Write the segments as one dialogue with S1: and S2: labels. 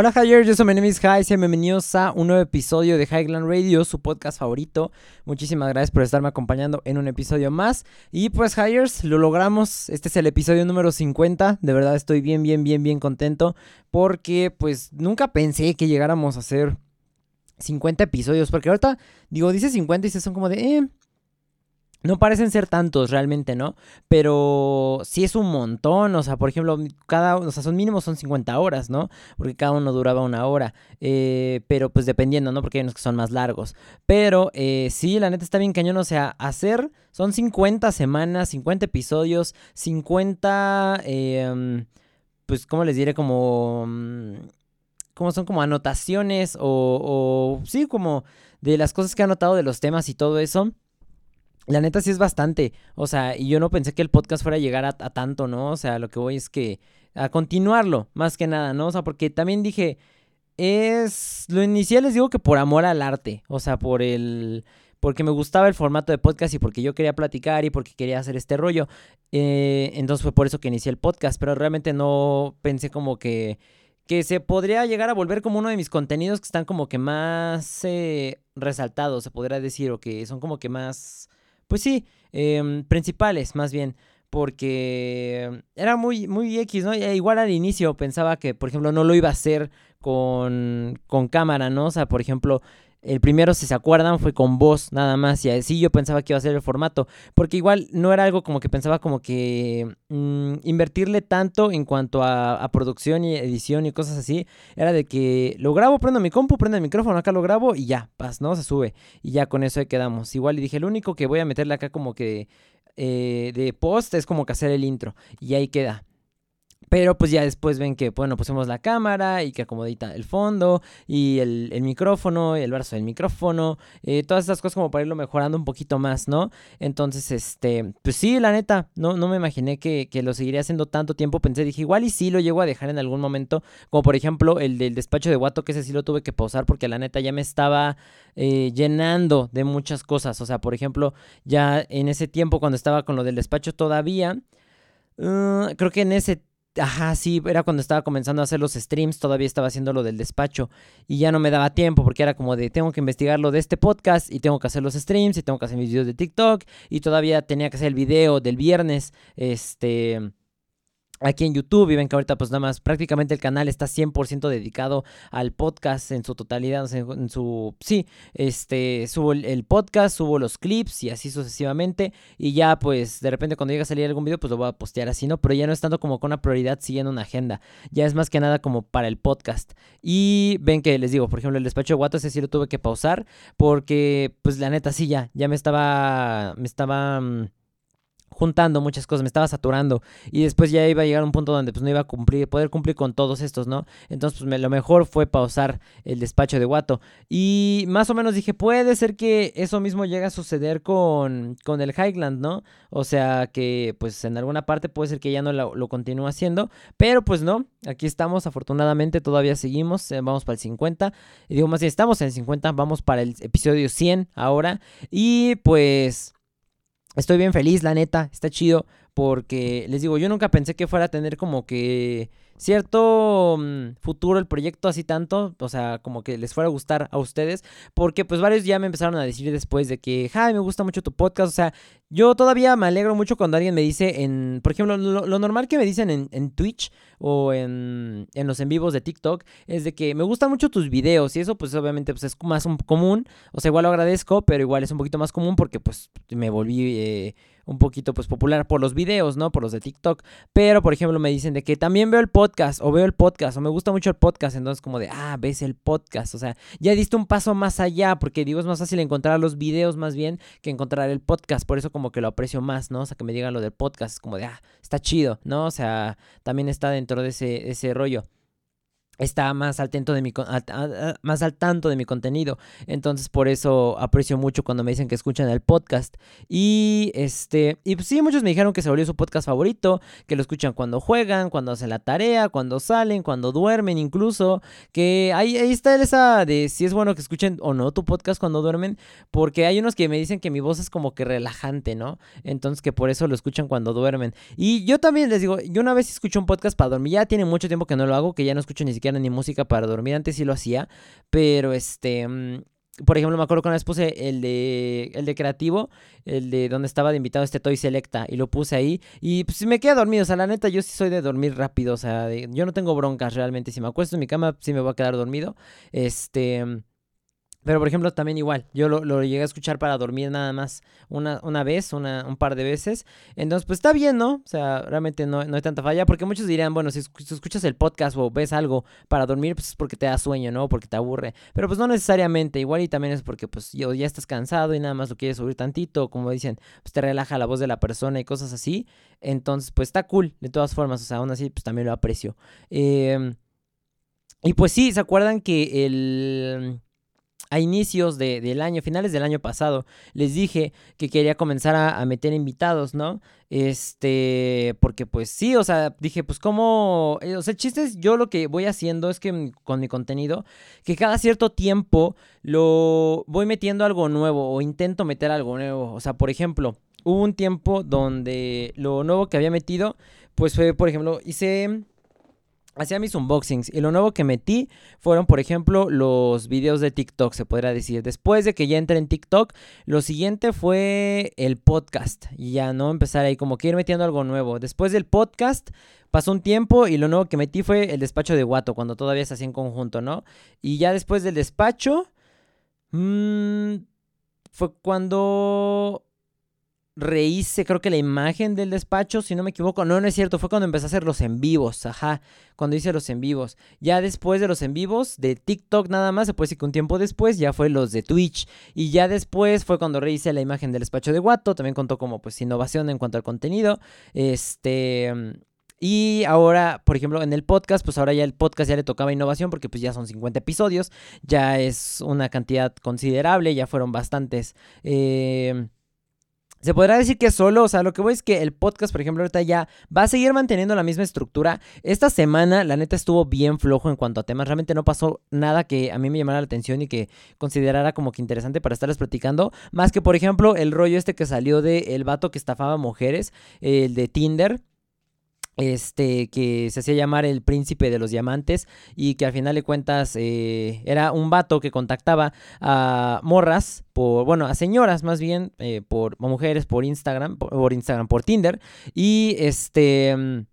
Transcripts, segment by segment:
S1: Hola Hires, yo soy my name is High, sean bienvenidos a un nuevo episodio de Highland Radio, su podcast favorito. Muchísimas gracias por estarme acompañando en un episodio más. Y pues Hires, lo logramos, este es el episodio número 50, de verdad estoy bien, bien, bien, bien contento porque pues nunca pensé que llegáramos a hacer 50 episodios, porque ahorita digo, dice 50 y se son como de, eh, no parecen ser tantos realmente, ¿no? Pero sí es un montón, o sea, por ejemplo, cada, o sea, son mínimos son 50 horas, ¿no? Porque cada uno duraba una hora, eh, pero pues dependiendo, ¿no? Porque hay unos que son más largos. Pero eh, sí, la neta está bien cañón, o sea, hacer, son 50 semanas, 50 episodios, 50, em, pues, ¿cómo les diré? Como, mm, como son como anotaciones o, o, sí, como de las cosas que he anotado de los temas y todo eso. La neta sí es bastante. O sea, y yo no pensé que el podcast fuera a llegar a, tanto, ¿no? O sea, lo que voy es que a continuarlo, más que nada, ¿no? O sea, porque también dije, es... Lo inicial les digo que por amor al arte, o sea, por el... Porque me gustaba el formato de podcast y porque yo quería platicar y porque quería hacer este rollo. Eh, entonces fue por eso que inicié el podcast, pero realmente no pensé como que que se podría llegar a volver como uno de mis contenidos que están como que más eh, resaltados, se podría decir, o que son como que más pues sí, em, principales más bien, porque era muy, muy X, ¿no? Igual al inicio pensaba que, por ejemplo, no lo iba a hacer con, con cámara, ¿no? O sea, por ejemplo, el primero, si se acuerdan, fue con voz nada más. Y así yo pensaba que iba a ser el formato. Porque igual no era algo como que pensaba como que mm, invertirle tanto en cuanto a, producción y edición y cosas así. Era de que lo grabo, prendo mi compu, prendo el micrófono, acá lo grabo y ya, paz, ¿no? Se sube. Y ya con eso ahí quedamos. Igual y dije, lo único que voy a meterle acá como que eh, de post es como que hacer el intro. Y ahí queda. Pero pues ya después ven que, bueno, pusimos la cámara y que acomodita el fondo y el, micrófono y el brazo del micrófono, eh, todas estas cosas como para irlo mejorando un poquito más, ¿no? Entonces, este, pues sí, la neta, no, no me imaginé que, lo seguiría haciendo tanto tiempo, pensé, dije, igual y sí lo llego a dejar en algún momento, como por ejemplo el del despacho de Guato, que ese sí lo tuve que pausar porque la neta ya me estaba eh, llenando de muchas cosas, o sea, por ejemplo, ya en ese tiempo cuando estaba con lo del despacho todavía... Uh, creo que en ese Ajá, sí, era cuando estaba comenzando a hacer los streams, todavía estaba haciendo lo del despacho y ya no me daba tiempo porque era como de tengo que investigar lo de este podcast y tengo que hacer los streams y tengo que hacer mis videos de TikTok y todavía tenía que hacer el video del viernes, este aquí en YouTube y ven que ahorita pues nada más prácticamente el canal está 100% dedicado al podcast en su totalidad, en, su, sí, este, subo el, podcast, subo los clips y así sucesivamente. Y ya pues de repente cuando llegue a salir algún video pues lo voy a postear así, ¿no? Pero ya no estando como con una prioridad siguiendo una agenda, ya es más que nada como para el podcast. Y ven que les digo, por ejemplo el despacho de Guato ese sí lo tuve que pausar porque pues la neta sí ya, ya me estaba, me estaba... Juntando muchas cosas, me estaba saturando. Y después ya iba a llegar a un punto donde pues no iba a cumplir, poder cumplir con todos estos, ¿no? Entonces pues lo mejor fue pausar el despacho de Guato y más o menos dije, puede ser que eso mismo llegue a suceder con, con el Highland, ¿no? O sea que pues en alguna parte puede ser que ya no lo, continúe haciendo, pero pues no, aquí estamos, afortunadamente todavía seguimos, eh, vamos para el 50, y digo más si estamos en el 50, vamos para el episodio 100 ahora. Y pues... Estoy bien feliz, la neta, está chido, porque les digo, yo nunca pensé que fuera a tener como que cierto mm, futuro el proyecto así tanto, o sea, como que les fuera a gustar a ustedes, porque pues varios ya me empezaron a decir después de que, Javi, me gusta mucho tu podcast, o sea, yo todavía me alegro mucho cuando alguien me dice en, por ejemplo, lo, normal que me dicen en, Twitch o en, en, los en vivos de TikTok es de que me gustan mucho tus videos y eso pues obviamente pues es más común, o sea, igual lo agradezco, pero igual es un poquito más común porque pues me volví... Eh, un poquito pues popular por los videos, ¿no? Por los de TikTok. Pero, por ejemplo, me dicen de que también veo el podcast o veo el podcast o me gusta mucho el podcast. Entonces como de, ah, ves el podcast. O sea, ya diste un paso más allá porque digo, es más fácil encontrar los videos más bien que encontrar el podcast. Por eso como que lo aprecio más, ¿no? O sea, que me digan lo del podcast. Es como de, ah, está chido, ¿no? O sea, también está dentro de ese, ese rollo está más al, de mi, más al tanto de mi contenido. Entonces por eso aprecio mucho cuando me dicen que escuchan el podcast. Y este, y pues sí, muchos me dijeron que se volvió su podcast favorito, que lo escuchan cuando juegan, cuando hacen la tarea, cuando salen, cuando duermen incluso. Que ahí, ahí está esa de si es bueno que escuchen o no tu podcast cuando duermen. Porque hay unos que me dicen que mi voz es como que relajante, ¿no? Entonces que por eso lo escuchan cuando duermen. Y yo también les digo, yo una vez escuché un podcast para dormir. Ya tiene mucho tiempo que no lo hago, que ya no escucho ni siquiera ni música para dormir. Antes sí lo hacía, pero este... Mm, por ejemplo, me acuerdo que una vez puse el de, el de creativo, el de donde estaba de invitado este Toy Selecta, y lo puse ahí. Y pues me quedé dormido, o sea, la neta, yo sí soy de dormir rápido, o sea, yo no tengo broncas realmente. Si me acuesto en mi cama, sí me voy a quedar dormido. Este. Pero, por ejemplo, también igual, yo lo, llegué a escuchar para dormir nada más una, una vez, una, un par de veces. Entonces, pues está bien, ¿no? O sea, realmente no, no hay tanta falla, porque muchos dirían, bueno, si, escuchas el podcast o ves algo para dormir, pues es porque te da sueño, ¿no? Porque te aburre. Pero pues no necesariamente, igual y también es porque pues ya estás cansado y nada más lo quieres subir tantito, como dicen, pues te relaja la voz de la persona y cosas así. Entonces, pues está cool, de todas formas, o sea, aún así, pues también lo aprecio. Em, y pues sí, ¿se acuerdan que el a inicios de, del año, finales del año pasado, les dije que quería comenzar a, meter invitados, ¿no? Este, porque pues sí, o sea, dije, pues como, eh, o sea, chistes, yo lo que voy haciendo es que con mi contenido, que cada cierto tiempo lo voy metiendo algo nuevo o intento meter algo nuevo. O sea, por ejemplo, hubo un tiempo donde lo nuevo que había metido, pues fue, por ejemplo, hice hacía mis unboxings y lo nuevo que metí fueron, por ejemplo, los videos de TikTok, se podría decir. Después de que ya entré en TikTok, lo siguiente fue el podcast y ya no empezar ahí como que ir metiendo algo nuevo. Después del podcast pasó un tiempo y lo nuevo que metí fue el despacho de Guato, cuando todavía se hacía en conjunto, ¿no? Y ya después del despacho, mmm, fue cuando rehice, creo que la imagen del despacho, si no me equivoco. No, no es cierto, fue cuando empecé a hacer los en vivos, ajá, cuando hice los en vivos. Ya después de los en vivos de TikTok nada más, se puede decir que un tiempo después ya fue los de Twitch. Y ya después fue cuando rehice la imagen del despacho de Guato, también contó como pues innovación en cuanto al contenido. Este... Y ahora, por ejemplo, en el podcast, pues ahora ya el podcast ya le tocaba innovación porque pues ya son 50 episodios, ya es una cantidad considerable, ya fueron bastantes. Eh, se podrá decir que solo, o sea, lo que voy es que el podcast, por ejemplo, ahorita ya va a seguir manteniendo la misma estructura. Esta semana, la neta, estuvo bien flojo en cuanto a temas. Realmente no pasó nada que a mí me llamara la atención y que considerara como que interesante para estarles platicando. Más que, por ejemplo, el rollo este que salió de el vato que estafaba mujeres, el de Tinder este, que se hacía llamar el príncipe de los diamantes y que al final de cuentas eh, era un vato que contactaba a morras, por, bueno, a señoras más bien, eh, por mujeres por Instagram, por Instagram, por Tinder y este mm,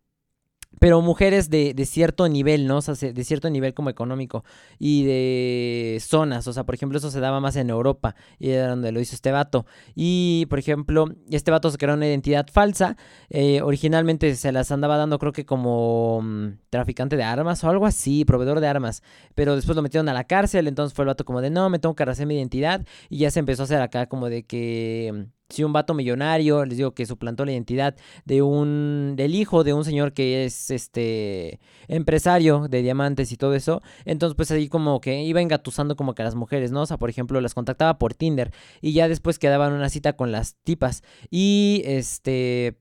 S1: pero mujeres de, cierto nivel, ¿no? O sea, de cierto nivel como económico y de zonas, o sea, por ejemplo, eso se daba más en Europa y era donde lo hizo este vato. Y, por ejemplo, este vato se creó una identidad falsa, eh, originalmente se las andaba dando creo que como mm, traficante de armas o algo así, proveedor de armas, pero después lo metieron a la cárcel, entonces fue el vato como de, no, me tengo que hacer mi identidad y ya se empezó a hacer acá como de que si un vato millonario, les digo que suplantó la identidad de un del hijo de un señor que es este empresario de diamantes y todo eso, entonces pues ahí como que iba engatusando como que a las mujeres, ¿no? O sea, por ejemplo, las contactaba por Tinder y ya después quedaban una cita con las tipas y este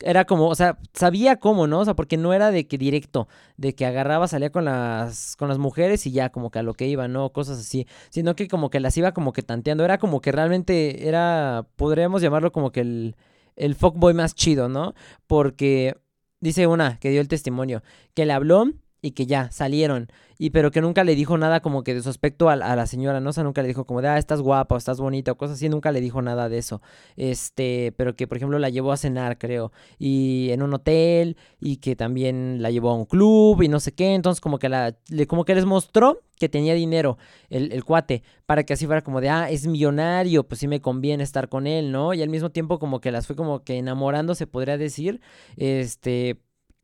S1: era como, o sea, sabía cómo, ¿no? O sea, porque no era de que directo, de que agarraba, salía con las, con las mujeres y ya como que a lo que iba, ¿no? Cosas así, sino que como que las iba como que tanteando, era como que realmente era, podríamos llamarlo como que el, el fuckboy más chido, ¿no? Porque dice una que dio el testimonio, que le habló y que ya salieron y pero que nunca le dijo nada como que de su aspecto a, la señora, ¿no? O sea, nunca le dijo como de, ah, estás guapa o estás bonita o cosas así, nunca le dijo nada de eso. Este, pero que por ejemplo la llevó a cenar, creo, y en un hotel y que también la llevó a un club y no sé qué, entonces como que la como que les mostró que tenía dinero el, el cuate para que así fuera como de, ah, es millonario, pues sí me conviene estar con él, ¿no? Y al mismo tiempo como que las fue como que enamorando, se podría decir, este,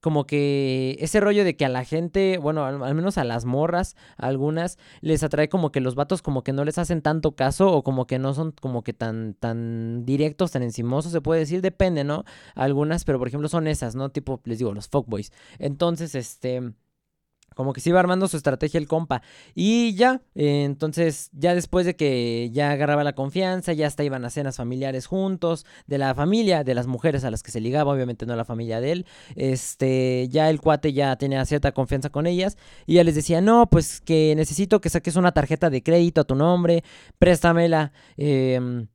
S1: como que ese rollo de que a la gente, bueno, al, menos a las morras, algunas, les atrae como que los vatos como que no les hacen tanto caso o como que no son como que tan, tan directos, tan encimosos, se puede decir, depende, ¿no? Algunas, pero por ejemplo son esas, ¿no? Tipo, les digo, los fuckboys. Entonces, este como que se iba armando su estrategia el compa. Y ya, eh, entonces, ya después de que ya agarraba la confianza, ya hasta iban a cenas familiares juntos, de la familia, de las mujeres a las que se ligaba, obviamente no la familia de él. Este, ya el cuate ya tenía cierta confianza con ellas. Y ya les decía, no, pues que necesito que saques una tarjeta de crédito a tu nombre, préstamela. Eh,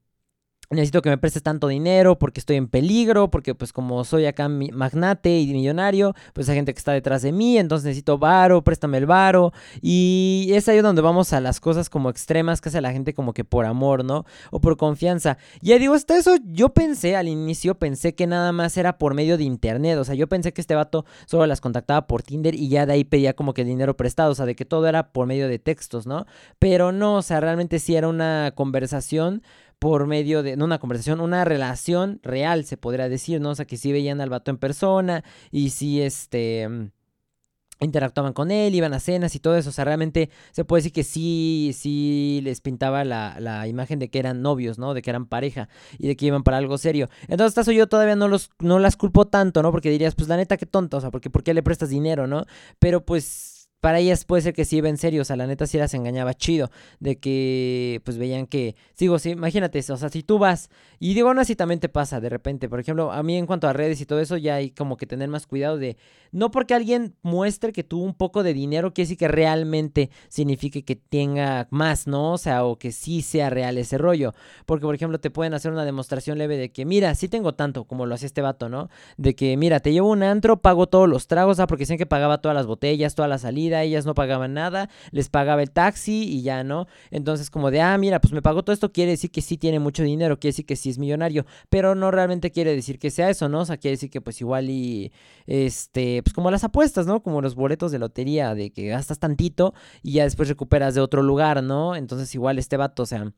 S1: necesito que me prestes tanto dinero porque estoy en peligro, porque pues como soy acá magnate y millonario, pues hay gente que está detrás de mí, entonces necesito varo, préstame el varo. Y es ahí donde vamos a las cosas como extremas que hace la gente como que por amor, ¿no? O por confianza. Ya digo, hasta eso yo pensé al inicio, pensé que nada más era por medio de internet, o sea, yo pensé que este vato solo las contactaba por Tinder y ya de ahí pedía como que dinero prestado, o sea, de que todo era por medio de textos, ¿no? Pero no, o sea, realmente sí era una conversación por medio de, no una conversación, una relación real, se podría decir, ¿no? O sea, que sí veían al vato en persona y sí, este mm, interactuaban con él, iban a cenas y todo eso. O sea, realmente se puede decir que sí, sí les pintaba la, la, imagen de que eran novios, ¿no? De que eran pareja y de que iban para algo serio. Entonces, eso yo todavía no los, no las culpo tanto, ¿no? Porque dirías, pues la neta, qué tonto, o sea, porque ¿por qué le prestas dinero, no? Pero pues para ellas puede ser que sí iba en serio, o sea, la neta sí las engañaba chido, de que pues veían que, digo, sí, imagínate, o sea, si tú vas, y digo, aún así también te pasa de repente, por ejemplo, a mí en cuanto a redes y todo eso, ya hay como que tener más cuidado de, no porque alguien muestre que tuvo un poco de dinero, quiere decir que realmente signifique que tenga más, ¿no? O sea, o que sí sea real ese rollo, porque por ejemplo te pueden hacer una demostración leve de que, mira, sí tengo tanto, como lo hacía este vato, ¿no? De que, mira, te llevo un antro, pago todos los tragos, ah, porque sé que pagaba todas las botellas, todas las salidas, ellas no pagaban nada, les pagaba el taxi y ya, ¿no? Entonces como de, ah, mira, pues me pagó todo esto, quiere decir que sí tiene mucho dinero, quiere decir que sí es millonario, pero no realmente quiere decir que sea eso, ¿no? O sea, quiere decir que pues igual y, este, pues como las apuestas, ¿no? Como los boletos de lotería, de que gastas tantito y ya después recuperas de otro lugar, ¿no? Entonces igual este vato, o sea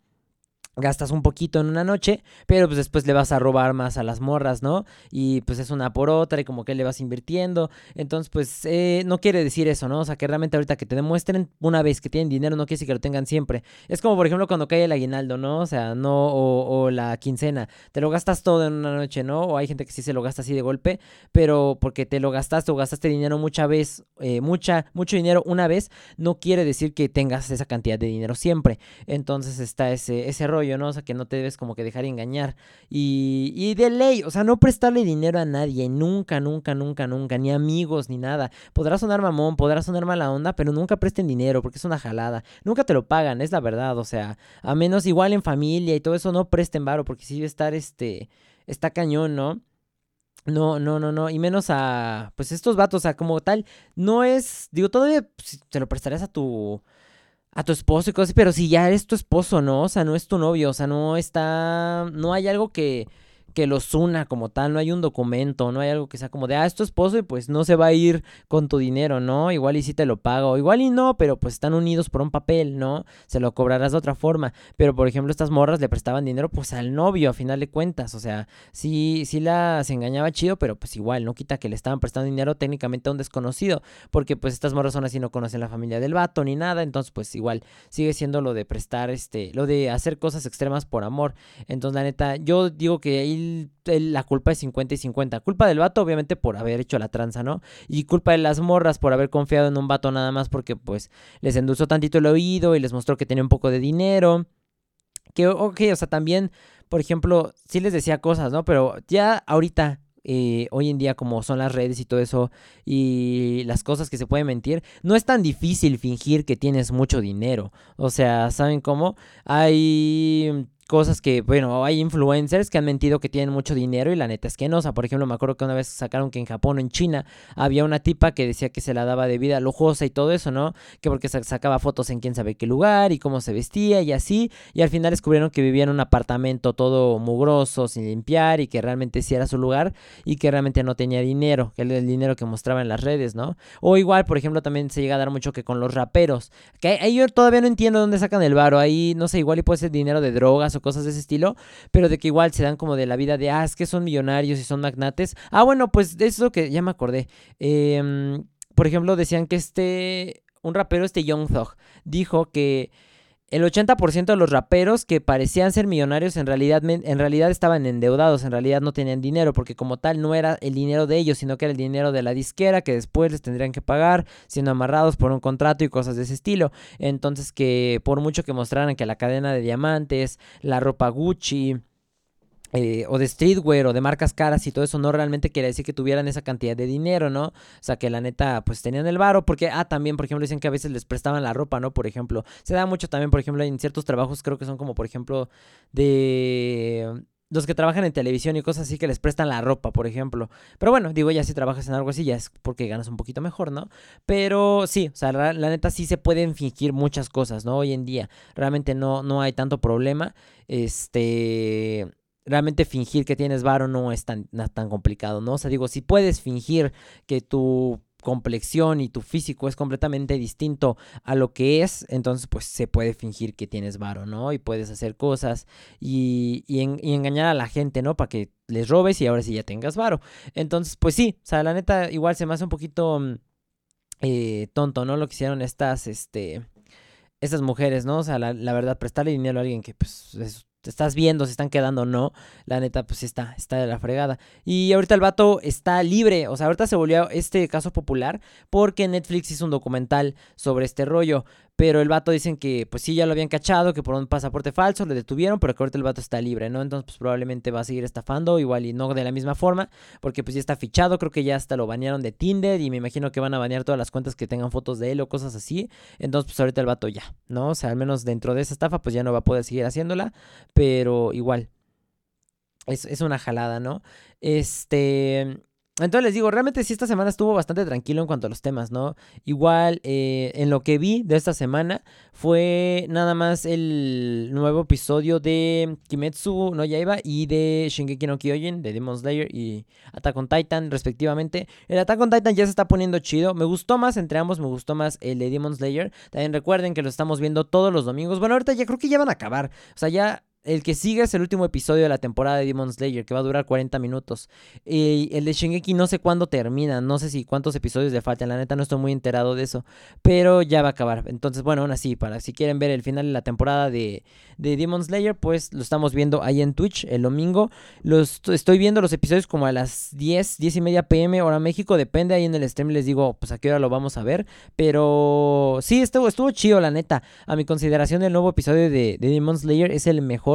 S1: gastas un poquito en una noche, pero pues después le vas a robar más a las morras, ¿no? Y pues es una por otra y como que le vas invirtiendo. Entonces, pues eh, no quiere decir eso, ¿no? O sea, que realmente ahorita que te demuestren una vez que tienen dinero no quiere decir que lo tengan siempre. Es como, por ejemplo, cuando cae el aguinaldo, ¿no? O sea, no, o, la quincena. Te lo gastas todo en una noche, ¿no? O hay gente que sí se lo gasta así de golpe, pero porque te lo gastaste o gastaste dinero mucha vez, eh, mucha, mucho dinero una vez, no quiere decir que tengas esa cantidad de dinero siempre. Entonces está ese, ese rollo ¿no? O sea, que no te debes como que dejar engañar. Y, y de ley, o sea, no prestarle dinero a nadie, nunca, nunca, nunca, nunca, ni amigos, ni nada. Podrá sonar mamón, podrá sonar mala onda, pero nunca presten dinero porque es una jalada. Nunca te lo pagan, es la verdad, o sea, a menos igual en familia y todo eso, no presten varo porque si debe estar, este, está cañón, ¿no? No, no, no, no. Y menos a, pues estos vatos, o sea, como tal, no es, digo, todavía pues, te lo prestarías a tu, a tu esposo y cosas, pero si ya eres tu esposo, ¿no? O sea, no es tu novio, o sea, no está, no hay algo que, que los una como tal, no hay un documento, no hay algo que sea como de, ah, es tu esposo y pues no se va a ir con tu dinero, ¿no? Igual y si te lo pago, igual y no, pero pues están unidos por un papel, ¿no? Se lo cobrarás de otra forma, pero por ejemplo estas morras le prestaban dinero pues al novio a final de cuentas, o sea, sí, sí las engañaba chido, pero pues igual, no quita que le estaban prestando dinero técnicamente a un desconocido, porque pues estas morras son así, no conocen la familia del vato ni nada, entonces pues igual sigue siendo lo de prestar, este, lo de hacer cosas extremas por amor, entonces la neta, yo digo que ahí la culpa es 50 y 50. Culpa del vato, obviamente, por haber hecho la tranza, ¿no? Y culpa de las morras por haber confiado en un vato nada más porque, pues, les endulzó tantito el oído y les mostró que tenía un poco de dinero. Que, ok, o sea, también, por ejemplo, sí les decía cosas, ¿no? Pero ya ahorita, eh, hoy en día como son las redes y todo eso y las cosas que se pueden mentir, no es tan difícil fingir que tienes mucho dinero. O sea, ¿saben cómo? Hay cosas que, bueno, hay influencers que han mentido que tienen mucho dinero y la neta es que no. O sea, por ejemplo, me acuerdo que una vez sacaron que en Japón o en China había una tipa que decía que se la daba de vida lujosa y todo eso, ¿no? Que porque sacaba fotos en quién sabe qué lugar y cómo se vestía y así. Y al final descubrieron que vivía en un apartamento todo mugroso, sin limpiar y que realmente sí era su lugar y que realmente no tenía dinero, que era el dinero que mostraba en las redes, ¿no? O igual, por ejemplo, también se llega a dar mucho que con los raperos. Que ahí yo todavía no entiendo dónde sacan el varo. Ahí, no sé, igual y puede ser dinero de drogas o cosas de ese estilo, pero de que igual se dan como de la vida de, ah, es que son millonarios y son magnates. Ah, bueno, pues eso que ya me acordé. Em, por ejemplo, decían que este, un rapero, este Young Thug, dijo que el 80% de los raperos que parecían ser millonarios en realidad, en realidad estaban endeudados, en realidad no tenían dinero, porque como tal no era el dinero de ellos, sino que era el dinero de la disquera que después les tendrían que pagar, siendo amarrados por un contrato y cosas de ese estilo. Entonces que por mucho que mostraran que la cadena de diamantes, la ropa Gucci, eh, o de streetwear o de marcas caras y todo eso no realmente quiere decir que tuvieran esa cantidad de dinero, ¿no? O sea, que la neta, pues tenían el varo, porque, ah, también, por ejemplo, dicen que a veces les prestaban la ropa, ¿no? Por ejemplo, se da mucho también, por ejemplo, en ciertos trabajos, creo que son como, por ejemplo, de los que trabajan en televisión y cosas así que les prestan la ropa, por ejemplo. Pero bueno, digo, ya si trabajas en algo así, ya es porque ganas un poquito mejor, ¿no? Pero sí, o sea, la, neta sí se pueden fingir muchas cosas, ¿no? Hoy en día realmente no, no hay tanto problema. Este realmente fingir que tienes varo no es tan, tan complicado, ¿no? O sea, digo, si puedes fingir que tu complexión y tu físico es completamente distinto a lo que es, entonces pues se puede fingir que tienes varo, ¿no? Y puedes hacer cosas y, y, engañar a la gente, ¿no? Para que les robes y ahora sí ya tengas varo. Entonces, pues sí, o sea, la neta igual se me hace un poquito mm, eh, tonto, ¿no? Lo que hicieron estas, este, estas mujeres, ¿no? O sea, la, la verdad, prestarle dinero a alguien que pues es estás viendo si están quedando o no, la neta, pues está, está de la fregada. Y ahorita el vato está libre, o sea, ahorita se volvió este caso popular porque Netflix hizo un documental sobre este rollo. Pero el vato dicen que pues sí ya lo habían cachado, que por un pasaporte falso le detuvieron, pero que ahorita el vato está libre, ¿no? Entonces pues probablemente va a seguir estafando, igual y no de la misma forma, porque pues ya está fichado, creo que ya hasta lo banearon de Tinder y me imagino que van a banear todas las cuentas que tengan fotos de él o cosas así. Entonces pues ahorita el vato ya, ¿no? O sea, al menos dentro de esa estafa pues ya no va a poder seguir haciéndola, pero igual. Es, es una jalada, ¿no? Este... Entonces les digo, realmente sí esta semana estuvo bastante tranquilo en cuanto a los temas, ¿no? Igual eh, en lo que vi de esta semana fue nada más el nuevo episodio de Kimetsu no Yaiba y de Shingeki no Kyojin, de Demon Slayer y Attack on Titan respectivamente. El Attack on Titan ya se está poniendo chido, me gustó más entre ambos, me gustó más el de Demon Slayer. También recuerden que lo estamos viendo todos los domingos. Bueno, ahorita ya creo que ya van a acabar. O sea, ya el que sigue es el último episodio de la temporada de Demon Slayer, que va a durar 40 minutos. Y el de Shingeki no sé cuándo termina, no sé si cuántos episodios le faltan, la neta no estoy muy enterado de eso, pero ya va a acabar. Entonces, bueno, aún así, para si quieren ver el final de la temporada de, de Demon Slayer, pues lo estamos viendo ahí en Twitch el domingo. Los, estoy viendo los episodios como a las 10, 10 y media pm hora México, depende ahí en el stream, les digo pues a qué hora lo vamos a ver. Pero sí, estuvo, estuvo chido, la neta. A mi consideración, el nuevo episodio de, de Demon Slayer es el mejor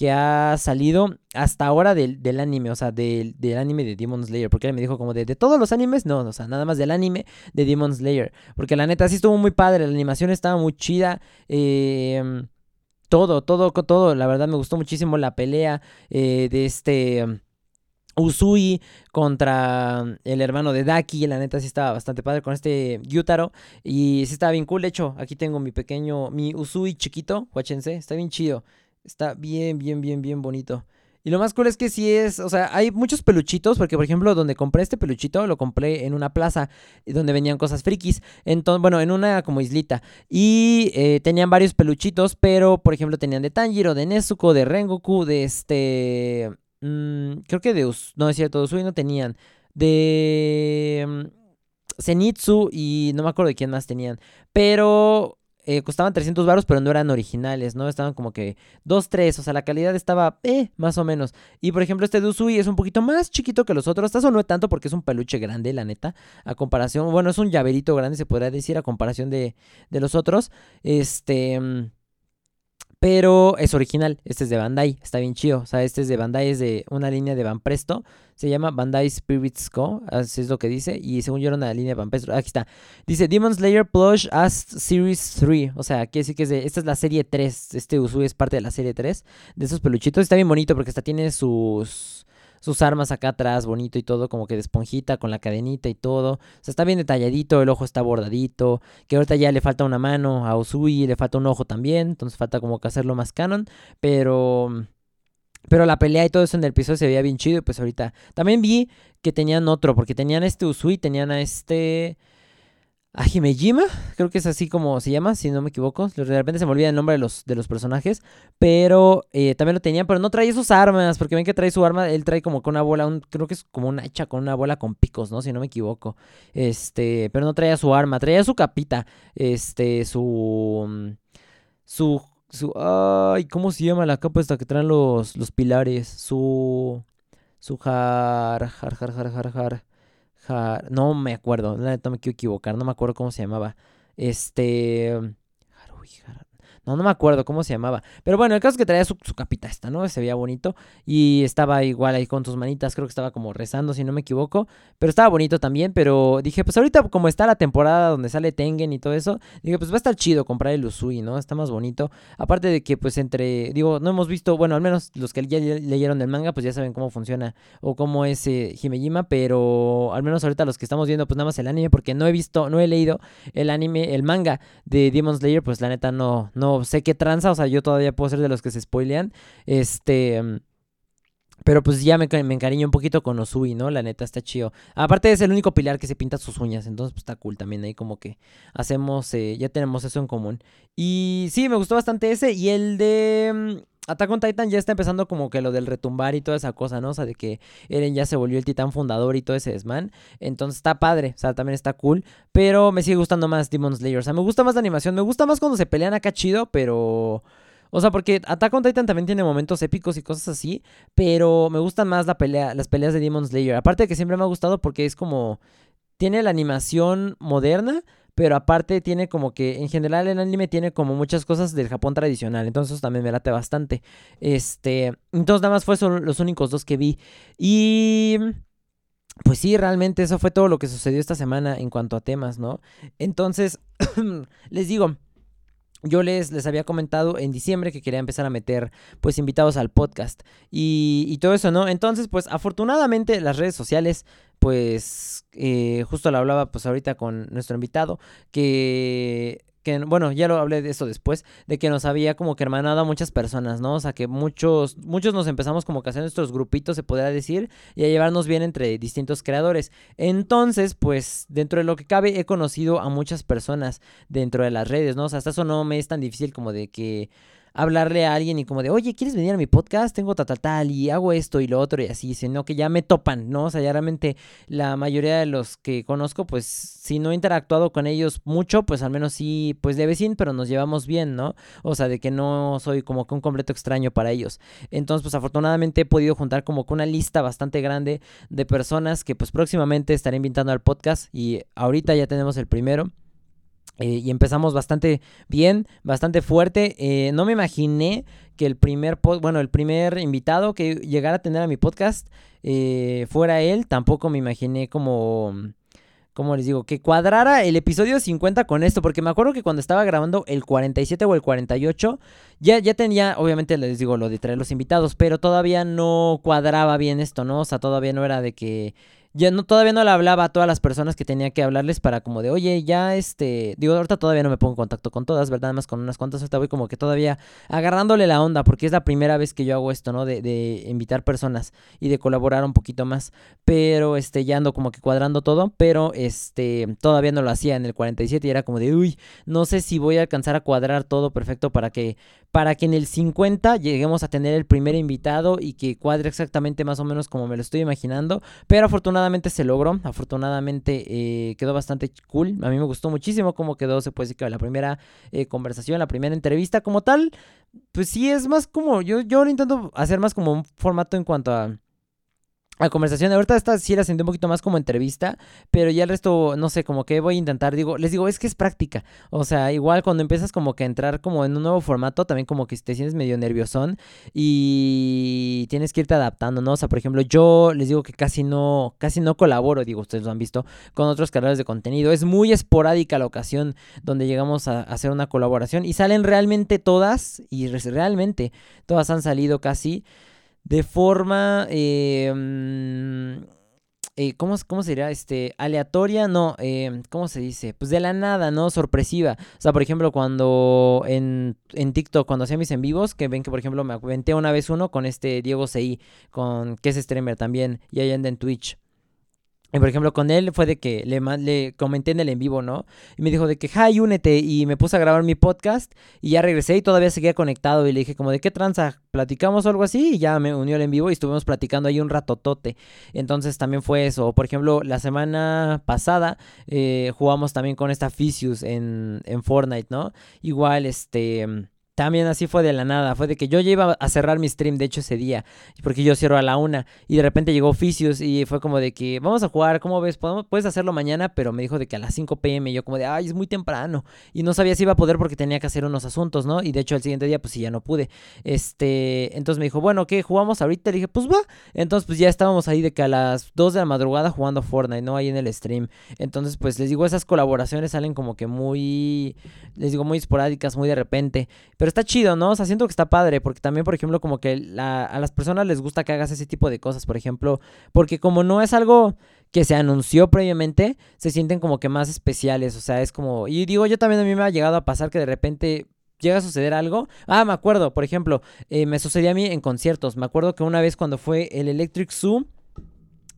S1: que ha salido hasta ahora del, anime, o sea, del, anime de Demon Slayer. Porque él me dijo como de, de todos los animes, no, o sea, nada más del anime de Demon Slayer. Porque la neta sí estuvo muy padre, la animación estaba muy chida. Em, todo, todo, todo, la verdad me gustó muchísimo la pelea eh, de este... Usui contra el hermano de Daki, la neta sí estaba bastante padre con este Yutaro y sí estaba bien cool, de hecho aquí tengo mi pequeño, mi Usui chiquito, guáchense, está bien chido, Está bien, bien, bien, bien bonito. Y lo más cool es que sí es, o sea, hay muchos peluchitos, porque por ejemplo, donde compré este peluchito, lo compré en una plaza donde venían cosas frikis, entonces, bueno, en una como islita. Y eh, tenían varios peluchitos, pero por ejemplo tenían de Tanjiro, de Nezuko, de Rengoku, de este... Mm, creo que de... Us no es cierto, de Usui no tenían. De... Mm, Zenitsu y no me acuerdo de quién más tenían. Pero eh, costaban 300 baros, pero no eran originales, ¿no? Estaban como que 2, 3, o sea, la calidad estaba, eh, más o menos. Y por ejemplo, este de Usui es un poquito más chiquito que los otros. Eso no es tanto porque es un peluche grande, la neta. A comparación, bueno, es un llaverito grande, se podría decir, a comparación de, de los otros. Este. Pero es original. Este es de Bandai. Está bien chido. O sea, este es de Bandai. Es de una línea de Van Presto. Se llama Bandai Spirits Co. Así es lo que dice. Y según yo era una línea de Van Presto. Aquí está. Dice Demon Slayer Plush as Series 3. O sea, quiere decir que es de, esta es la serie 3. Este Usui es parte de la serie 3. De esos peluchitos. Está bien bonito porque hasta tiene sus sus armas acá atrás, bonito y todo, como que de esponjita con la cadenita y todo. O sea, está bien detalladito, el ojo está bordadito. Que ahorita ya le falta una mano a Usui, le falta un ojo también. Entonces falta como que hacerlo más canon. Pero. Pero la pelea y todo eso en el piso se veía bien chido. Y pues ahorita. También vi que tenían otro. Porque tenían este Usui, tenían a este a Himejima, creo que es así como se llama, si no me equivoco. De repente se me olvida el nombre de los, de los personajes. Pero eh, también lo tenían, pero no trae sus armas. Porque ven que trae su arma, él trae como con una bola, un, creo que es como una hecha con una bola con picos, ¿no? Si no me equivoco. Este, pero no traía su arma, traía su capita. Este, su. Mm, su. Su. Ay, ¿cómo se llama la capa esta que traen los, los pilares? Su. Su jar. Jar, jar, jar, jar, jar no me acuerdo, neta me quiero equivocar, no me acuerdo cómo se llamaba. Este... No, no me acuerdo cómo se llamaba. Pero bueno, el caso es que traía su, capita esta, ¿no? Se veía bonito. Y estaba igual ahí con sus manitas, creo que estaba como rezando, si no me equivoco. Pero estaba bonito también, pero dije, pues ahorita como está la temporada donde sale Tengen y todo eso, dije, pues va a estar chido comprar el Usui, ¿no? Está más bonito. Aparte de que pues entre, digo, no hemos visto, bueno, al menos los que ya leyeron el manga, pues ya saben cómo funciona o cómo es eh, Himejima, pero al menos ahorita los que estamos viendo, pues nada más el anime, porque no he visto, no he leído el anime, el manga de Demon Slayer, pues la neta no, no sé qué tranza, o sea, yo todavía puedo ser de los que se spoilean. Este. Pero pues ya me, encariño un poquito con Osui, ¿no? La neta está chido. Aparte es el único pilar que se pinta sus uñas, entonces pues está cool también ahí como que hacemos, eh, ya tenemos eso en común. Y sí, me gustó bastante ese y el de mm, Attack on Titan ya está empezando como que lo del retumbar y toda esa cosa, ¿no? O sea, de que Eren ya se volvió el titán fundador y todo ese desmán. Entonces está padre, o sea, también está cool. Pero me sigue gustando más Demon Slayer. O sea, me gusta más la animación. Me gusta más cuando se pelean acá chido, pero... O sea, porque Attack on Titan también tiene momentos épicos y cosas así, pero me gustan más las peleas de Demon Slayer. Aparte de que siempre me ha gustado porque es como tiene la animación moderna, pero aparte tiene como que en general el anime tiene como muchas cosas del Japón tradicional, entonces también me late bastante. Este, entonces nada más fue son los únicos dos que vi y pues sí, realmente eso fue todo lo que sucedió esta semana en cuanto a temas, ¿no? Entonces, les digo, yo les, les había comentado en diciembre que quería empezar a meter pues invitados al podcast y, y todo eso, ¿no? Entonces pues afortunadamente las redes sociales pues eh, justo lo hablaba pues ahorita con nuestro invitado que que, bueno, ya lo hablé de eso después, de que nos había como que hermanado a muchas personas, ¿no? O sea, que muchos, muchos nos empezamos como que a hacer nuestros grupitos, se podría decir, y a llevarnos bien entre distintos creadores. Entonces, pues, dentro de lo que cabe, he conocido a muchas personas dentro de las redes, ¿no? O sea, hasta eso no me es tan difícil como de que hablarle a alguien y como de, oye, ¿quieres venir a mi podcast? Tengo tal, tal, tal, y hago esto y lo otro y así, sino que ya me topan, ¿no? O sea, ya realmente la mayoría de los que conozco, pues si no he interactuado con ellos mucho, pues al menos sí, pues de vecino, pero nos llevamos bien, ¿no? O sea, de que no soy como que un completo extraño para ellos. Entonces, pues afortunadamente he podido juntar como que una lista bastante grande de personas que pues próximamente estaré invitando al podcast y ahorita ya tenemos el primero. Eh, y empezamos bastante bien, bastante fuerte. Eh, no me imaginé que el primer, bueno, el primer invitado que llegara a tener a mi podcast eh, fuera él. Tampoco me imaginé como, como les digo, que cuadrara el episodio 50 con esto. Porque me acuerdo que cuando estaba grabando el 47 o el 48, ya, ya tenía, obviamente les digo, lo de traer los invitados, pero todavía no cuadraba bien esto, ¿no? O sea, todavía no era de que ya no, todavía no le hablaba a todas las personas que tenía que hablarles para como de, oye, ya este, digo, ahorita todavía no me pongo en contacto con todas, ¿verdad? Más con unas cuantas, ahorita voy como que todavía agarrándole la onda, porque es la primera vez que yo hago esto, ¿no? De, de invitar personas y de colaborar un poquito más, pero este, ya ando como que cuadrando todo, pero este, todavía no lo hacía en el 47 y era como de, uy, no sé si voy a alcanzar a cuadrar todo perfecto para que, para que en el 50 lleguemos a tener el primer invitado y que cuadre exactamente más o menos como me lo estoy imaginando, pero afortunadamente se logró, afortunadamente eh, quedó bastante cool, a mí me gustó muchísimo cómo quedó, se puede decir que la primera eh, conversación, la primera entrevista como tal, pues sí es más como, yo, yo intento hacer más como un formato en cuanto a la conversación. Ahorita esta sí la sentí un poquito más como entrevista, pero ya el resto, no sé, como que voy a intentar, digo, les digo, es que es práctica. O sea, igual cuando empiezas como que a entrar como en un nuevo formato, también como que te sientes medio nerviosón y tienes que irte adaptando, ¿no? O sea, por ejemplo, yo les digo que casi no, casi no colaboro, digo, ustedes lo han visto, con otros creadores de contenido. Es muy esporádica la ocasión donde llegamos a hacer una colaboración y salen realmente todas, y realmente todas han salido casi de forma... Mm, eh, ¿cómo, ¿cómo, se dirá? Este, aleatoria, no, eh, ¿cómo se dice? Pues de la nada, ¿no? Sorpresiva. O sea, por ejemplo, cuando en, en TikTok, cuando hacía mis en vivos, que ven que, por ejemplo, me aventé una vez uno con este Diego CI, con que es streamer también, y ahí anda en Twitch. Y por ejemplo, con él fue de que le, le comenté en el en vivo, ¿no? Y me dijo de que, hi, únete. Y me puse a grabar mi podcast. Y ya regresé y todavía seguía conectado. Y le dije, como, ¿de qué tranza? ¿Platicamos o algo así? Y ya me unió el en vivo y estuvimos platicando ahí un ratotote. Entonces también fue eso. Por ejemplo, la semana pasada eh, jugamos también con esta Ficius en, en Fortnite, ¿no? Igual, este también así fue de la nada. Fue de que yo ya iba a cerrar mi stream, de hecho, ese día. Porque yo cierro a la una. Y de repente llegó Oficios y fue como de que vamos a jugar, ¿cómo ves? puedes hacerlo mañana, pero me dijo de que a las 5 pm. Yo como de, ay, es muy temprano. Y no sabía si iba a poder porque tenía que hacer unos asuntos, ¿no? Y de hecho, el siguiente día, pues sí, ya no pude. Este, entonces me dijo, bueno, ¿qué? ¿Jugamos ahorita? Le dije, pues va. Entonces, pues ya estábamos ahí de que a las 2 de la madrugada jugando Fortnite, ¿no? Ahí en el stream. Entonces, pues les digo, esas colaboraciones salen como que muy, les digo, muy esporádicas, muy de repente. Pero está chido, ¿no? O sea, siento que está padre, porque también, por ejemplo, como que a las personas les gusta que hagas ese tipo de cosas, por ejemplo, porque como no es algo que se anunció previamente, se sienten como que más especiales, o sea, es como, y digo, yo también a mí me ha llegado a pasar que de repente llega a suceder algo. Ah, me acuerdo, por ejemplo, eh, me sucedió a mí en conciertos, me acuerdo que una vez cuando fue el Electric Zoo,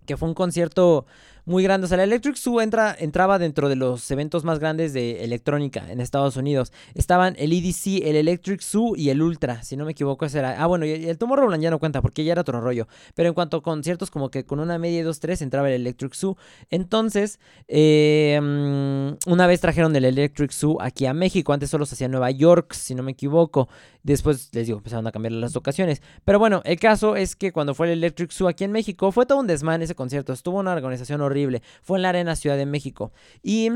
S1: que fue un concierto muy grande. O sea, la Electric Zoo entra, entraba dentro de los eventos más grandes de electrónica en Estados Unidos. Estaban el EDC, el Electric Zoo y el Ultra, si no me equivoco, ese era. Ah, bueno, y el Tomorrowland ya no cuenta porque ya era otro rollo. Pero en cuanto a conciertos, como que con una media y dos, tres entraba el Electric Zoo. Entonces, mm, una vez trajeron el Electric Zoo aquí a México. Antes solo se hacía Nueva York, si no me equivoco. Después, les digo, empezaron a cambiar las ocasiones. Pero bueno, el caso es que cuando fue el Electric Zoo aquí en México, fue todo un desmán ese concierto. Estuvo una organización horrible. Fue en la Arena Ciudad de México. Y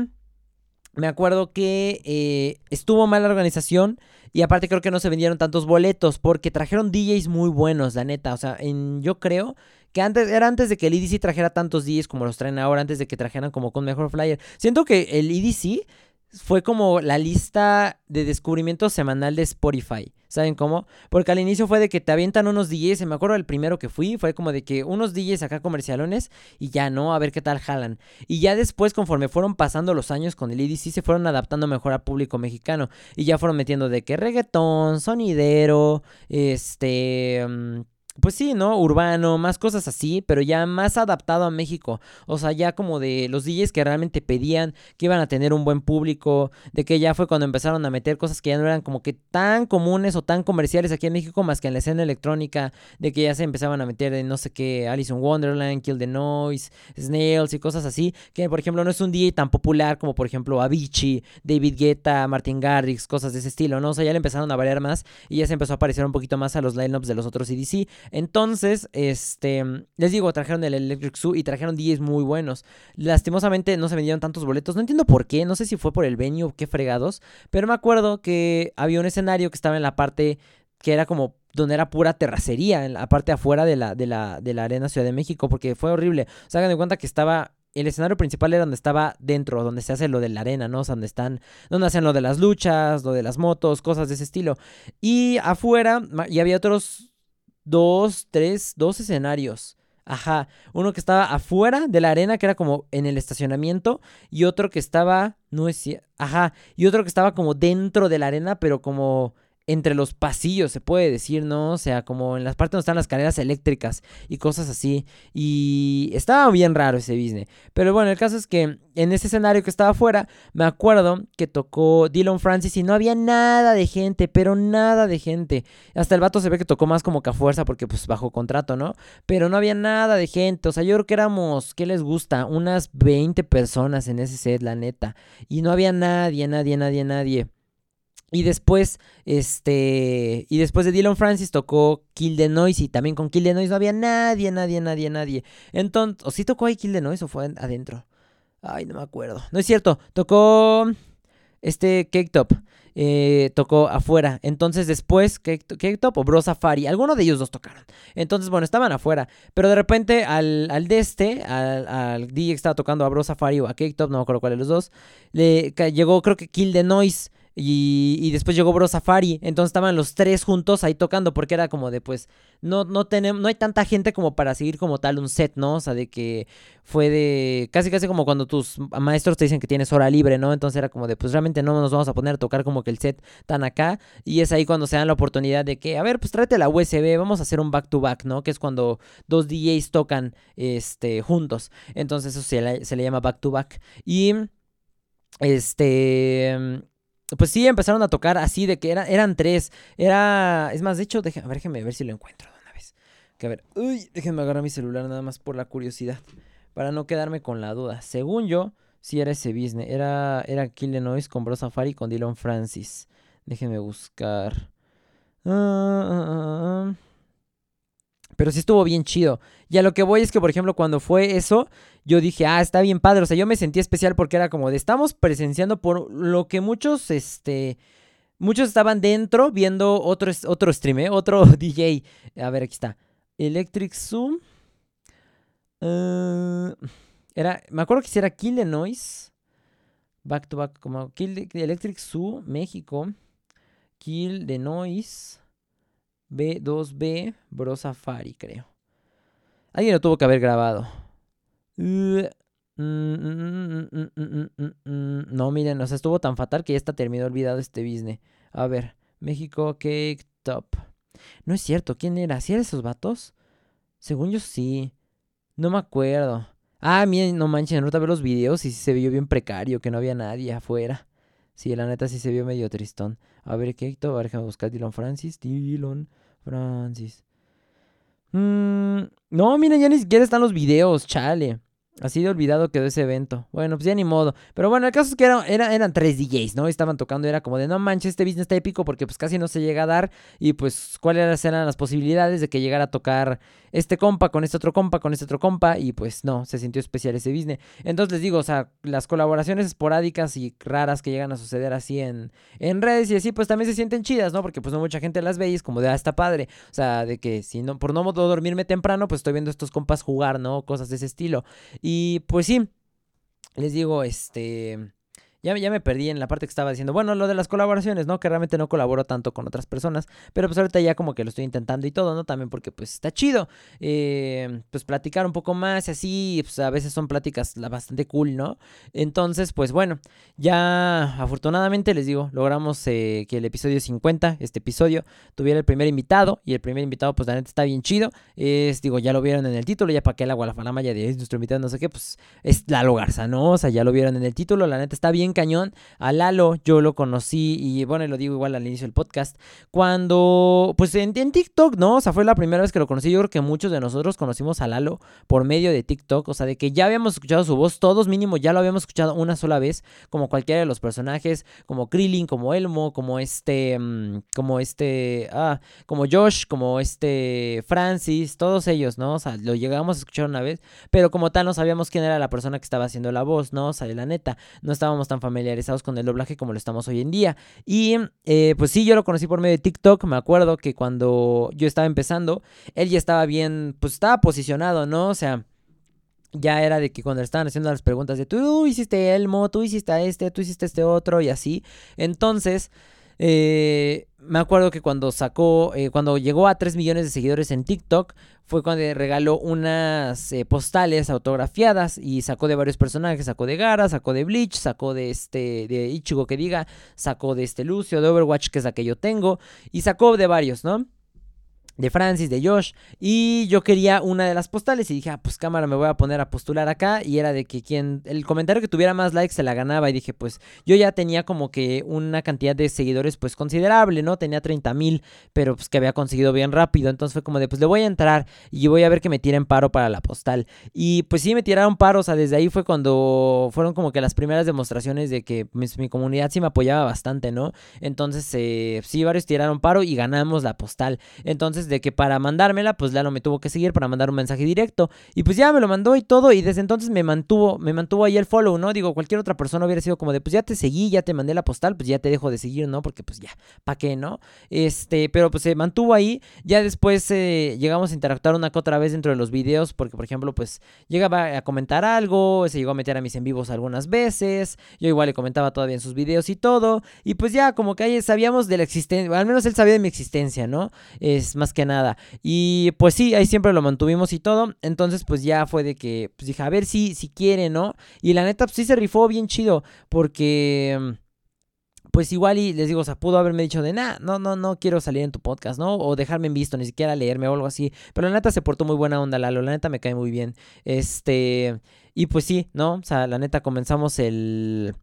S1: me acuerdo que eh, estuvo mala organización. Y aparte creo que no se vendieron tantos boletos porque trajeron DJs muy buenos, la neta. O sea, en, yo creo que antes era antes de que el EDC trajera tantos DJs como los traen ahora, antes de que trajeran como con mejor flyer. Siento que el EDC fue como la lista de descubrimiento semanal de Spotify. ¿Saben cómo? Porque al inicio fue de que te avientan unos DJs, me acuerdo el primero que fui, fue como de que unos DJs acá comercialones y ya no, a ver qué tal jalan. Y ya después, conforme fueron pasando los años con el EDC, se fueron adaptando mejor al público mexicano. Y ya fueron metiendo de que reggaetón, sonidero, este... Mm, pues sí, ¿no? Urbano, más cosas así, pero ya más adaptado a México. O sea, ya como de los DJs que realmente pedían que iban a tener un buen público, de que ya fue cuando empezaron a meter cosas que ya no eran como que tan comunes o tan comerciales aquí en México, más que en la escena electrónica, de que ya se empezaban a meter en no sé qué, Alice in Wonderland, Kill the Noise, Snails y cosas así, que por ejemplo no es un DJ tan popular como por ejemplo Avicii, David Guetta, Martin Garrix, cosas de ese estilo, ¿no? O sea, ya le empezaron a variar más y ya se empezó a parecer un poquito más a los lineups de los otros EDC. Entonces, este, les digo, trajeron el Electric Zoo y trajeron DJs muy buenos. Lastimosamente no se vendieron tantos boletos, no entiendo por qué, no sé si fue por el venue o qué fregados, pero me acuerdo que había un escenario que estaba en la parte que era como donde era pura terracería, en la parte afuera de la, de la, de la Arena Ciudad de México, porque fue horrible. O sea, hagan de cuenta que estaba el escenario principal era donde estaba dentro, donde se hace lo de la arena, ¿no? O sea, donde están, donde hacen lo de las luchas, lo de las motos, cosas de ese estilo. Y afuera, y había otros dos, tres, dos escenarios. Ajá, uno que estaba afuera de la arena, que era como en el estacionamiento, y otro que estaba, no es, ajá, y otro que estaba como dentro de la arena, pero como entre los pasillos, se puede decir, ¿no? O sea, como en las partes donde están las carreras eléctricas y cosas así. Y estaba bien raro ese business. Pero bueno, el caso es que en ese escenario que estaba afuera, me acuerdo que tocó Dylan Francis y no había nada de gente, pero nada de gente. Hasta el vato se ve que tocó más como que a fuerza porque pues bajo contrato, ¿no? Pero no había nada de gente. O sea, yo creo que éramos, ¿qué les gusta? Unas 20 personas en ese set, la neta. Y no había nadie, nadie, nadie, nadie. Y después, este, y después de Dylan Francis tocó Kill the Noise y también con Kill the Noise no había nadie, nadie, nadie, nadie. Entonces, ¿o sí tocó ahí Kill the Noise o fue adentro? Ay, no me acuerdo. No es cierto, tocó este Cake Top. Eh, tocó afuera. Entonces después, Cake, Top o Bro Safari, alguno de ellos dos tocaron. Entonces, bueno, estaban afuera. Pero de repente al, al de este, al, al DJ que estaba tocando a Bro Safari o a Cake Top, no me acuerdo cuál de los dos, le llegó creo que Kill the Noise. Y, después llegó Bro Safari. Entonces estaban los tres juntos ahí tocando. Porque era como de pues. No, no tenemos. No hay tanta gente como para seguir como tal un set, ¿no? O sea, de que fue de. Casi casi como cuando tus maestros te dicen que tienes hora libre, ¿no? Entonces era como de pues realmente no nos vamos a poner a tocar como que el set tan acá. Y es ahí cuando se dan la oportunidad de que, a ver, pues tráete la USB, vamos a hacer un back to back, ¿no? Que es cuando dos DJs tocan este juntos. Entonces eso se se le llama back to back. Y. Este pues sí, empezaron a tocar así de que eran tres. Era. Es más, de hecho, déjenme, déjenme ver si lo encuentro de una vez. Que a ver. Uy, déjenme agarrar mi celular nada más por la curiosidad. Para no quedarme con la duda. Según yo, sí era ese business. Era, era Kill the Noise con Bro Safari con Dylan Francis. Déjenme buscar. Ah, ah, ah, pero sí estuvo bien chido. Y a lo que voy es que, por ejemplo, cuando fue eso, yo dije, ah, está bien padre. O sea, yo me sentí especial porque era como de, estamos presenciando por lo que muchos, este, muchos estaban dentro viendo otro, otro stream, ¿eh? otro DJ. A ver, aquí está. Electric Zoom. era, me acuerdo que era Kill the Noise. Back to back, como Kill the Electric Zoo, México. Kill the Noise. B2B Bro Safari, creo. Alguien lo tuvo que haber grabado. No, miren, o sea, estuvo tan fatal que ya está terminado olvidado este business. A ver, México Cake Top. No es cierto, ¿quién era? ¿Sí eran esos vatos? Según yo sí. No me acuerdo. Ah, miren, no manchen, ahorita ver los videos y se vio bien precario, que no había nadie afuera. Sí, la neta sí se vio medio tristón. A ver, Cake Top, a ver, déjame buscar Dylan Francis. Dylan Francis. Mm, no, miren, ya ni siquiera están los videos, chale. Así de olvidado quedó ese evento. Bueno, pues ya ni modo. Pero bueno, el caso es que eran tres DJs, ¿no? Estaban tocando, era como de no manches, este business está épico porque pues casi no se llega a dar. Y pues cuáles eran las posibilidades de que llegara a tocar este compa con este otro compa, con este otro compa. Y pues no, se sintió especial ese business. Entonces les digo, o sea, las colaboraciones esporádicas y raras que llegan a suceder así en, en redes y así, pues también se sienten chidas, ¿no? Porque pues no mucha gente las ve y es como de, ah, está padre. O sea, de que si no, por no dormirme temprano, pues estoy viendo estos compas jugar, ¿no? Cosas de ese estilo. Pues sí, les digo, este... Ya, ya, me perdí en la parte que estaba diciendo, bueno, lo de las colaboraciones, ¿no? Que realmente no colaboro tanto con otras personas, pero pues ahorita ya como que lo estoy intentando y todo, ¿no? También porque pues está chido, eh, pues platicar un poco más y así, pues a veces son pláticas bastante cool, ¿no? Entonces, pues bueno, ya afortunadamente les digo, logramos eh, que el episodio 50, este episodio, tuviera el primer invitado y el primer invitado pues la neta está bien chido, es, digo, ya lo vieron en el título, ya para que la malla de nuestro invitado, no sé qué, pues es Lalo Garza, ¿no? O sea, ya lo vieron en el título, la neta está bien cañón. A Lalo yo lo conocí y bueno, lo digo igual al inicio del podcast, cuando, pues en, TikTok, ¿no? O sea, fue la primera vez que lo conocí. Yo creo que muchos de nosotros conocimos a Lalo por medio de TikTok, o sea, de que ya habíamos escuchado su voz, todos mínimo ya lo habíamos escuchado una sola vez, como cualquiera de los personajes, como Krillin, como Elmo, como este, mm, como este, ah, como Josh, como este Francis, todos ellos, ¿no? O sea, lo llegamos a escuchar una vez, pero como tal no sabíamos quién era la persona que estaba haciendo la voz, ¿no? O sea, la neta, no estábamos tan familiarizados con el doblaje como lo estamos hoy en día. Y eh, pues sí, yo lo conocí por medio de TikTok. Me acuerdo que cuando yo estaba empezando, él ya estaba bien, pues estaba posicionado, ¿no? O sea ya era de que cuando le estaban haciendo las preguntas de tú hiciste Elmo, tú hiciste este, tú hiciste este otro y así. Entonces, eh, me acuerdo que cuando sacó, eh, cuando llegó a 3 millones de seguidores en TikTok, fue cuando regaló unas eh, postales autografiadas y sacó de varios personajes, sacó de Gara, sacó de Bleach, sacó de este, de Ichigo que diga, sacó de este Lucio, de Overwatch que es la que yo tengo, y sacó de varios, ¿no? De Francis, de Josh, y yo quería una de las postales y dije, ah, pues cámara, me voy a poner a postular acá, y era de que quien, el comentario que tuviera más likes se la ganaba, y dije, pues yo ya tenía como que una cantidad de seguidores pues considerable, ¿no? Tenía 30 mil, pero pues que había conseguido bien rápido, entonces fue como de, pues le voy a entrar y voy a ver que me tiren paro para la postal, y pues sí me tiraron paro, o sea, desde ahí fue cuando fueron como que las primeras demostraciones de que pues, mi, comunidad sí me apoyaba bastante, ¿no? Entonces, eh, sí, varios tiraron paro y ganamos la postal, entonces de que para mandármela, pues Lalo me tuvo que seguir para mandar un mensaje directo. Y pues ya me lo mandó y todo. Y desde entonces me mantuvo, me mantuvo ahí el follow, ¿no? Digo, cualquier otra persona hubiera sido como de, pues ya te seguí, ya te mandé la postal, pues ya te dejo de seguir, ¿no? Porque pues ya, ¿para qué, no? Este, pero pues se mantuvo ahí. Ya después eh, llegamos a interactuar una que otra vez dentro de los videos. Porque, por ejemplo, pues llegaba a comentar algo, se llegó a meter a mis en vivos algunas veces. Yo igual le comentaba todavía en sus videos y todo. Y pues ya, como que ahí sabíamos de la existencia, al menos él sabía de mi existencia, ¿no? Es más que nada. Y pues sí, ahí siempre lo mantuvimos y todo. Entonces pues ya fue de que, pues dije, a ver si, si quiere, ¿no? Y la neta, pues sí se rifó bien chido porque pues igual y les digo, o sea, pudo haberme dicho de, nah, no, no, no quiero salir en tu podcast, ¿no? O dejarme en visto, ni siquiera leerme o algo así. Pero la neta se portó muy buena onda, Lalo, la neta me cae muy bien. Este, y pues sí, ¿no? O sea, la neta comenzamos el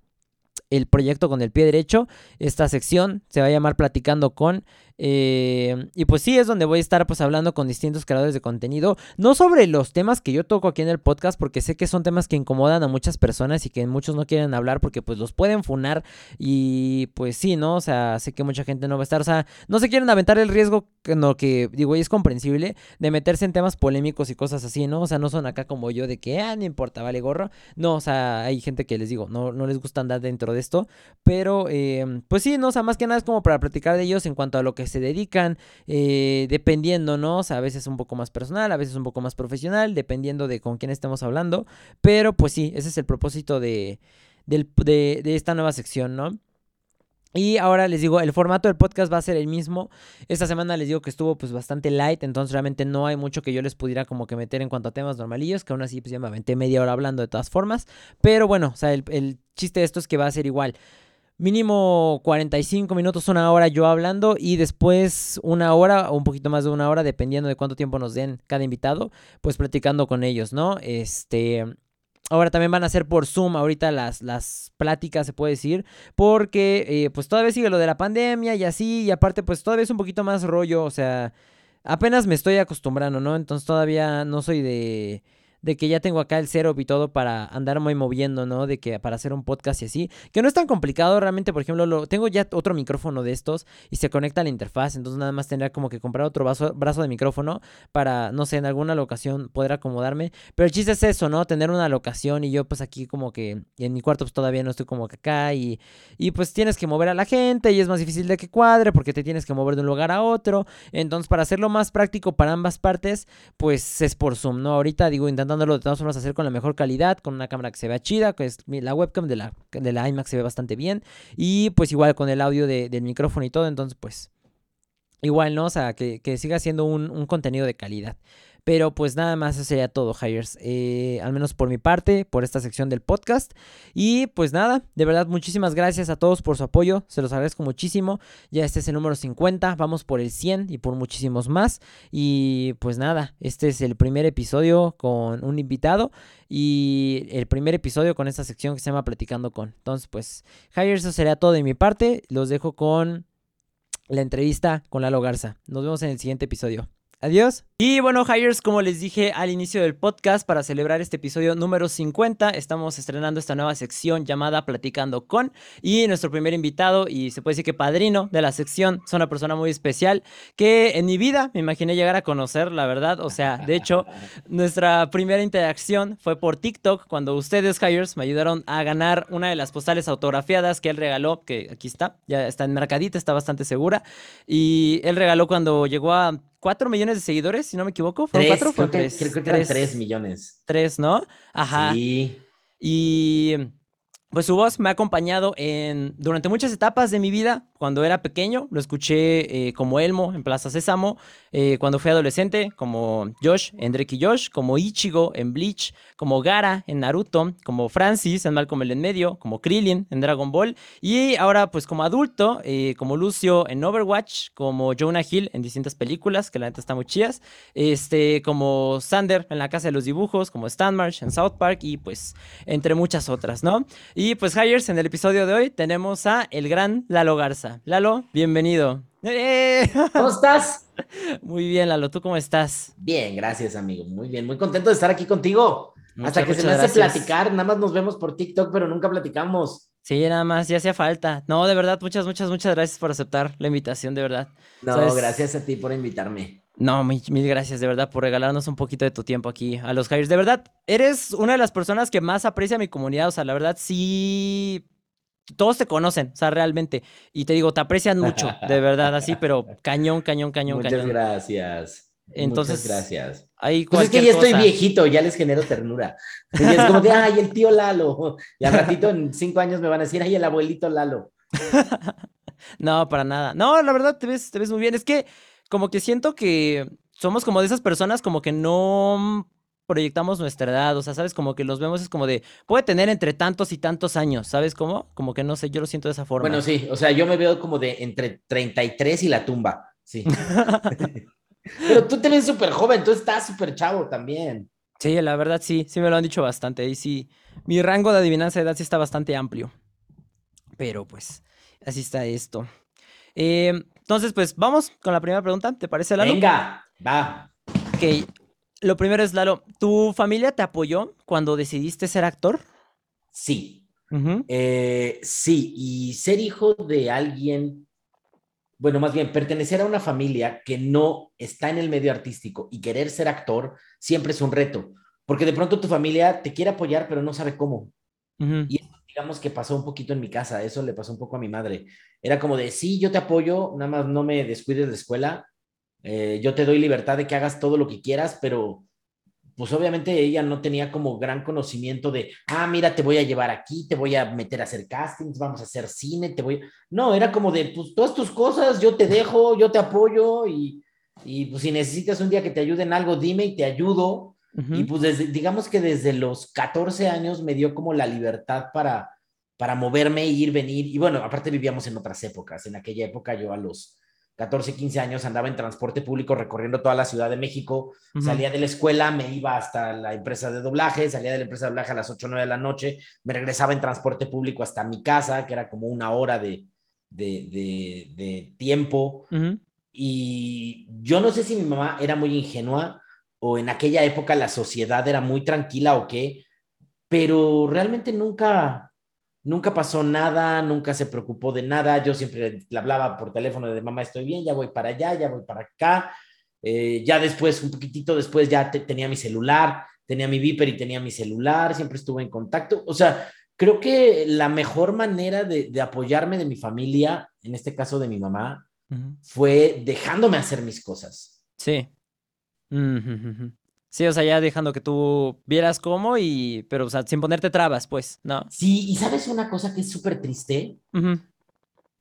S1: el proyecto con el pie derecho. Esta sección se va a llamar Platicando con. Eh, y pues sí, es donde voy a estar pues hablando con distintos creadores de contenido, no sobre los temas que yo toco aquí en el podcast, porque sé que son temas que incomodan a muchas personas y que muchos no quieren hablar porque pues los pueden funar y pues sí, ¿no? O sea, sé que mucha gente no va a estar, o sea, no se quieren aventar el riesgo, que, no, que digo, y es comprensible, de meterse en temas polémicos y cosas así, ¿no? O sea, no son acá como yo de que, ah, no importa, vale gorro. No, o sea, hay gente que les digo, no, no les gusta andar dentro de esto, pero eh, pues sí, ¿no? O sea, más que nada es como para platicar de ellos en cuanto a lo que se dedican, eh, dependiendo, ¿no? O sea, a veces un poco más personal, a veces un poco más profesional, dependiendo de con quién estemos hablando. Pero pues sí, ese es el propósito de, de, de esta nueva sección, ¿no? Y ahora les digo, el formato del podcast va a ser el mismo. Esta semana les digo que estuvo pues bastante light, entonces realmente no hay mucho que yo les pudiera como que meter en cuanto a temas normalillos, que aún así pues ya me aventé media hora hablando de todas formas. Pero bueno, o sea, el, el chiste de esto es que va a ser igual mínimo 45 minutos, una hora yo hablando y después una hora o un poquito más de una hora, dependiendo de cuánto tiempo nos den cada invitado, pues platicando con ellos, ¿no? Este... Ahora también van a ser por Zoom ahorita las, las pláticas, se puede decir, porque eh, pues todavía sigue lo de la pandemia y así, y aparte pues todavía es un poquito más rollo, o sea, apenas me estoy acostumbrando, ¿no? Entonces todavía no soy de de que ya tengo acá el setup y todo para andarme moviendo, ¿no? De que para hacer un podcast y así, que no es tan complicado realmente, por ejemplo, lo, tengo ya otro micrófono de estos y se conecta a la interfaz, entonces nada más tendría como que comprar otro brazo de micrófono para, no sé, en alguna locación poder acomodarme, pero el chiste es eso, ¿no? Tener una locación y yo pues aquí como que en mi cuarto pues todavía no estoy como que acá y, y pues tienes que mover a la gente y es más difícil de que cuadre porque te tienes que mover de un lugar a otro, entonces para hacerlo más práctico para ambas partes, pues es por Zoom, ¿no? Ahorita digo intentando de todas hacer con la mejor calidad, con una cámara que se vea chida, que es la webcam de la, de la iMac se ve bastante bien. Y pues igual con el audio del micrófono y todo, entonces pues igual, ¿no? O sea, que, siga siendo un, un contenido de calidad. Pero pues nada más, eso sería todo, Hires. Eh, al menos por mi parte, por esta sección del podcast. Y pues nada, de verdad, muchísimas gracias a todos por su apoyo. Se los agradezco muchísimo. Ya este es el número 50. Vamos por el 100 y por muchísimos más. Y pues nada, este es el primer episodio con un invitado. Y el primer episodio con esta sección que se llama Platicando con. Entonces, pues, Hires, eso sería todo de mi parte. Los dejo con la entrevista con Lalo Garza. Nos vemos en el siguiente episodio. Adiós. Y bueno, Hires, como les dije al inicio del podcast, para celebrar este episodio número 50, estamos estrenando esta nueva sección llamada Platicando con. Y nuestro primer invitado, y se puede decir que padrino de la sección, es una persona muy especial que en mi vida me imaginé llegar a conocer, la verdad. O sea, de hecho, nuestra primera interacción fue por TikTok, cuando ustedes, Hires, me ayudaron a ganar una de las postales autografiadas que él regaló, que aquí está, ya está en mercadita, está bastante segura. Y él regaló cuando llegó a 4 millones de seguidores, si no me equivoco. ¿Fueron
S2: cuatro
S1: o
S2: tres? Creo que, que 3 millones.
S1: 3, ¿no? Ajá. Sí. Y pues su voz me ha acompañado en, durante muchas etapas de mi vida. Cuando era pequeño, lo escuché eh, como Elmo en Plaza Sésamo. Eh, cuando fui adolescente, como Josh en Drake y Josh. Como Ichigo en Bleach. Como Gara en Naruto. Como Francis en Malcolm el en medio. Como Krillin en Dragon Ball. Y ahora, pues como adulto, eh, como Lucio en Overwatch. Como Jonah Hill en distintas películas, que la neta están muy chidas. Este, como Sander en La Casa de los Dibujos. Como Stan Marsh en South Park. Y pues entre muchas otras, ¿no? Y pues, Hires, en el episodio de hoy tenemos a el gran Lalo Garza. Lalo, bienvenido.
S2: ¡Eh! ¿Cómo estás?
S1: Muy bien, Lalo, ¿tú cómo estás?
S2: Bien, gracias, amigo. Muy bien, muy contento de estar aquí contigo. Hasta que se me hace platicar, nada más nos vemos por TikTok, pero nunca platicamos.
S1: Sí, nada más, ya hacía falta. No, de verdad, muchas, muchas, muchas gracias por aceptar la invitación, de verdad.
S2: No, gracias a ti por invitarme.
S1: No, mil, gracias, de verdad, por regalarnos un poquito de tu tiempo aquí a los Hires. De verdad, eres una de las personas que más aprecia mi comunidad. O sea, la verdad, sí todos te conocen, o sea, realmente. Y te digo, te aprecian mucho, de verdad, así, pero cañón, cañón, cañón,
S2: Muchas
S1: cañón.
S2: gracias.
S1: Entonces,
S2: Muchas gracias. Ahí pues es que ya estoy viejito, ya les genero ternura. Y es como de, ay, el tío Lalo. Y al ratito, en cinco años, me van a decir, ay, el abuelito Lalo.
S1: no, para nada. No, la verdad, te ves, te ves muy bien. Es que, como que siento que somos como de esas personas como que no proyectamos nuestra edad, o sea, ¿sabes? Como que los vemos es como de, puede tener entre tantos y tantos años, ¿sabes cómo? Como que no sé, yo lo siento de esa forma.
S2: Bueno, sí, o sea, yo me veo como de entre 33 y la tumba, sí. Pero tú te ves súper joven, tú estás súper chavo también.
S1: Sí, la verdad sí, sí me lo han dicho bastante, y sí, mi rango de adivinanza de edad sí está bastante amplio. Pero pues, así está esto. Eh, entonces pues vamos con la primera pregunta, ¿te parece, Lalo?
S2: Venga, va.
S1: Ok, lo primero es, Lalo, ¿tu familia te apoyó cuando decidiste ser actor?
S2: Sí. Eh, sí, y ser hijo de alguien, bueno, más bien pertenecer a una familia que no está en el medio artístico y querer ser actor siempre es un reto, porque de pronto tu familia te quiere apoyar, pero no sabe cómo. Y digamos que pasó un poquito en mi casa, eso le pasó un poco a mi madre. Era como de, sí, yo te apoyo, nada más no me descuides de escuela, eh, yo te doy libertad de que hagas todo lo que quieras, pero pues obviamente ella no tenía como gran conocimiento de, ah, mira, te voy a llevar aquí, te voy a meter a hacer castings, vamos a hacer cine, te voy... No, era como de, pues todas tus cosas, yo te dejo, yo te apoyo y, y pues si necesitas un día que te ayuden algo, dime y te ayudo. Y pues desde, digamos que desde los 14 años me dio como la libertad para, para moverme, ir, venir. Y bueno, aparte vivíamos en otras épocas. En aquella época yo a los 14, 15 años andaba en transporte público recorriendo toda la Ciudad de México, salía de la escuela, me iba hasta la empresa de doblaje, salía de la empresa de doblaje a las 8 o 9 de la noche, me regresaba en transporte público hasta mi casa, que era como una hora de, de, de, tiempo. Y yo no sé si mi mamá era muy ingenua o en aquella época la sociedad era muy tranquila o qué, pero realmente nunca, nunca pasó nada, nunca se preocupó de nada. Yo siempre le hablaba por teléfono de mamá, estoy bien, ya voy para allá, ya voy para acá. Eh, ya después, un poquitito después, ya tenía mi celular, tenía mi Viper y tenía mi celular, siempre estuve en contacto. O sea, creo que la mejor manera de, apoyarme de mi familia, en este caso de mi mamá, fue dejándome hacer mis cosas.
S1: Sí. Sí, o sea, ya dejando que tú vieras cómo y, pero, o sea, sin ponerte trabas, pues, ¿no?
S2: Sí, y sabes una cosa que es súper triste.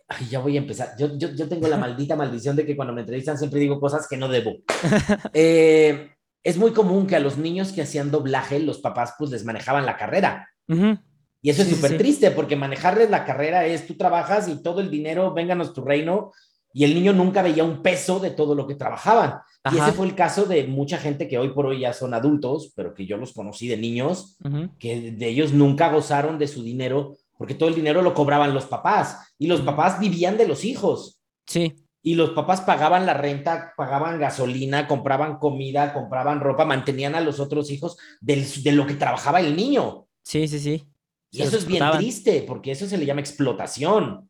S2: Ay, ya voy a empezar. Yo, yo, yo, tengo la maldita maldición de que cuando me entrevistan siempre digo cosas que no debo. Eh, es muy común que a los niños que hacían doblaje, los papás pues les manejaban la carrera. Y eso es súper triste porque manejarles la carrera es tú trabajas y todo el dinero, vénganos tu reino, y el niño nunca veía un peso de todo lo que trabajaban. Y ese fue el caso de mucha gente que hoy por hoy ya son adultos, pero que yo los conocí de niños, que de ellos nunca gozaron de su dinero, porque todo el dinero lo cobraban los papás y los papás vivían de los hijos.
S1: Sí.
S2: Y los papás pagaban la renta, pagaban gasolina, compraban comida, compraban ropa, mantenían a los otros hijos de lo que trabajaba el niño.
S1: Sí, sí, sí.
S2: Y eso es bien triste, porque eso se le llama explotación.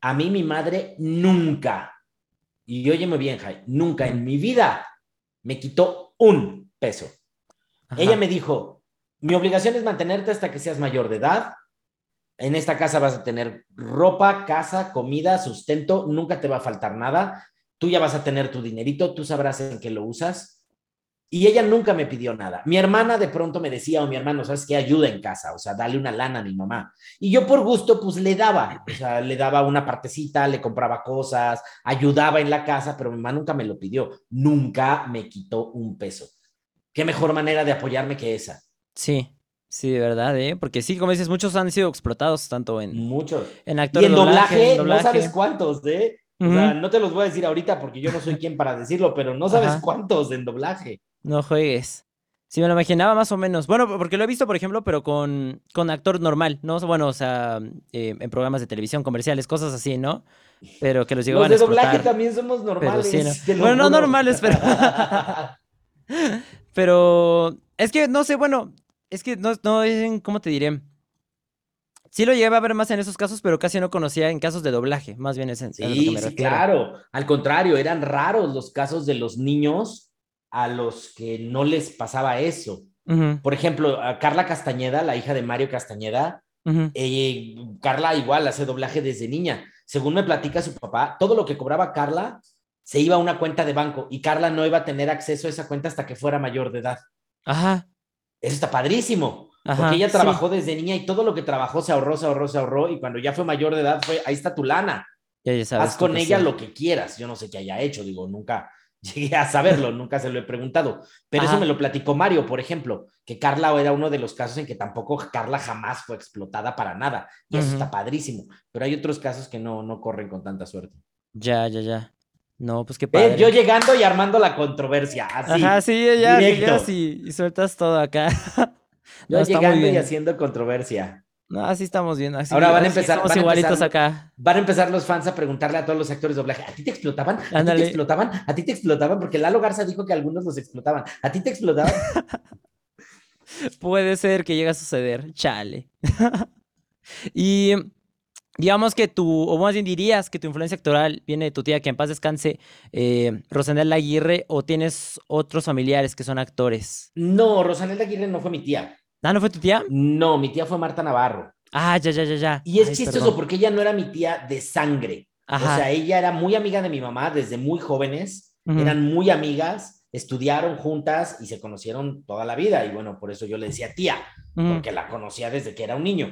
S2: A mí mi madre nunca, y óyeme bien, Jai, nunca en mi vida me quitó un peso. Ella me dijo, mi obligación es mantenerte hasta que seas mayor de edad. En esta casa vas a tener ropa, casa, comida, sustento, nunca te va a faltar nada. Tú ya vas a tener tu dinerito, tú sabrás en qué lo usas y ella nunca me pidió nada. Mi hermana de pronto me decía, o mi hermano, ¿sabes qué? Ayuda en casa, o sea, dale una lana a mi mamá. Y yo por gusto, pues le daba, o sea, le daba una partecita, le compraba cosas, ayudaba en la casa, pero mi mamá nunca me lo pidió, nunca me quitó un peso. ¿Qué mejor manera de apoyarme que esa?
S1: Sí, sí, de verdad, ¿eh? Porque sí, como dices, muchos han sido explotados, tanto en...
S2: Muchos.
S1: En
S2: actores Y en doblaje, no sabes cuántos, ¿eh? O sea, no te los voy a decir ahorita porque yo no soy quien para decirlo, pero no sabes cuántos en doblaje.
S1: No juegues. Sí, me lo imaginaba más o menos. Bueno, porque lo he visto, por ejemplo, pero con, con actor normal, ¿no? Bueno, o sea, eh, en programas de televisión, comerciales, cosas así, ¿no? Pero que los llegaban
S2: los de doblaje también somos normales.
S1: Bueno, no normales, pero... pero es que, no sé, bueno, es que no, no, ¿cómo te diré? Sí lo llegué a ver más en esos casos, pero casi no conocía en casos de doblaje, más bien es en,
S2: sí, sí, claro. Al contrario, eran raros los casos de los niños a los que no les pasaba eso. Por ejemplo, a Carla Castañeda, la hija de Mario Castañeda, eh, Carla igual hace doblaje desde niña. Según me platica su papá, todo lo que cobraba Carla se iba a una cuenta de banco y Carla no iba a tener acceso a esa cuenta hasta que fuera mayor de edad.
S1: Ajá.
S2: Eso está padrísimo. porque ella trabajó desde niña y todo lo que trabajó se ahorró, se ahorró, se ahorró. Y cuando ya fue mayor de edad, fue ahí está tu lana.
S1: Ya,
S2: Haz con ella lo que quieras. Yo no sé qué haya hecho, digo, nunca, llegué a saberlo, nunca se lo he preguntado. Pero eso me lo platicó Mario, por ejemplo, que Carla era uno de los casos en que tampoco Carla jamás fue explotada para nada. Y eso está padrísimo. Pero hay otros casos que no, no corren con tanta suerte.
S1: Ya, ya, ya. No, pues qué padre.
S2: yo llegando y armando la controversia. Así,
S1: Ajá, sí, ya llegas y, sueltas todo acá.
S2: yo llegando y haciendo controversia.
S1: No, así estamos bien.
S2: Ahora van a empezar.
S1: Somos igualitos acá.
S2: Van a empezar los fans a preguntarle a todos los actores de doblaje: ¿A ti te explotaban? ¿A ti te explotaban? ¿A ti te explotaban? Porque Lalo Garza dijo que algunos los explotaban. ¿A ti te explotaban?
S1: Puede ser que llegue a suceder. Chale. y digamos que tu, o más bien dirías que tu influencia actoral viene de tu tía, que en paz descanse, eh, Rosanel Aguirre, o tienes otros familiares que son actores?
S2: No, Rosanel Aguirre no fue mi tía.
S1: ¿Ah, no fue tu tía?
S2: No, mi tía fue Marta Navarro.
S1: Ah, ya, ya, ya, ya.
S2: Y es chistoso porque ella no era mi tía de sangre. O sea, ella era muy amiga de mi mamá desde muy jóvenes, eran muy amigas, estudiaron juntas y se conocieron toda la vida. Y bueno, por eso yo le decía tía, porque la conocía desde que era un niño.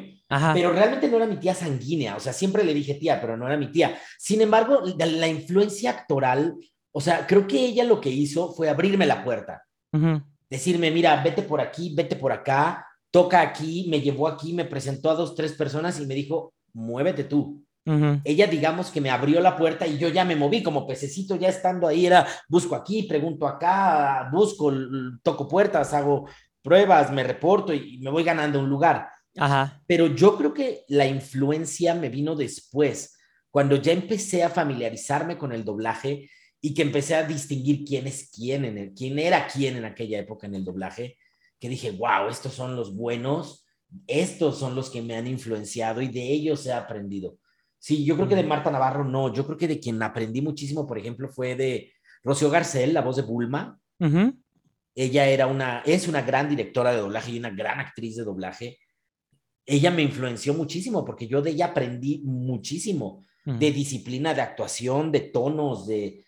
S2: Pero realmente no era mi tía sanguínea, o sea, siempre le dije tía, pero no era mi tía. Sin embargo, la influencia actoral, o sea, creo que ella lo que hizo fue abrirme la puerta. Decirme, mira, vete por aquí, vete por acá, toca aquí, me llevó aquí, me presentó a dos, tres personas y me dijo, muévete tú. Ella, digamos que me abrió la puerta y yo ya me moví como pececito, ya estando ahí, era busco aquí, pregunto acá, busco, toco puertas, hago pruebas, me reporto y me voy ganando un lugar. Ajá. Pero yo creo que la influencia me vino después, cuando ya empecé a familiarizarme con el doblaje y que empecé a distinguir quién es quién, en el, quién era quién en aquella época en el doblaje, que dije, wow, estos son los buenos, estos son los que me han influenciado y de ellos he aprendido. Sí, yo creo que de Marta Navarro no, yo creo que de quien aprendí muchísimo, por ejemplo, fue de Rocío Garcel, la voz de Bulma. Ella era una, es una gran directora de doblaje y una gran actriz de doblaje. Ella me influenció muchísimo porque yo de ella aprendí muchísimo de disciplina, de actuación, de tonos, de,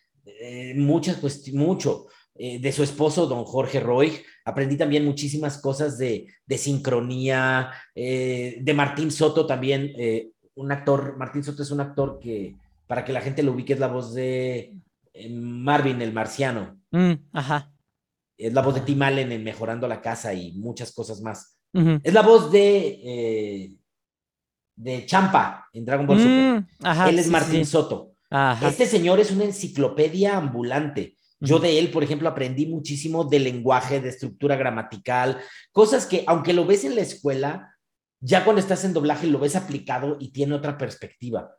S2: muchas cuestiones, mucho. Eh, de su esposo, don Jorge Roy, aprendí también muchísimas cosas de, de sincronía, eh, de Martín Soto también, eh, un actor, Martín Soto es un actor que, para que la gente lo ubique, es la voz de eh, Marvin, el marciano.
S1: Mm, ajá.
S2: Es la voz de Tim Allen en Mejorando la Casa y muchas cosas más. Es la voz de, eh, de Champa en Dragon Ball Super. Mm, él es Martín Soto. Este señor es una enciclopedia ambulante. Yo de él, por ejemplo, aprendí muchísimo de lenguaje, de estructura gramatical, cosas que, aunque lo ves en la escuela, ya cuando estás en doblaje lo ves aplicado y tiene otra perspectiva.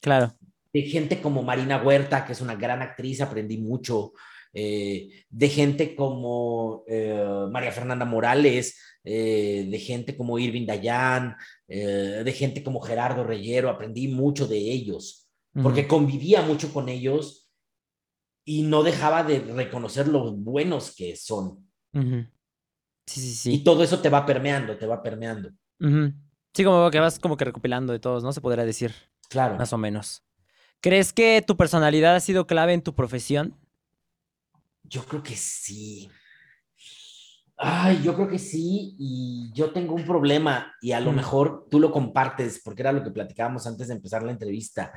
S1: Claro.
S2: De gente como Marina Huerta, que es una gran actriz, aprendí mucho. Eh, de gente como eh, María Fernanda Morales, eh, de gente como Irving Dayan, de gente como Gerardo Reyero, aprendí mucho de ellos, porque convivía mucho con ellos y no dejaba de reconocer lo buenos que son.
S1: Sí, sí, sí.
S2: Y todo eso te va permeando, te va permeando.
S1: Sí, como que vas como que recopilando de todos, ¿no? Se podría decir.
S2: Claro.
S1: Más o menos. ¿Crees que tu personalidad ha sido clave en tu profesión?
S2: Yo creo que sí. Ay, yo creo que sí, y yo tengo un problema, y a lo mejor tú lo compartes, porque era lo que platicábamos antes de empezar la entrevista.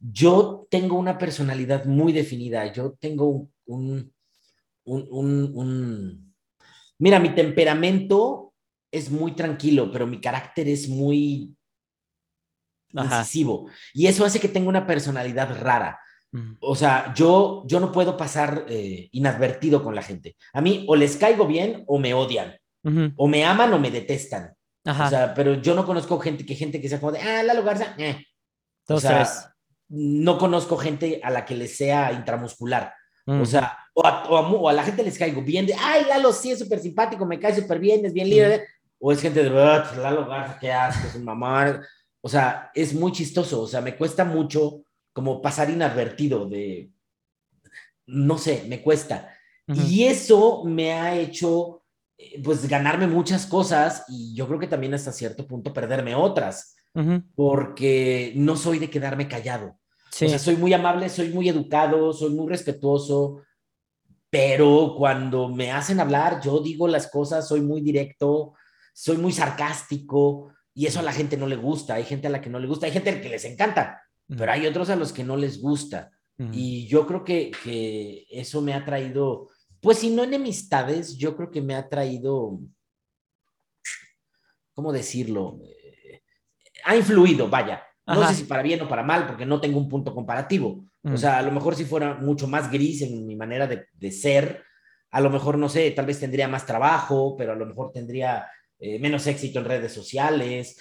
S2: Yo tengo una personalidad muy definida, yo tengo un, un Mira, mi temperamento es muy tranquilo, pero mi carácter es muy decisivo. Y eso hace que tenga una personalidad rara. O sea, yo, yo no puedo pasar eh, inadvertido con la gente. A mí o les caigo bien o me odian. O me aman o me detestan. O sea, pero yo no conozco gente que gente que sea como de, ah, Lalo Garza, eh. O sea, no conozco gente a la que le sea intramuscular. O sea, o a, la gente les caigo bien de, ay, Lalo sí es súper simpático, me cae súper bien, es bien libre. O es gente de, Lalo Garza, qué asco, es un mamá. O sea, es muy chistoso. O sea, me cuesta mucho como pasar inadvertido de, no sé, me cuesta. Y eso me ha hecho, eh, pues, ganarme muchas cosas y yo creo que también hasta cierto punto perderme otras, porque no soy de quedarme callado. O sea, soy muy amable, soy muy educado, soy muy respetuoso, pero cuando me hacen hablar, yo digo las cosas, soy muy directo, soy muy sarcástico y eso a la gente no le gusta. Hay gente a la que no le gusta, hay gente a la que les encanta, pero hay otros a los que no les gusta. Y yo creo que, que eso me ha traído, pues si no enemistades, yo creo que me ha traído, ¿cómo decirlo? Eh, ha influido, vaya, no sé si para bien o para mal, porque no tengo un punto comparativo. O mm. sea, a lo mejor si fuera mucho más gris en mi manera de, ser, a lo mejor, no sé, tal vez tendría más trabajo, pero a lo mejor tendría eh, menos éxito en redes sociales.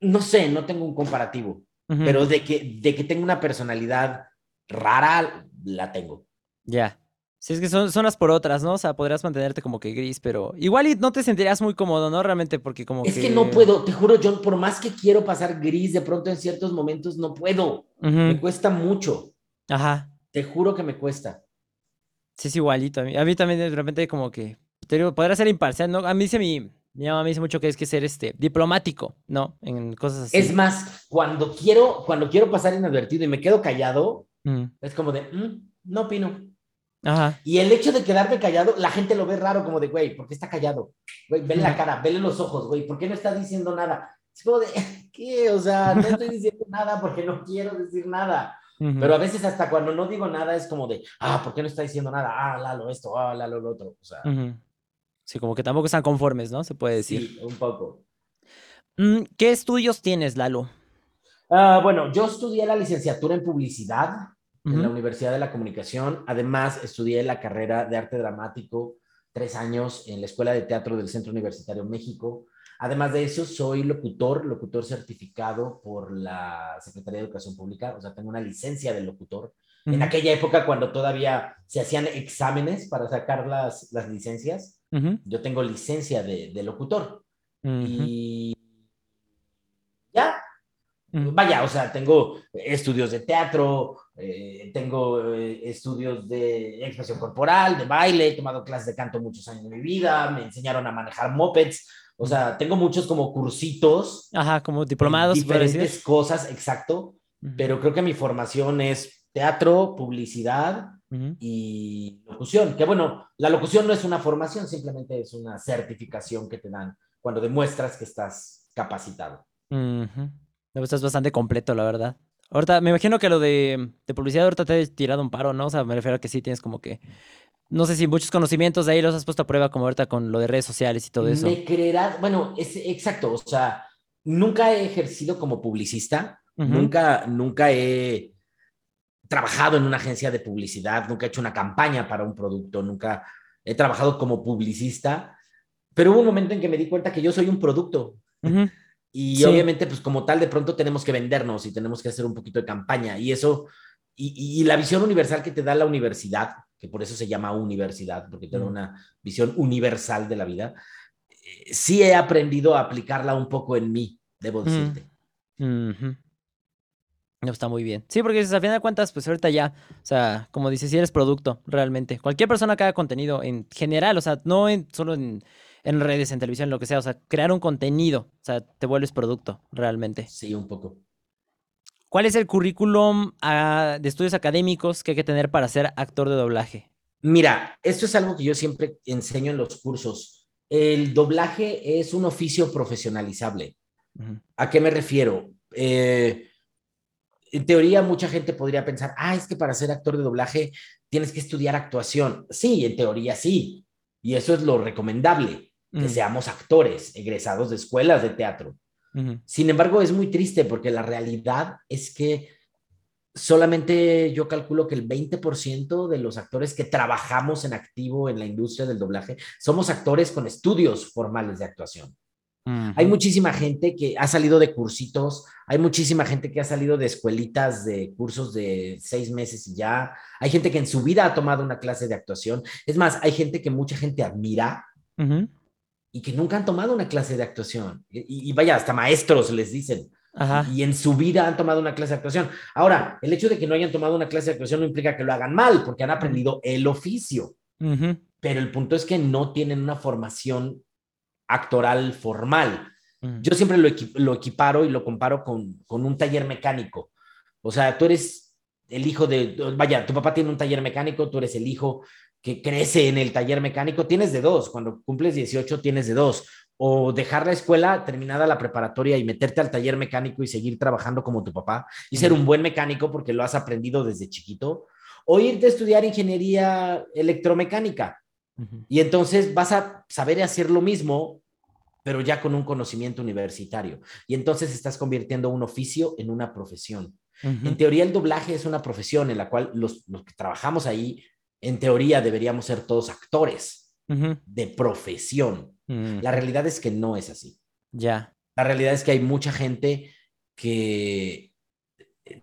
S2: No sé, no tengo un comparativo, pero de que, de que tengo una personalidad rara, la tengo.
S1: Ya. Sí, es que son, son las por otras, ¿no? O sea, podrías mantenerte como que gris, pero igual y no te sentirías muy cómodo, ¿no? Realmente, porque como
S2: es que... no puedo, te juro, John, por más que quiero pasar gris, de pronto en ciertos momentos no puedo. Me cuesta mucho. Ajá. Te juro que me cuesta.
S1: Sí, es igualito. A mí, a mí también de repente como que, te digo, podría ser imparcial, ¿no? A mí se mi, mi mamá me dice mucho que es que ser este diplomático, ¿no? En cosas así.
S2: Es más, cuando quiero, cuando quiero pasar inadvertido y me quedo callado, es como de, mm, no opino. Ajá. Y el hecho de quedarme callado, la gente lo ve raro, como de, güey, ¿por qué está callado? Güey, vele la cara, vele los ojos, güey, ¿por qué no está diciendo nada? Es como de, ¿qué? O sea, no estoy diciendo nada porque no quiero decir nada. Pero a veces hasta cuando no digo nada es como de, ah, ¿por qué no está diciendo nada? Ah, Lalo esto, ah, Lalo lo otro. O sea.
S1: Sí, como que tampoco están conformes, ¿no? Se puede decir.
S2: Sí, un poco.
S1: Mm, ¿Qué estudios tienes, Lalo?
S2: Ah, bueno, yo estudié la licenciatura en publicidad en la Universidad de la Comunicación. Además, estudié la carrera de arte dramático tres años en la Escuela de Teatro del Centro Universitario México. Además de eso, soy locutor, locutor certificado por la Secretaría de Educación Pública, o sea, tengo una licencia de locutor. En aquella época, cuando todavía se hacían exámenes para sacar las, las licencias, yo tengo licencia de, de locutor. Y ya, vaya, o sea, tengo estudios de teatro, eh, tengo eh, estudios de expresión corporal, de baile, he tomado clases de canto muchos años de mi vida, me enseñaron a manejar mopeds, o sea, tengo muchos como cursitos.
S1: Ajá, como diplomados.
S2: Diferentes cosas, exacto, pero creo que mi formación es teatro, publicidad y locución, que bueno, la locución no es una formación, simplemente es una certificación que te dan cuando demuestras que estás capacitado.
S1: Estás bastante completo, la verdad. Ahorita, me imagino que lo de, publicidad ahorita te he tirado un paro, ¿no? O sea, me refiero a que sí tienes como que, no sé si muchos conocimientos de ahí los has puesto a prueba como ahorita con lo de redes sociales y todo eso.
S2: Me creerás, bueno, es exacto, o sea, nunca he ejercido como publicista, nunca, nunca he trabajado en una agencia de publicidad, nunca he hecho una campaña para un producto, nunca he trabajado como publicista, pero hubo un momento en que me di cuenta que yo soy un producto. Y obviamente, pues como tal, de pronto tenemos que vendernos y tenemos que hacer un poquito de campaña. Y eso, y, la visión universal que te da la universidad, que por eso se llama universidad, porque te da una visión universal de la vida, eh, sí he aprendido a aplicarla un poco en mí, debo decirte.
S1: No, está muy bien. Sí, porque al final de cuentas, pues ahorita ya, o sea, como dices, si eres producto, realmente. Cualquier persona que haga contenido en general, o sea, no en, solo en en redes, en televisión, lo que sea. O sea, crear un contenido. O sea, te vuelves producto, realmente.
S2: Sí, un poco.
S1: ¿Cuál es el currículum ah, de estudios académicos que hay que tener para ser actor de doblaje?
S2: Mira, esto es algo que yo siempre enseño en los cursos. El doblaje es un oficio profesionalizable. ¿A qué me refiero? Eh, en teoría, mucha gente podría pensar, ah, es que para ser actor de doblaje tienes que estudiar actuación. Sí, en teoría sí. Y eso es lo recomendable que seamos actores egresados de escuelas de teatro. Sin embargo, es muy triste porque la realidad es que solamente yo calculo que el 20% de los actores que trabajamos en activo en la industria del doblaje somos actores con estudios formales de actuación. Hay muchísima gente que ha salido de cursitos, hay muchísima gente que ha salido de escuelitas de cursos de seis meses y ya. Hay gente que en su vida ha tomado una clase de actuación. Es más, hay gente que mucha gente admira y que nunca han tomado una clase de actuación. Y, vaya, hasta maestros les dicen. Y en su vida han tomado una clase de actuación. Ahora, el hecho de que no hayan tomado una clase de actuación no implica que lo hagan mal, porque han aprendido el oficio. Pero el punto es que no tienen una formación actoral formal. Yo siempre lo, lo, equiparo y lo comparo con, con un taller mecánico. O sea, tú eres el hijo de, vaya, tu papá tiene un taller mecánico, tú eres el hijo que crece en el taller mecánico, tienes de dos, cuando cumples 18 tienes de dos, o dejar la escuela terminada la preparatoria y meterte al taller mecánico y seguir trabajando como tu papá y ser un buen mecánico porque lo has aprendido desde chiquito, o irte a estudiar ingeniería electromecánica. Y entonces vas a saber hacer lo mismo, pero ya con un conocimiento universitario. Y entonces estás convirtiendo un oficio en una profesión. En teoría, el doblaje es una profesión en la cual los, los que trabajamos ahí en teoría deberíamos ser todos actores. de profesión. La realidad es que no es así.
S1: Ya.
S2: La realidad es que hay mucha gente que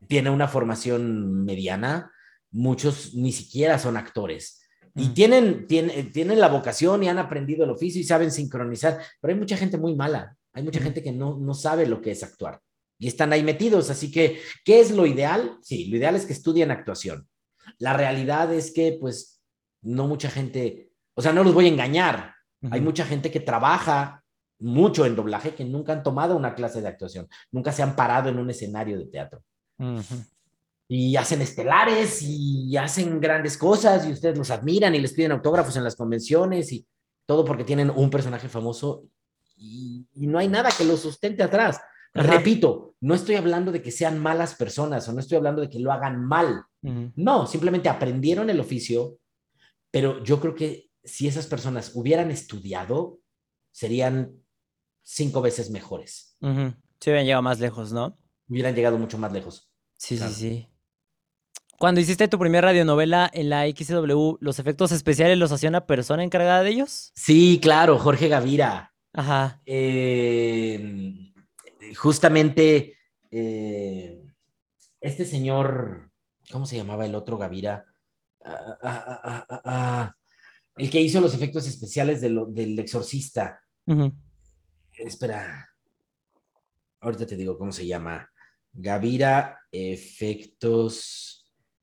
S2: tiene una formación mediana, muchos ni siquiera son actores. Y tienen, tienen, tienen la vocación y han aprendido el oficio y saben sincronizar, pero hay mucha gente muy mala, hay mucha gente que no, no sabe lo que es actuar y están ahí metidos. Así que, ¿qué es lo ideal? Sí, lo ideal es que estudien actuación. La realidad es que, pues, no mucha gente, o sea, no los voy a engañar. Hay mucha gente que trabaja mucho en doblaje que nunca han tomado una clase de actuación, nunca se han parado en un escenario de teatro. Y hacen estelares y hacen grandes cosas y ustedes los admiran y les piden autógrafos en las convenciones y todo porque tienen un personaje famoso y, y no hay nada que los sustente atrás. Repito, no estoy hablando de que sean malas personas o no estoy hablando de que lo hagan mal. No, simplemente aprendieron el oficio, pero yo creo que si esas personas hubieran estudiado, serían cinco veces mejores.
S1: Se hubieran llegado más lejos, ¿no?
S2: Hubieran llegado mucho más lejos.
S1: Sí, sí, sí. Cuando hiciste tu primera radionovela en la XW, ¿los efectos especiales los hacía una persona encargada de ellos?
S2: Sí, claro, Jorge Gavira.
S1: Ajá.
S2: Eh, justamente eh, este señor, ¿cómo se llamaba el otro Gavira? Ah, ah, ah, el que hizo los efectos especiales del exorcista. Espera, ahorita te digo cómo se llama. Gavira Efectos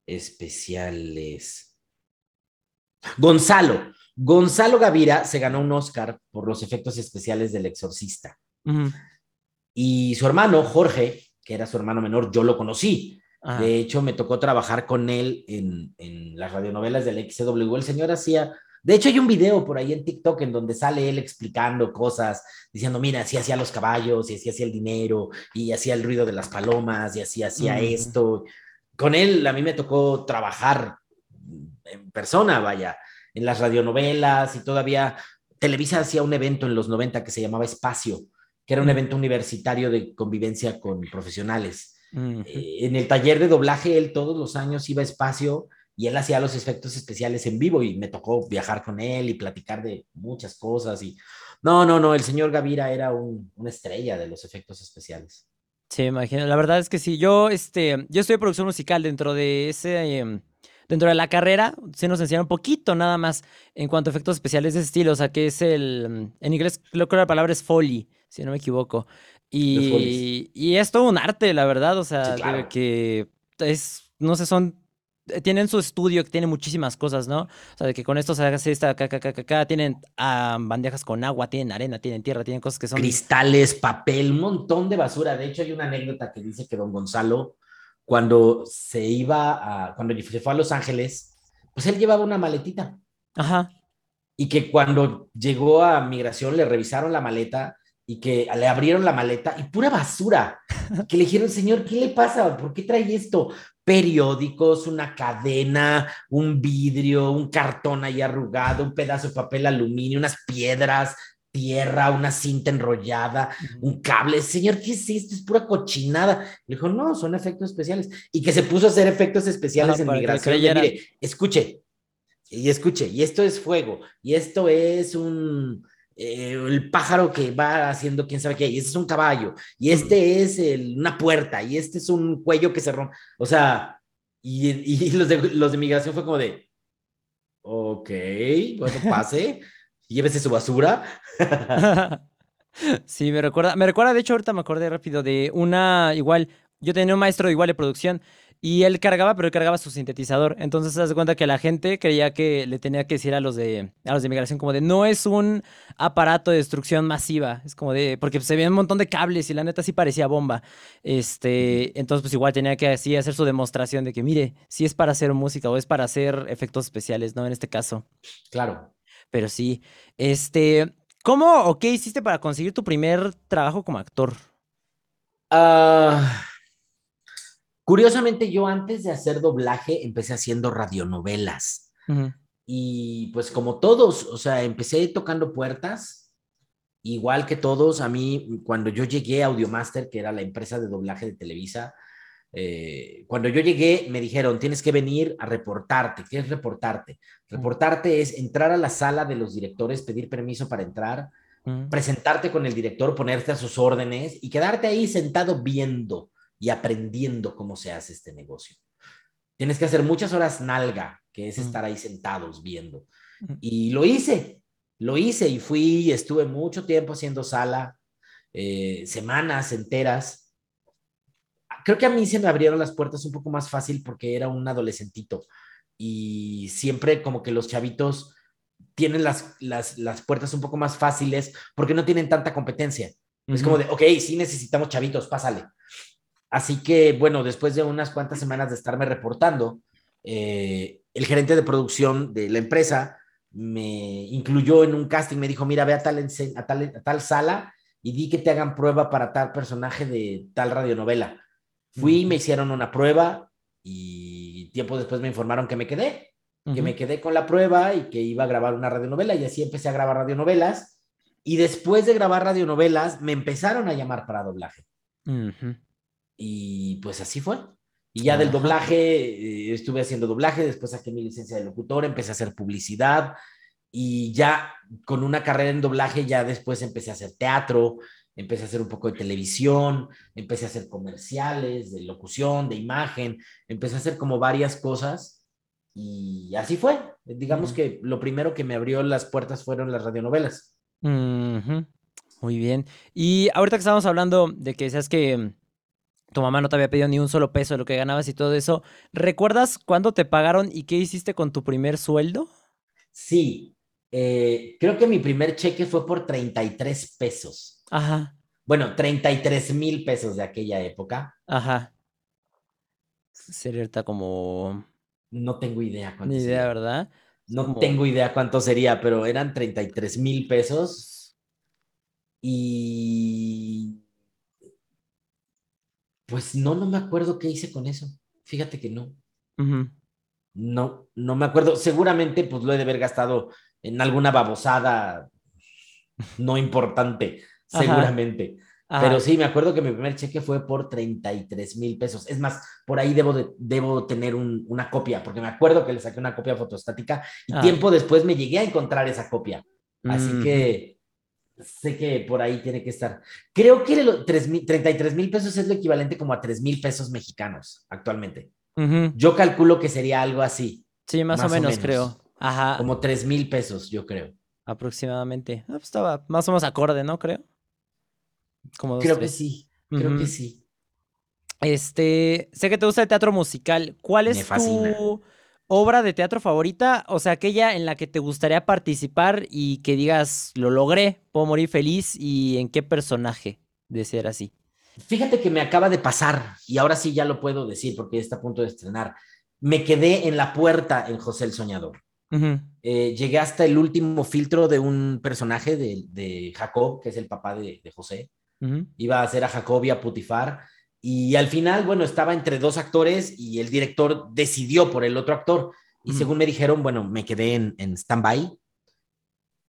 S2: Especiales. Gonzalo. Gonzalo Gavira se ganó un Oscar por los efectos especiales del exorcista. Y su hermano, Jorge, que era su hermano menor, yo lo conocí. De hecho, me tocó trabajar con él en, en las radionovelas del XW. El señor hacía, de hecho, hay un video por ahí en TikTok en donde sale él explicando cosas, diciendo, mira, así hacía los caballos, y así hacía el dinero, y hacía el ruido de las palomas, y así hacía esto. Con él a mí me tocó trabajar en persona, vaya, en las radionovelas y todavía Televisa hacía un evento en los 90 que se llamaba Espacio, que era un evento universitario de convivencia con profesionales. Eh, en el taller de doblaje, él todos los años iba a espacio y él hacía los efectos especiales en vivo y me tocó viajar con él y platicar de muchas cosas. Y no, no, no, el señor Gavira era una estrella de los efectos especiales.
S1: Sí, imagino. La verdad es que sí. Yo, este, yo estoy en producción musical dentro de ese. Em, dentro de la carrera se nos enseña un poquito nada más en cuanto a efectos especiales de ese estilo, o sea, que es el, en inglés creo que la palabra es foley, si no me equivoco. Y, y es todo un arte, la verdad, o sea, que es, no sé, son tienen su estudio que tiene muchísimas cosas, ¿no? O sea, de que con esto se hace esta acá, acá, acá, acá, tienen bandejas con agua, tienen arena, tienen tierra, tienen cosas que son...
S2: Cristales, papel, un montón de basura. De hecho, hay una anécdota que dice que don Gonzalo, cuando se iba a, cuando se fue a Los Ángeles, pues él llevaba una maletita.
S1: Ajá.
S2: Y que cuando llegó a migración le revisaron la maleta y que le abrieron la maleta y pura basura. Que le dijeron, señor, ¿qué le pasa? ¿Por qué trae esto? Periódicos, una cadena, un vidrio, un cartón ahí arrugado, un pedazo de papel aluminio, unas piedras, tierra, una cinta enrollada, un cable. Señor, ¿qué es esto? Es pura cochinada. Le dijo, no, son efectos especiales. Y que se puso a hacer efectos especiales en migración. mire, escuche, y escuche, y esto es fuego, y esto es un eh, el pájaro que va haciendo quién sabe qué, y este es un caballo, y este es una puerta, y este es un cuello que se rompe. O sea, y, los, de, los de migración fue como de, ok, bueno, pase, llévese su basura.
S1: sí, me recuerda, me recuerda, de hecho, ahorita me acordé rápido de una, igual, yo tenía un maestro igual de producción y él cargaba, pero él cargaba su sintetizador. Entonces se das cuenta que la gente creía que le tenía que decir a los de a los de inmigración como de no es un aparato de destrucción masiva. Es como de. Porque se veía un montón de cables y la neta sí parecía bomba. Este. Entonces, pues igual tenía que así hacer su demostración de que, mire, si es para hacer música o es para hacer efectos especiales, ¿no? En este caso.
S2: Claro.
S1: Pero sí. Este. ¿Cómo o qué hiciste para conseguir tu primer trabajo como actor?
S2: Ah. Curiosamente, yo antes de hacer doblaje empecé haciendo radionovelas. Y pues como todos, o sea, empecé tocando puertas, igual que todos, a mí cuando yo llegué a Audiomaster, que era la empresa de doblaje de Televisa, Eh, cuando yo llegué, me dijeron, tienes que venir a reportarte. ¿Qué es reportarte? Reportarte es entrar a la sala de los directores, pedir permiso para entrar, presentarte con el director, ponerte a sus órdenes y quedarte ahí sentado viendo y aprendiendo cómo se hace este negocio. Tienes que hacer muchas horas nalga, que es estar ahí sentados viendo. Y lo hice, lo hice y fui y estuve mucho tiempo haciendo sala, eh, semanas enteras. Creo que a mí se me abrieron las puertas un poco más fácil porque era un adolescentito y siempre como que los chavitos tienen las, las, las puertas un poco más fáciles porque no tienen tanta competencia. Es como de, ok, sí necesitamos chavitos, pásale. Así que, bueno, después de unas cuantas semanas de estarme reportando, eh, el gerente de producción de la empresa me incluyó en un casting, me dijo, mira, ve a tal, a tal, a tal sala y di que te hagan prueba para tal personaje de tal radionovela. Fui, me hicieron una prueba y tiempo después me informaron que me quedé que me quedé con la prueba y que iba a grabar una radionovela y así empecé a grabar radionovelas. Y después de grabar radionovelas, me empezaron a llamar para doblaje. Y pues así fue. Y ya del doblaje, eh, estuve haciendo doblaje, después saqué mi licencia de locutor, empecé a hacer publicidad y ya con una carrera en doblaje, ya después empecé a hacer teatro, empecé a hacer un poco de televisión, empecé a hacer comerciales, de locución, de imagen, empecé a hacer como varias cosas y así fue. Digamos que lo primero que me abrió las puertas fueron las radionovelas.
S1: Muy bien. Y ahorita que estábamos hablando de que sabes que tu mamá no te había pedido ni un solo peso de lo que ganabas y todo eso, ¿recuerdas cuándo te pagaron y qué hiciste con tu primer sueldo?
S2: Sí, eh, creo que mi primer cheque fue por 33 pesos.
S1: Ajá.
S2: Bueno, 33 mil pesos de aquella época.
S1: Ajá. Sería como
S2: no tengo idea
S1: cuánto Ni idea, ¿verdad?
S2: No tengo idea cuánto sería, pero eran 33 mil pesos. Y pues no, no me acuerdo qué hice con eso. Fíjate que no. No, no me acuerdo. Seguramente pues lo he de haber gastado en alguna babosada no importante, seguramente. Pero sí, me acuerdo que mi primer cheque fue por 33 mil pesos. Es más, por ahí debo, de, debo tener una copia, porque me acuerdo que le saqué una copia fotostática y ah. tiempo después me llegué a encontrar esa copia. Así que sé que por ahí tiene que estar. Creo que los 33 mil pesos es lo equivalente como a 3 mil pesos mexicanos actualmente. Yo calculo que sería algo así.
S1: Sí, más, o, menos, creo. Ajá.
S2: Como 3 mil pesos, yo creo.
S1: Aproximadamente. Ah, pues estaba más o menos acorde, ¿no? Creo
S2: creo que sí, creo que sí.
S1: Este, sé que te gusta el teatro musical. ¿Cuál es tu obra de teatro favorita? O sea, aquella en la que te gustaría participar y que digas, lo logré, puedo morir feliz y en qué personaje de ser así.
S2: Fíjate que me acaba de pasar y ahora sí ya lo puedo decir porque está a punto de estrenar. Me quedé en la puerta en José el Soñador. Eh, llegué hasta el último filtro de un personaje de, Jacob, que es el papá de José iba a hacer a Jacobia Putifar. Y al final, bueno, estaba entre dos actores y el director decidió por el otro actor. Y según me dijeron, bueno, me quedé en, en stand-by.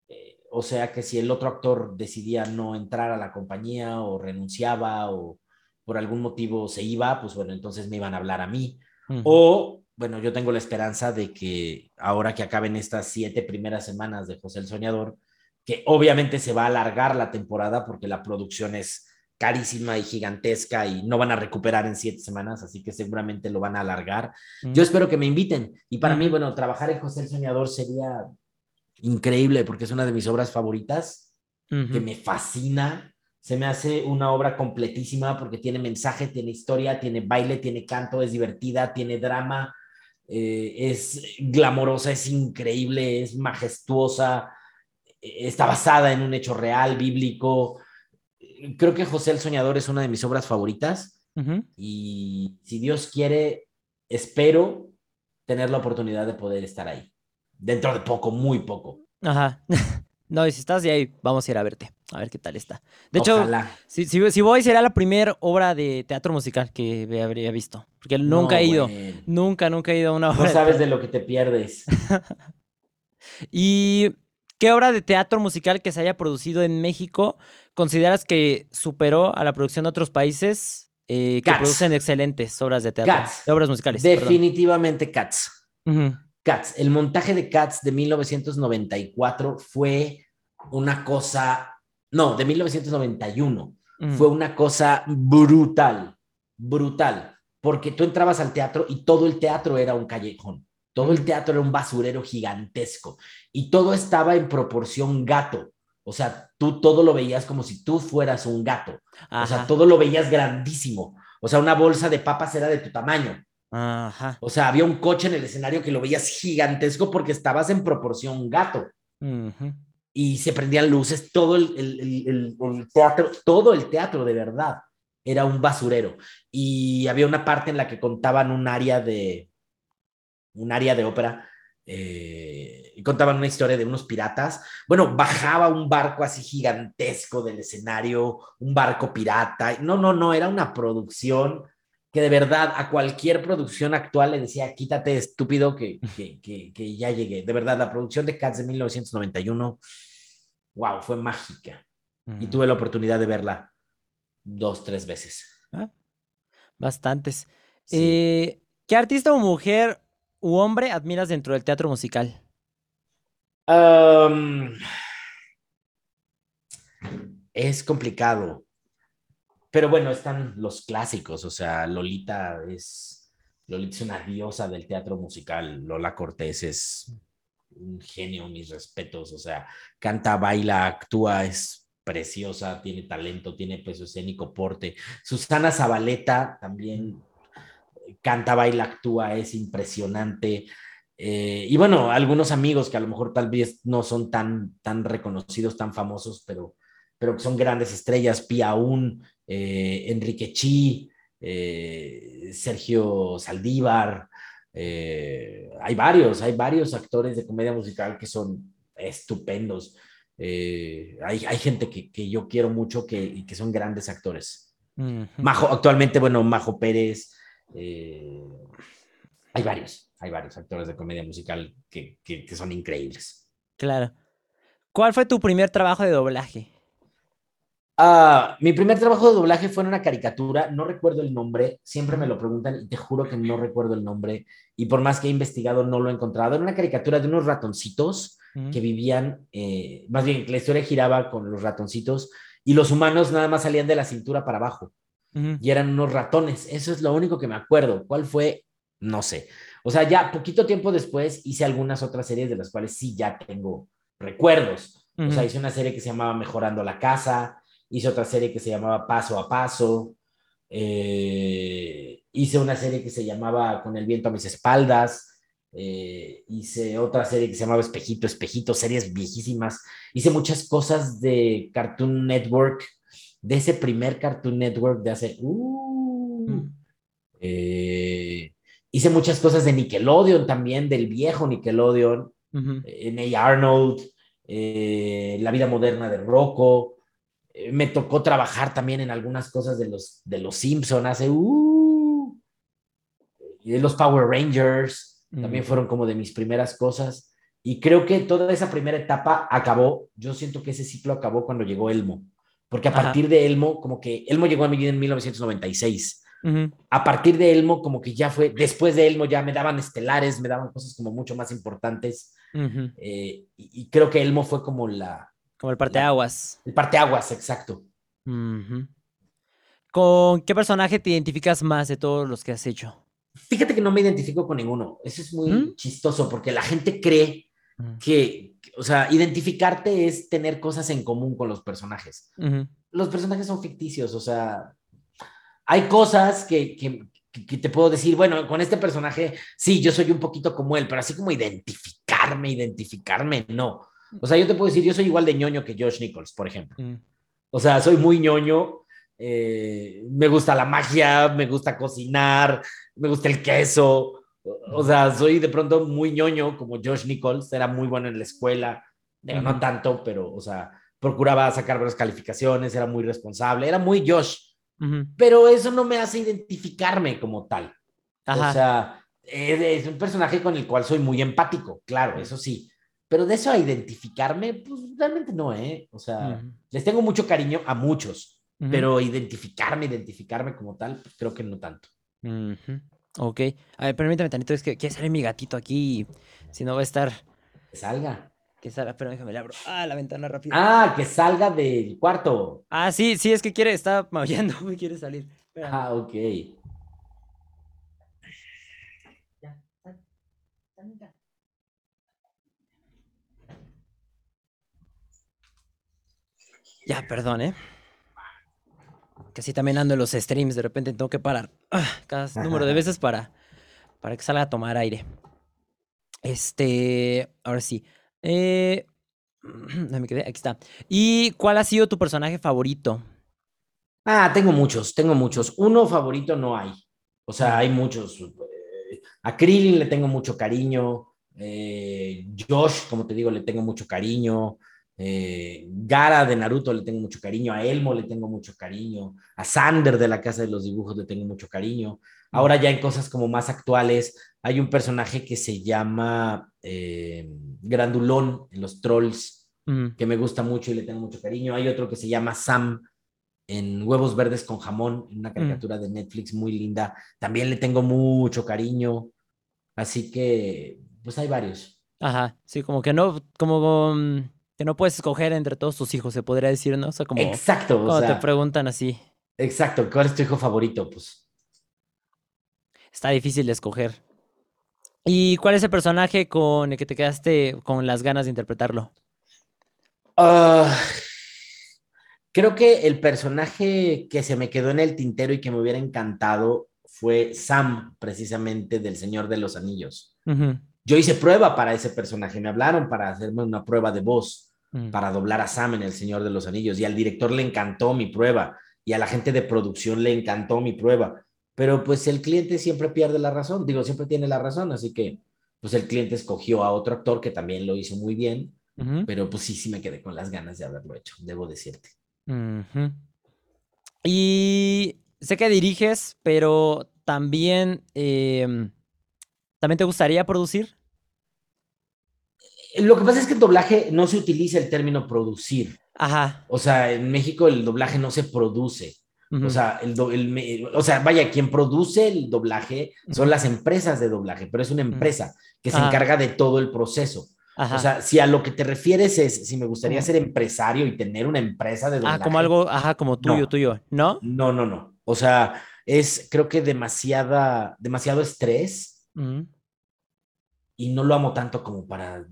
S2: Eh, o sea que si el otro actor decidía no entrar a la compañía o renunciaba o por algún motivo se iba, pues bueno, entonces me iban a hablar a mí. O, bueno, yo tengo la esperanza de que ahora que acaben estas siete primeras semanas de José el Soñador, que obviamente se va a alargar la temporada porque la producción es carísima y gigantesca y no van a recuperar en siete semanas, así que seguramente lo van a alargar. Yo espero que me inviten y para mí, bueno, trabajar en José el Soñador sería increíble porque es una de mis obras favoritas, que me fascina. Se me hace una obra completísima porque tiene mensaje, tiene historia, tiene baile, tiene canto, es divertida, tiene drama, eh, es glamorosa, es increíble, es majestuosa, está basada en un hecho real, bíblico. Creo que José el Soñador es una de mis obras favoritas y si Dios quiere, espero tener la oportunidad de poder estar ahí. Dentro de poco, muy poco.
S1: Ajá. No, y si estás de ahí, vamos a ir a verte, a ver qué tal está. De hecho, si, si, voy, será la primera obra de teatro musical que habría visto. Porque nunca he ido, nunca, nunca he ido a una obra.
S2: No sabes de lo que te pierdes.
S1: y ¿Qué obra de teatro musical que se haya producido en México consideras que superó a la producción de otros países eh, que producen excelentes obras de teatro,
S2: Cats.
S1: obras musicales.
S2: Definitivamente Cats. Cats. El montaje de Cats de 1994 fue una cosa, no, de 1991. Fue una cosa brutal, brutal, porque tú entrabas al teatro y todo el teatro era un callejón. Todo el teatro era un basurero gigantesco y todo estaba en proporción gato. O sea, tú todo lo veías como si tú fueras un gato. O sea, todo lo veías grandísimo. O sea, una bolsa de papas era de tu tamaño.
S1: Ajá.
S2: O sea, había un coche en el escenario que lo veías gigantesco porque estabas en proporción gato. Y se prendían luces, todo el, el, el, teatro, todo el teatro de verdad era un basurero. Y había una parte en la que contaban un área de, un área de ópera eh, y contaban una historia de unos piratas. Bueno, bajaba un barco así gigantesco del escenario, un barco pirata. No, no, no, era una producción que de verdad a cualquier producción actual le decía, quítate estúpido que, que, que, ya llegué. De verdad, la producción de Cats de 1991, wow, fue mágica. Y tuve la oportunidad de verla dos, tres veces.
S1: Ah, bastantes. Eh, ¿Qué artista o mujer u hombre admiras dentro del teatro musical?
S2: es complicado. Pero bueno, están los clásicos, o sea, Lolita es, Lolita es una diosa del teatro musical, Lola Cortés es un genio, mis respetos, o sea, canta, baila, actúa, es preciosa, tiene talento, tiene peso escénico, porte. Susana Zabaleta también canta, baila, actúa, es impresionante. Eh, y bueno, algunos amigos que a lo mejor tal vez no son tan, tan reconocidos, tan famosos, pero, pero que son grandes estrellas, Pia Un, eh, Enrique Chi, eh, Sergio Saldívar, hay varios, hay varios actores de comedia musical que son estupendos. hay, hay, gente que, que, yo quiero mucho que, y que son grandes actores. Majo, actualmente, bueno, Majo Pérez, eh, hay varios, hay varios actores de comedia musical que, que, son increíbles.
S1: Claro. ¿Cuál fue tu primer trabajo de doblaje?
S2: Ah, mi primer trabajo de doblaje fue en una caricatura, no recuerdo el nombre, siempre me lo preguntan y te juro que no recuerdo el nombre y por más que he investigado no lo he encontrado. Era una caricatura de unos ratoncitos que vivían, eh, más bien la historia giraba con los ratoncitos y los humanos nada más salían de la cintura para abajo y eran unos ratones. Eso es lo único que me acuerdo. ¿Cuál fue? No sé. O sea, ya poquito tiempo después hice algunas otras series de las cuales sí ya tengo recuerdos. O sea, hice una serie que se llamaba Mejorando la Casa, hice otra serie que se llamaba Paso a Paso, eh, hice una serie que se llamaba Con el viento a mis espaldas, eh, hice otra serie que se llamaba Espejito, Espejito, series viejísimas. Hice muchas cosas de Cartoon Network de ese primer Cartoon Network de hace... Uh, mm. eh, hice muchas cosas de Nickelodeon también, del viejo Nickelodeon, en A. Arnold, eh, La vida moderna de Rocco. Eh, me tocó trabajar también en algunas cosas de los, de los Simpson hace... Uh, y de los Power Rangers, también fueron como de mis primeras cosas. Y creo que toda esa primera etapa acabó, yo siento que ese ciclo acabó cuando llegó Elmo. Porque a partir de Elmo, como que Elmo llegó a mi vida en 1996. A partir de Elmo, como que ya fue, después de Elmo ya me daban estelares, me daban cosas como mucho más importantes. Eh, y, creo que Elmo fue como la...
S1: Como el parteaguas.
S2: El parteaguas, exacto.
S1: ¿Con qué personaje te identificas más de todos los que has hecho?
S2: Fíjate que no me identifico con ninguno. Eso es muy ¿Mm? chistoso porque la gente cree mm. que, o sea, identificarte es tener cosas en común con los personajes. Los personajes son ficticios, o sea, hay cosas que, que, te puedo decir, bueno, con este personaje, sí, yo soy un poquito como él, pero así como identificarme, identificarme, no. O sea, yo te puedo decir, yo soy igual de ñoño que Josh Nichols, por ejemplo. O sea, soy muy ñoño, eh, me gusta la magia, me gusta cocinar, me gusta el queso, o sea, soy de pronto muy ñoño, como Josh Nichols, era muy bueno en la escuela, no tanto, pero, o sea, procuraba sacar buenas calificaciones, era muy responsable, era muy Josh, pero eso no me hace identificarme como tal. O sea, es, un personaje con el cual soy muy empático, claro, eso sí, pero de eso a identificarme, pues realmente no, ¿eh? O sea, les tengo mucho cariño a muchos, pero identificarme, identificarme como tal, pues creo que no tanto.
S1: Ok. A ver, permítame tantito, es que quiere salir mi gatito aquí, si no va a estar...
S2: Que salga.
S1: Que salga, pero déjame le abro. Ah, la ventana rápido.
S2: Ah, que salga del cuarto.
S1: Ah, sí, sí, es que quiere, está maullando, me quiere salir.
S2: Ah, ok.
S1: Ya, perdón, ¿eh? Que así también ando en los streams, de repente tengo que parar cada número de veces para, para que salga a tomar aire. Este, ahora sí. Eh, me quedé, aquí está. ¿Y cuál ha sido tu personaje favorito?
S2: Ah, tengo muchos, tengo muchos. Uno favorito no hay. O sea, hay muchos. Eh, a Krillin le tengo mucho cariño. Eh, Josh, como te digo, le tengo mucho cariño. Eh, Gara de Naruto le tengo mucho cariño, a Elmo le tengo mucho cariño, a Sander de la Casa de los Dibujos le tengo mucho cariño. Ahora ya en cosas como más actuales, hay un personaje que se llama eh, Grandulón en los Trolls, que me gusta mucho y le tengo mucho cariño. Hay otro que se llama Sam en Huevos Verdes con Jamón, en una caricatura de Netflix muy linda. También le tengo mucho cariño. Así que, pues hay varios.
S1: Ajá, sí, como que no, como mm, que no puedes escoger entre todos tus hijos, se podría decir, ¿no? O sea, como
S2: Exacto.
S1: Cuando te preguntan así.
S2: Exacto, ¿cuál es tu hijo favorito? Pues.
S1: Está difícil de escoger. ¿Y cuál es el personaje con el que te quedaste con las ganas de interpretarlo?
S2: Ah, creo que el personaje que se me quedó en el tintero y que me hubiera encantado fue Sam, precisamente del Señor de los Anillos. Yo hice prueba para ese personaje, me hablaron para hacerme una prueba de voz Mm. para doblar a Sam en El Señor de los Anillos. Y al director le encantó mi prueba y a la gente de producción le encantó mi prueba. Pero pues el cliente siempre pierde la razón, digo, siempre tiene la razón, así que pues el cliente escogió a otro actor que también lo hizo muy bien, pero pues sí, sí me quedé con las ganas de haberlo hecho, debo decirte.
S1: Y sé que diriges, pero también, em, ¿también te gustaría producir?
S2: Lo que pasa es que el doblaje no se utiliza el término producir.
S1: Ajá.
S2: O sea, en México el doblaje no se produce. O sea, el, o sea, vaya, quien produce el doblaje son las empresas de doblaje, pero es una empresa que se encarga de todo el proceso. O sea, si a lo que te refieres es si me gustaría ser empresario y tener una empresa de doblaje.
S1: Ah, como algo, ajá, como tuyo, tuyo, ¿no?
S2: No, no, no. O sea, es creo que demasiada, demasiado estrés y no lo amo tanto como para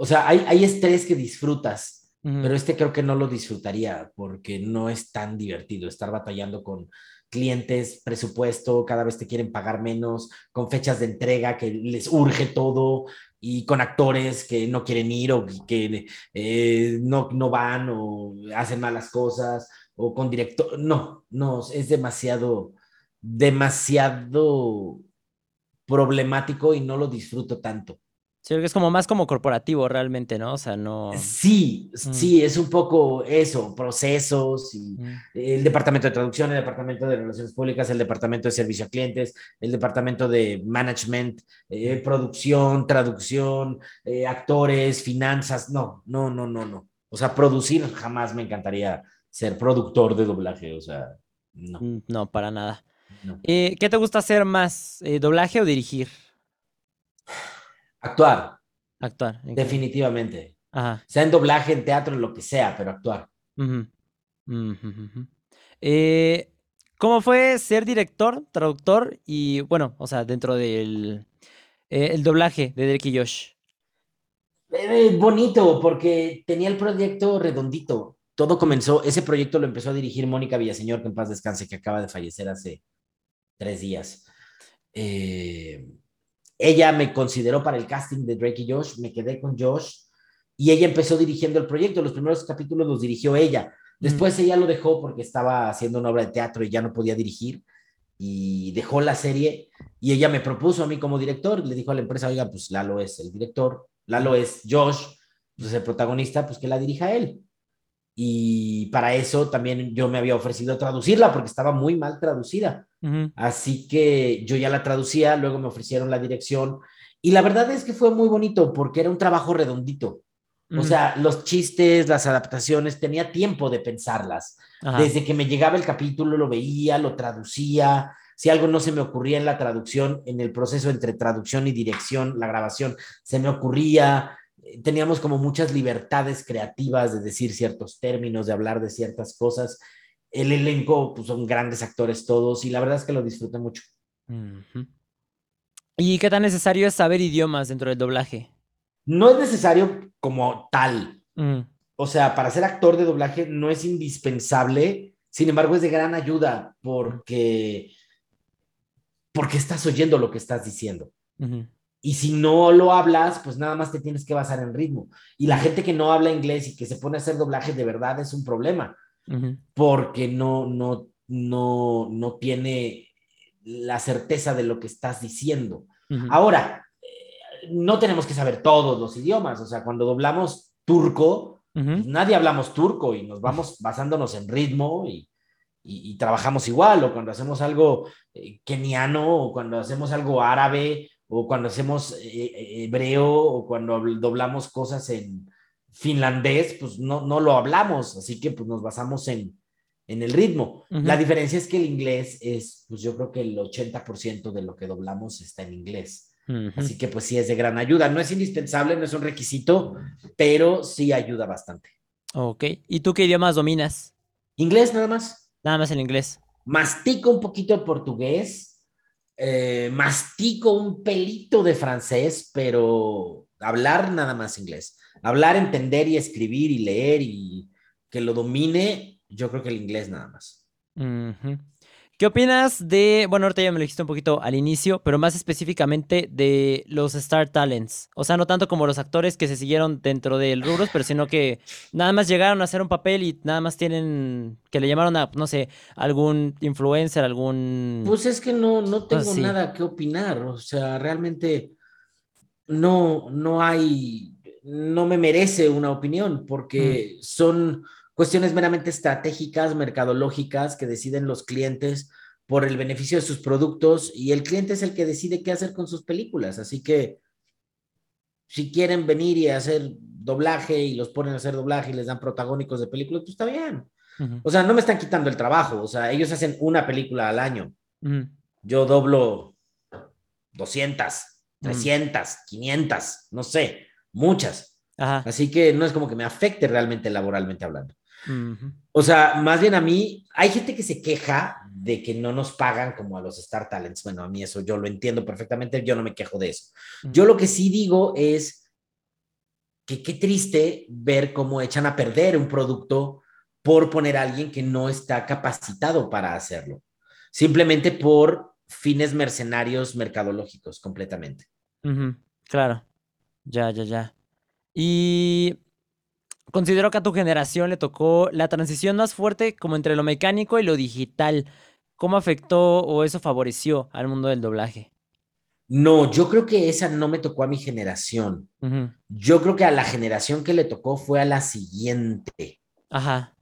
S2: o sea, hay, estrés que disfrutas, pero este creo que no lo disfrutaría porque no es tan divertido estar batallando con clientes, presupuesto, cada vez te quieren pagar menos, con fechas de entrega que les urge todo y con actores que no quieren ir o que eh, no, no van o hacen malas cosas o con director. No, no, es demasiado, demasiado problemático y no lo disfruto tanto.
S1: Sí, es como más como corporativo realmente, ¿no? O sea, no.
S2: Sí, mm. sí, es un poco eso, procesos y mm. el departamento de traducción, el departamento de relaciones públicas, el departamento de servicio a clientes, el departamento de management, eh, producción, traducción, eh, actores, finanzas. No, no, no, no, no. O sea, producir jamás me encantaría ser productor de doblaje, o sea, no.
S1: Mm, no, para nada. Eh, ¿Qué te gusta hacer más, doblaje o dirigir?
S2: Actuar.
S1: Actuar.
S2: Definitivamente. Sea en doblaje, en teatro, en lo que sea, pero actuar.
S1: Eh, ¿Cómo fue ser director, traductor y, bueno, o sea, dentro del eh, el doblaje de Derek y Josh?
S2: Eh, bonito, porque tenía el proyecto redondito. Todo comenzó, ese proyecto lo empezó a dirigir Mónica Villaseñor, que en paz descanse, que acaba de fallecer hace tres días. Eh, ella me consideró para el casting de Drake y Josh, me quedé con Josh y ella empezó dirigiendo el proyecto. Los primeros capítulos los dirigió ella. Después ella lo dejó porque estaba haciendo una obra de teatro y ya no podía dirigir y dejó la serie y ella me propuso a mí como director, le dijo a la empresa, oiga, pues Lalo es el director, Lalo es Josh, pues el protagonista, pues que la dirija él. Y para eso también yo me había ofrecido traducirla porque estaba muy mal traducida. Así que yo ya la traducía, luego me ofrecieron la dirección y la verdad es que fue muy bonito porque era un trabajo redondito. O sea, los chistes, las adaptaciones, tenía tiempo de pensarlas. Desde que me llegaba el capítulo, lo veía, lo traducía. Si algo no se me ocurría en la traducción, en el proceso entre traducción y dirección, la grabación, se me ocurría. Teníamos como muchas libertades creativas de decir ciertos términos, de hablar de ciertas cosas. El elenco, pues son grandes actores todos y la verdad es que lo disfruté mucho.
S1: ¿Y qué tan necesario es saber idiomas dentro del doblaje?
S2: No es necesario como tal. Mm. O sea, para ser actor de doblaje no es indispensable, sin embargo es de gran ayuda porque, porque estás oyendo lo que estás diciendo. Y si no lo hablas, pues nada más te tienes que basar en ritmo. Y la gente que no habla inglés y que se pone a hacer doblaje de verdad es un problema, porque no, no, no, no tiene la certeza de lo que estás diciendo. Ahora, no tenemos que saber todos los idiomas, o sea, cuando doblamos turco, pues nadie hablamos turco y nos vamos basándonos en ritmo y, trabajamos igual, o cuando hacemos algo eh, keniano, o cuando hacemos algo árabe, o cuando hacemos eh, eh, hebreo, o cuando doblamos cosas en finlandés, pues no, no lo hablamos, así que pues nos basamos en, en el ritmo. La diferencia es que el inglés es, pues yo creo que el 80% de lo que doblamos está en inglés. Así que pues sí es de gran ayuda. No es indispensable, no es un requisito, pero sí ayuda bastante.
S1: Ok. ¿Y tú qué idiomas dominas?
S2: Inglés nada más.
S1: Nada más el inglés.
S2: Mastico un poquito de portugués, eh, mastico un pelito de francés, pero hablar nada más inglés. Hablar, entender y escribir y leer y que lo domine, yo creo que el inglés nada más.
S1: ¿Qué opinas de, bueno, ahorita ya me lo dijiste un poquito al inicio, pero más específicamente de los Star Talents? O sea, no tanto como los actores que se siguieron dentro del rubros, pero sino que nada más llegaron a hacer un papel y nada más tienen, que le llamaron a, no sé, algún influencer, algún...
S2: Pues es que no, no tengo nada que opinar, o sea, realmente no, no hay, no me merece una opinión porque mm. son cuestiones meramente estratégicas, mercadológicas que deciden los clientes por el beneficio de sus productos y el cliente es el que decide qué hacer con sus películas. Así que si quieren venir y hacer doblaje y los ponen a hacer doblaje y les dan protagónicos de películas, pues está bien. O sea, no me están quitando el trabajo. O sea, ellos hacen una película al año. Yo doblo 200, 300, 500, no sé, muchas. Así que no es como que me afecte realmente laboralmente hablando. O sea, más bien a mí, hay gente que se queja de que no nos pagan como a los Star Talents. Bueno, a mí eso yo lo entiendo perfectamente, yo no me quejo de eso. Yo lo que sí digo es que qué triste ver cómo echan a perder un producto por poner a alguien que no está capacitado para hacerlo, simplemente por fines mercenarios mercadológicos completamente.
S1: Claro, ya, ya, ya. Y Considero que a tu generación le tocó la transición más fuerte como entre lo mecánico y lo digital. ¿Cómo afectó o eso favoreció al mundo del doblaje?
S2: No, yo creo que esa no me tocó a mi generación. Yo creo que a la generación que le tocó fue a la siguiente. Ajá.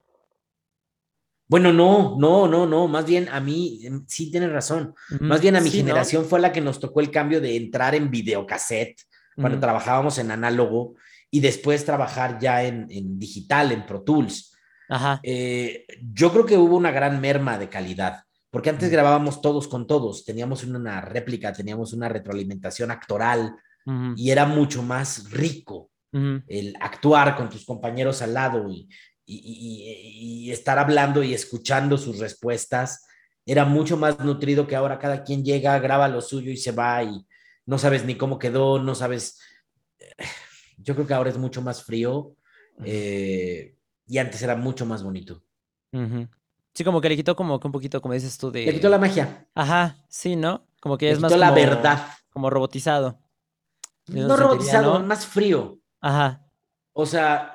S2: Bueno, no, no, no, no, más bien a mí, em, sí tienes razón, más bien a mi generación fue la que nos tocó el cambio de entrar en videocassette, cuando trabajábamos en análogo, y después trabajar ya en, digital, en Pro Tools. Ajá. Eh, yo creo que hubo una gran merma de calidad, porque antes grabábamos todos con todos, teníamos una réplica, teníamos una retroalimentación actoral y era mucho más rico el actuar con tus compañeros al lado y, y, estar hablando y escuchando sus respuestas. Era mucho más nutrido que ahora cada quien llega, graba lo suyo y se va y no sabes ni cómo quedó, no sabes yo creo que ahora es mucho más frío eh, y antes era mucho más bonito.
S1: Sí, como que le quitó como que un poquito, como dices tú, de...
S2: Le quitó la magia.
S1: Ajá, sí, ¿no? Como que es
S2: más la verdad.
S1: Como robotizado.
S2: No robotizado, más frío. Ajá. O sea,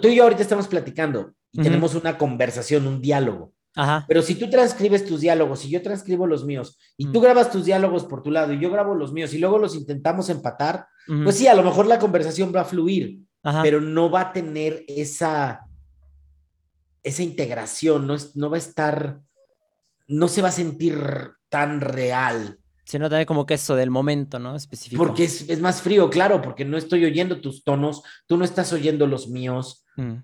S2: tú y yo ahorita estamos platicando y tenemos una conversación, un diálogo. Ajá. Pero si tú transcribes tus diálogos y yo transcribo los míos y tú grabas tus diálogos por tu lado y yo grabo los míos y luego los intentamos empatar, pues sí, a lo mejor la conversación va a fluir, pero no va a tener esa, esa integración, no, no va a estar, no se va a sentir tan real
S1: Se nota como que eso del momento, ¿no? Específico.
S2: Porque es, más frío, claro, porque no estoy oyendo tus tonos, tú no estás oyendo los míos. Mm.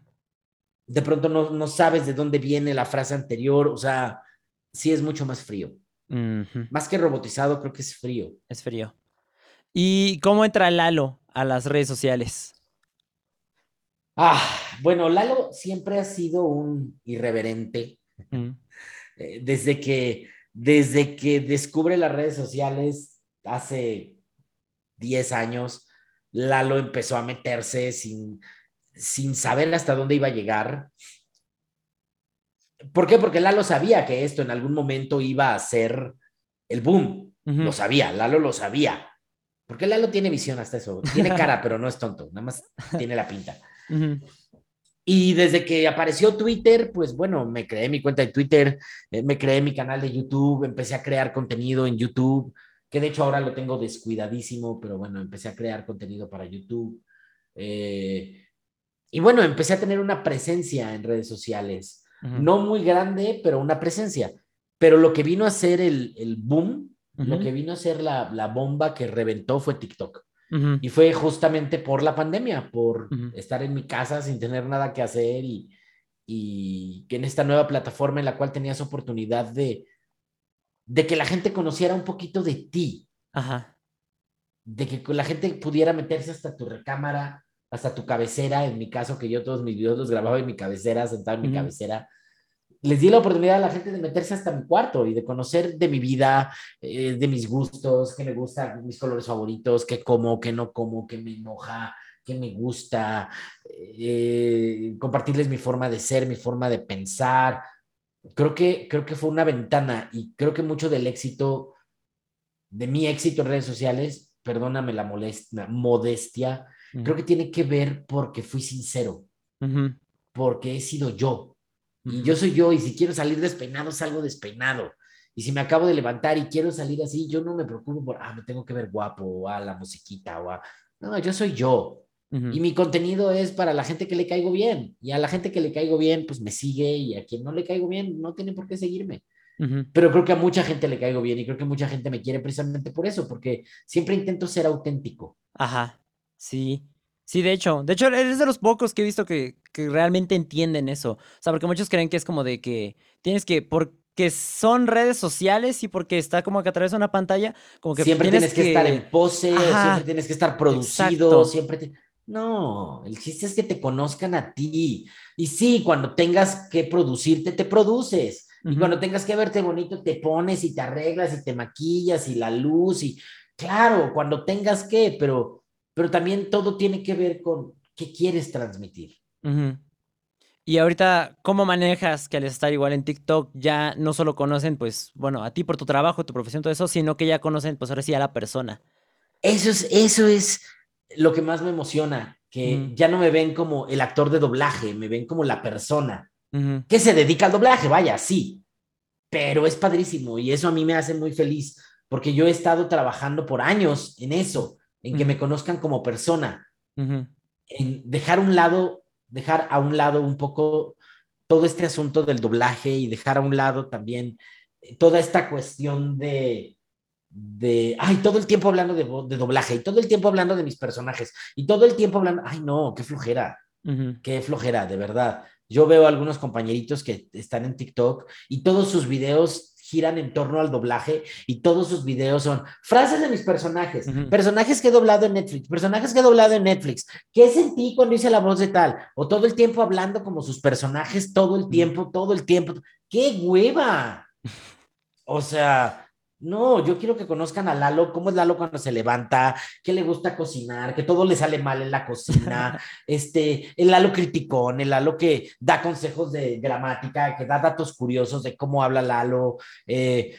S2: De pronto no, sabes de dónde viene la frase anterior, o sea, sí es mucho más frío. Más que robotizado, creo que es frío.
S1: Es frío. ¿Y cómo entra Lalo a las redes sociales?
S2: Ah, bueno, Lalo siempre ha sido un irreverente. Mm. Eh, desde que desde que descubre las redes sociales hace 10 años, Lalo empezó a meterse sin, sin saber hasta dónde iba a llegar. ¿Por qué? Porque Lalo sabía que esto en algún momento iba a ser el boom. Lo sabía, Lalo lo sabía. Porque Lalo tiene visión hasta eso. Tiene cara, pero no es tonto. Nada más tiene la pinta. Y desde que apareció Twitter, pues bueno, me creé mi cuenta de Twitter, eh, me creé mi canal de YouTube, empecé a crear contenido en YouTube, que de hecho ahora lo tengo descuidadísimo, pero bueno, empecé a crear contenido para YouTube. Eh, y bueno, empecé a tener una presencia en redes sociales, no muy grande, pero una presencia. Pero lo que vino a ser el, el boom, lo que vino a ser la, la bomba que reventó fue TikTok. Y fue justamente por la pandemia, por estar en mi casa sin tener nada que hacer y, y que en esta nueva plataforma en la cual tenías oportunidad de, de que la gente conociera un poquito de ti. Ajá. De que la gente pudiera meterse hasta tu recámara, hasta tu cabecera. En mi caso, que yo todos mis videos los grababa en mi cabecera, sentado en mi cabecera les di la oportunidad a la gente de meterse hasta mi cuarto y de conocer de mi vida, eh, de mis gustos, qué me gusta, mis colores favoritos, qué como, qué no como, qué me enoja, qué me gusta, eh, compartirles mi forma de ser, mi forma de pensar. Creo que, creo que fue una ventana y creo que mucho del éxito, de mi éxito en redes sociales, perdóname la molestia, modestia, creo que tiene que ver porque fui sincero, porque he sido yo y yo soy yo, y si quiero salir despeinado, salgo despeinado. Y si me acabo de levantar y quiero salir así, yo no me preocupo por, ah, me tengo que ver guapo, o a la musiquita, o a... No, yo soy yo. Y mi contenido es para la gente que le caigo bien. Y a la gente que le caigo bien, pues me sigue. Y a quien no le caigo bien, no tiene por qué seguirme. Pero creo que a mucha gente le caigo bien y creo que mucha gente me quiere precisamente por eso, porque siempre intento ser auténtico.
S1: Ajá, sí. Sí, de hecho, de hecho, eres de los pocos que he visto que, realmente entienden eso. O sea, porque muchos creen que es como de que tienes que, porque son redes sociales y porque está como que atraviesa una pantalla, como que
S2: siempre tienes, que... estar en pose, siempre tienes que estar producido, siempre No, el chiste es que te conozcan a ti. Y sí, cuando tengas que producirte, te produces. Y cuando tengas que verte bonito, te pones y te arreglas y te maquillas y la luz y claro, cuando tengas que, pero pero también todo tiene que ver con qué quieres transmitir.
S1: Y ahorita, ¿cómo manejas que al estar igual en TikTok ya no solo conocen, pues, bueno, a ti por tu trabajo, tu profesión, todo eso, sino que ya conocen, pues ahora sí, a la persona?
S2: Eso es, eso es lo que más me emociona, que ya no me ven como el actor de doblaje, me ven como la persona. Que se dedica al doblaje, vaya, sí, pero es padrísimo y eso a mí me hace muy feliz porque yo he estado trabajando por años en eso en que me conozcan como persona, en dejar un lado, dejar a un lado un poco todo este asunto del doblaje y dejar a un lado también eh, toda esta cuestión de, de, ay, todo el tiempo hablando de, de, doblaje y todo el tiempo hablando de mis personajes y todo el tiempo hablando, ay, no, qué flojera, qué flojera, de verdad. Yo veo a algunos compañeritos que están en TikTok y todos sus videos giran en torno al doblaje y todos sus videos son frases de mis personajes, personajes que he doblado en Netflix, personajes que he doblado en Netflix, ¿qué sentí cuando hice la voz de tal? O todo el tiempo hablando como sus personajes, todo el tiempo, todo el tiempo. ¡Qué hueva! O sea, no, yo quiero que conozcan a Lalo, cómo es Lalo cuando se levanta, que le gusta cocinar, que todo le sale mal en la cocina, este, el Lalo criticón, el Lalo que da consejos de gramática, que da datos curiosos de cómo habla Lalo. Eh,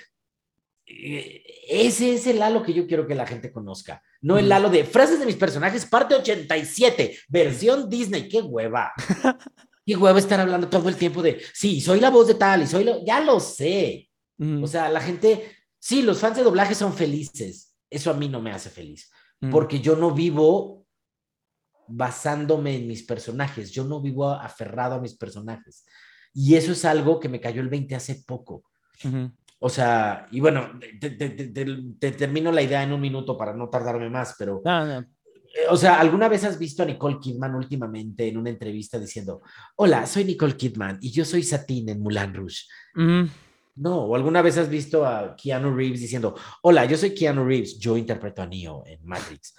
S2: eh, ese es el Lalo que yo quiero que la gente conozca, no el Lalo de frases de mis personajes, parte 87, versión Disney, qué hueva. Qué hueva estar hablando todo el tiempo de, sí, soy la voz de tal y soy lo, ya lo sé. O sea, la gente Sí, los fans de doblaje son felices. Eso a mí no me hace feliz, mm. porque yo no vivo basándome en mis personajes, yo no vivo aferrado a mis personajes. Y eso es algo que me cayó el 20 hace poco. O sea, y bueno, te, termino la idea en un minuto para no tardarme más, pero... Eh, o sea, ¿alguna vez has visto a Nicole Kidman últimamente en una entrevista diciendo, hola, soy Nicole Kidman y yo soy Satine en Mulan Rouge? No, o alguna vez has visto a Keanu Reeves diciendo, hola, yo soy Keanu Reeves, yo interpreto a Neo en Matrix.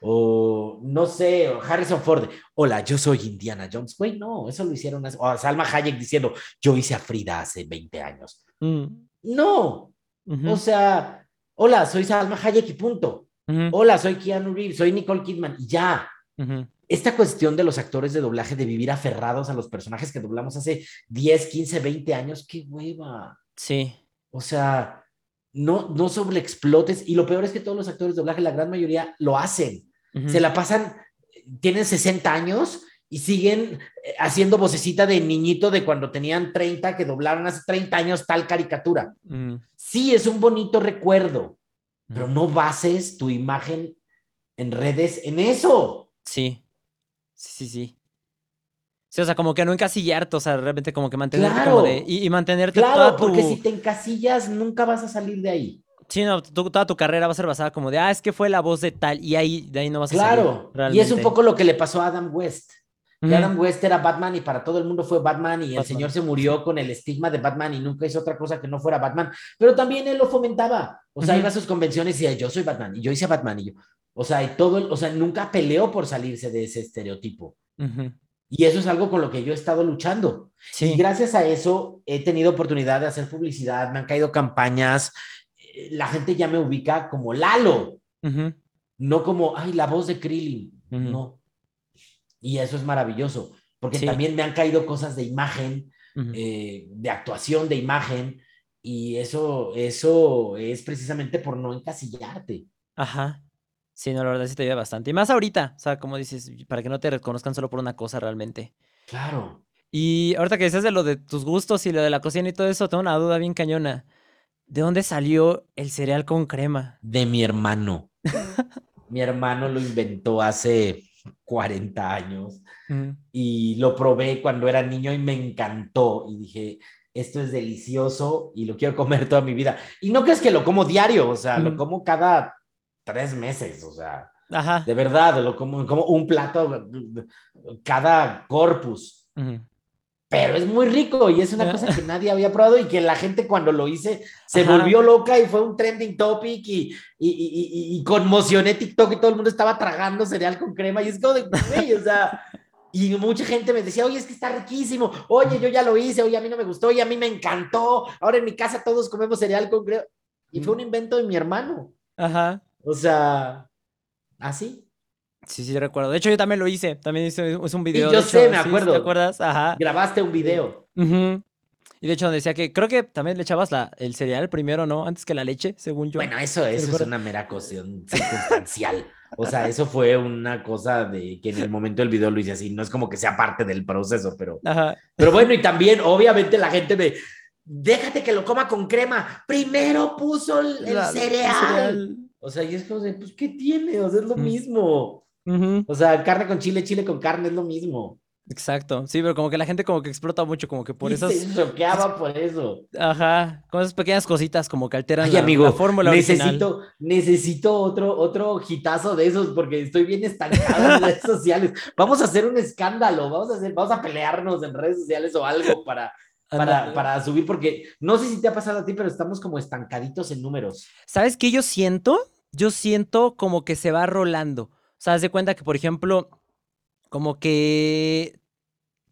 S2: O no sé, Harrison Ford, hola, yo soy Indiana Jones. Güey, no, eso lo hicieron. O a Salma Hayek diciendo, yo hice a Frida hace 20 años. Mm. No, o sea, hola, soy Salma Hayek y punto. Hola, soy Keanu Reeves, soy Nicole Kidman y ya. Esta cuestión de los actores de doblaje de vivir aferrados a los personajes que doblamos hace 10, 15, 20 años, qué hueva.
S1: Sí.
S2: O sea, no, no sobreexplotes. Y lo peor es que todos los actores de doblaje, la gran mayoría, lo hacen. Se la pasan, tienen 60 años y siguen eh, haciendo vocecita de niñito de cuando tenían 30, que doblaron hace 30 años tal caricatura. Sí, es un bonito recuerdo, pero no bases tu imagen en redes en eso.
S1: Sí, sí, sí, sí. Sí, o sea, como que no encasillarte, o sea, realmente como que mantenerte como de, y, mantenerte
S2: claro, porque si te encasillas nunca vas a salir de ahí.
S1: Sí, no, toda tu carrera va a ser basada como de, ah, es que fue la voz de tal, y ahí, de ahí no vas
S2: a
S1: salir.
S2: Claro, y es un poco lo que le pasó a Adam West. Adam West era Batman y para todo el mundo fue Batman y el señor se murió con el estigma de Batman y nunca hizo otra cosa que no fuera Batman, pero también él lo fomentaba. O sea, iba a sus convenciones y decía, yo soy Batman y yo hice Batman y yo. O sea, y todo, o sea, nunca peleó por salirse de ese estereotipo. Y eso es algo con lo que yo he estado luchando. Y gracias a eso he tenido oportunidad de hacer publicidad, me han caído campañas, eh, la gente ya me ubica como Lalo, no como, ay, la voz de Krillin, no. Y eso es maravilloso, porque también me han caído cosas de imagen, eh, de actuación, de imagen, y eso, eso es precisamente por no encasillarte.
S1: Ajá. Sí, no, la verdad sí te ayuda bastante. Y más ahorita, o sea, como dices, para que no te reconozcan solo por una cosa realmente.
S2: Claro.
S1: Y ahorita que dices de lo de tus gustos y lo de la cocina y todo eso, tengo una duda bien cañona. ¿De dónde salió el cereal con crema?
S2: De mi hermano. mi hermano lo inventó hace 40 años y lo probé cuando era niño y me encantó y dije, esto es delicioso y lo quiero comer toda mi vida. Y no que es que lo como diario, o sea, lo como cada tres meses, o sea, de verdad, lo como, como un plato cada corpus. Pero es muy rico y es una cosa que nadie había probado y que la gente cuando lo hice se volvió loca y fue un trending topic y, y, y, y, conmocioné TikTok y todo el mundo estaba tragando cereal con crema y es como de, güey, o sea, y mucha gente me decía, oye, es que está riquísimo, oye, yo ya lo hice, oye, a mí no me gustó, oye, a mí me encantó, ahora en mi casa todos comemos cereal con crema. Y fue un invento de mi hermano.
S1: Ajá.
S2: O sea, así.
S1: Sí, sí, recuerdo. De hecho, yo también lo hice. También hice es un video.
S2: Yo sé, me acuerdo.
S1: ¿Te acuerdas? Ajá.
S2: Grabaste un video.
S1: Y de hecho decía que creo que también le echabas la, el cereal primero, ¿no? Antes que la leche, según yo.
S2: Bueno, eso, eso es una mera cuestión circunstancial. o sea, eso fue una cosa de que en el momento del video lo hice así. No es como que sea parte del proceso, pero. Ajá. Pero bueno, y también, obviamente, la gente me. Déjate que lo coma con crema. Primero puso el, cereal. O sea, y es como de, pues, ¿qué tiene? O sea, es lo mismo. O sea, carne con chile, chile con carne es lo mismo.
S1: Exacto, sí, pero como que la gente como que explota mucho, como que por eso.
S2: Se choqueaba por eso.
S1: Ajá, con esas pequeñas cositas como que alteran la, amigo, fórmula
S2: necesito, Necesito otro, otro hitazo de esos porque estoy bien estancado en redes sociales. Vamos a hacer un escándalo, vamos a hacer, vamos a pelearnos en redes sociales o algo para, para, para, subir, porque no sé si te ha pasado a ti, pero estamos como estancaditos en números.
S1: ¿Sabes qué yo siento? Yo siento como que se va rolando. O sea, haz de cuenta que, por ejemplo, como que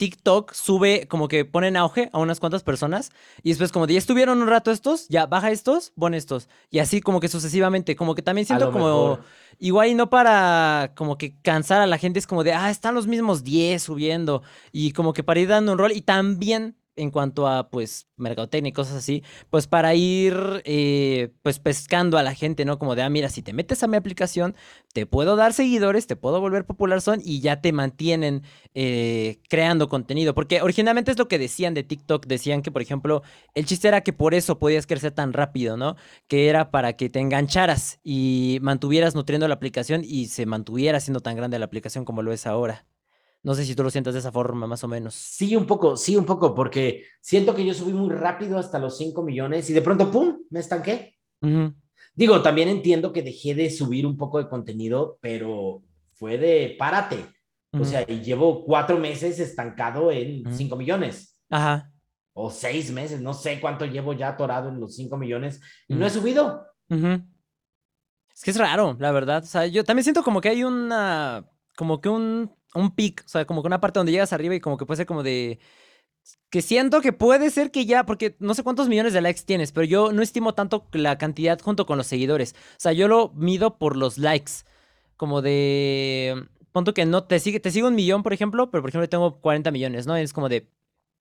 S1: TikTok sube, como que pone en auge a unas cuantas personas y después como de ya estuvieron un rato estos, ya baja estos, pon estos. Y así como que sucesivamente, como que también siento como igual y no para como que cansar a la gente, es como de, ah, están los mismos 10 subiendo y como que para ir dando un rol y también en cuanto a pues mercadotecnia y cosas así, pues para ir eh, pues pescando a la gente, ¿no? Como de, ah, mira, si te metes a mi aplicación, te puedo dar seguidores, te puedo volver popular son y ya te mantienen eh, creando contenido. Porque originalmente es lo que decían de TikTok, decían que, por ejemplo, el chiste era que por eso podías crecer tan rápido, ¿no? Que era para que te engancharas y mantuvieras nutriendo la aplicación y se mantuviera siendo tan grande la aplicación como lo es ahora. No sé si tú lo sientas de esa forma, más o menos.
S2: Sí, un poco, sí, un poco, porque siento que yo subí muy rápido hasta los 5 millones y de pronto, ¡pum!, me estanqué. Digo, también entiendo que dejé de subir un poco de contenido, pero fue de párate. O sea, y llevo cuatro meses estancado en 5 millones.
S1: Ajá.
S2: O seis meses, no sé cuánto llevo ya atorado en los 5 millones y no he subido.
S1: Es que es raro, la verdad. O sea, yo también siento como que hay una, como que un, un pic, o sea, como que una parte donde llegas arriba y como que puede ser como de, que siento que puede ser que ya, porque no sé cuántos millones de likes tienes, pero yo no estimo tanto la cantidad junto con los seguidores. O sea, yo lo mido por los likes. Como de. Punto que no te sigue, te sigo un millón, por ejemplo, pero por ejemplo tengo 40 millones, ¿no? Es como de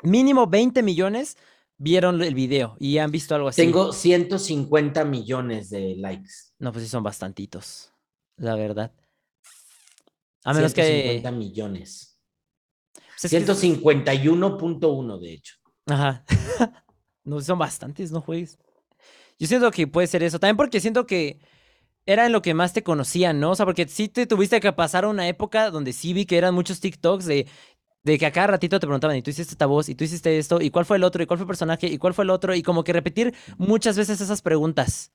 S1: mínimo 20 millones vieron el video y han visto algo así.
S2: Tengo 150 millones de likes.
S1: No, pues sí son bastantitos, la verdad.
S2: A menos 150 millones. 151.1, de hecho.
S1: Ajá. no, son bastantes, no juegues. Yo siento que puede ser eso. También porque siento que era en lo que más te conocían, ¿no? O sea, porque sí te tuviste que pasar una época donde sí vi que eran muchos TikToks de, de que a cada ratito te preguntaban, y tú hiciste esta voz, y tú hiciste esto, y cuál fue el otro, y cuál fue el personaje, y cuál fue el otro, y como que repetir muchas veces esas preguntas.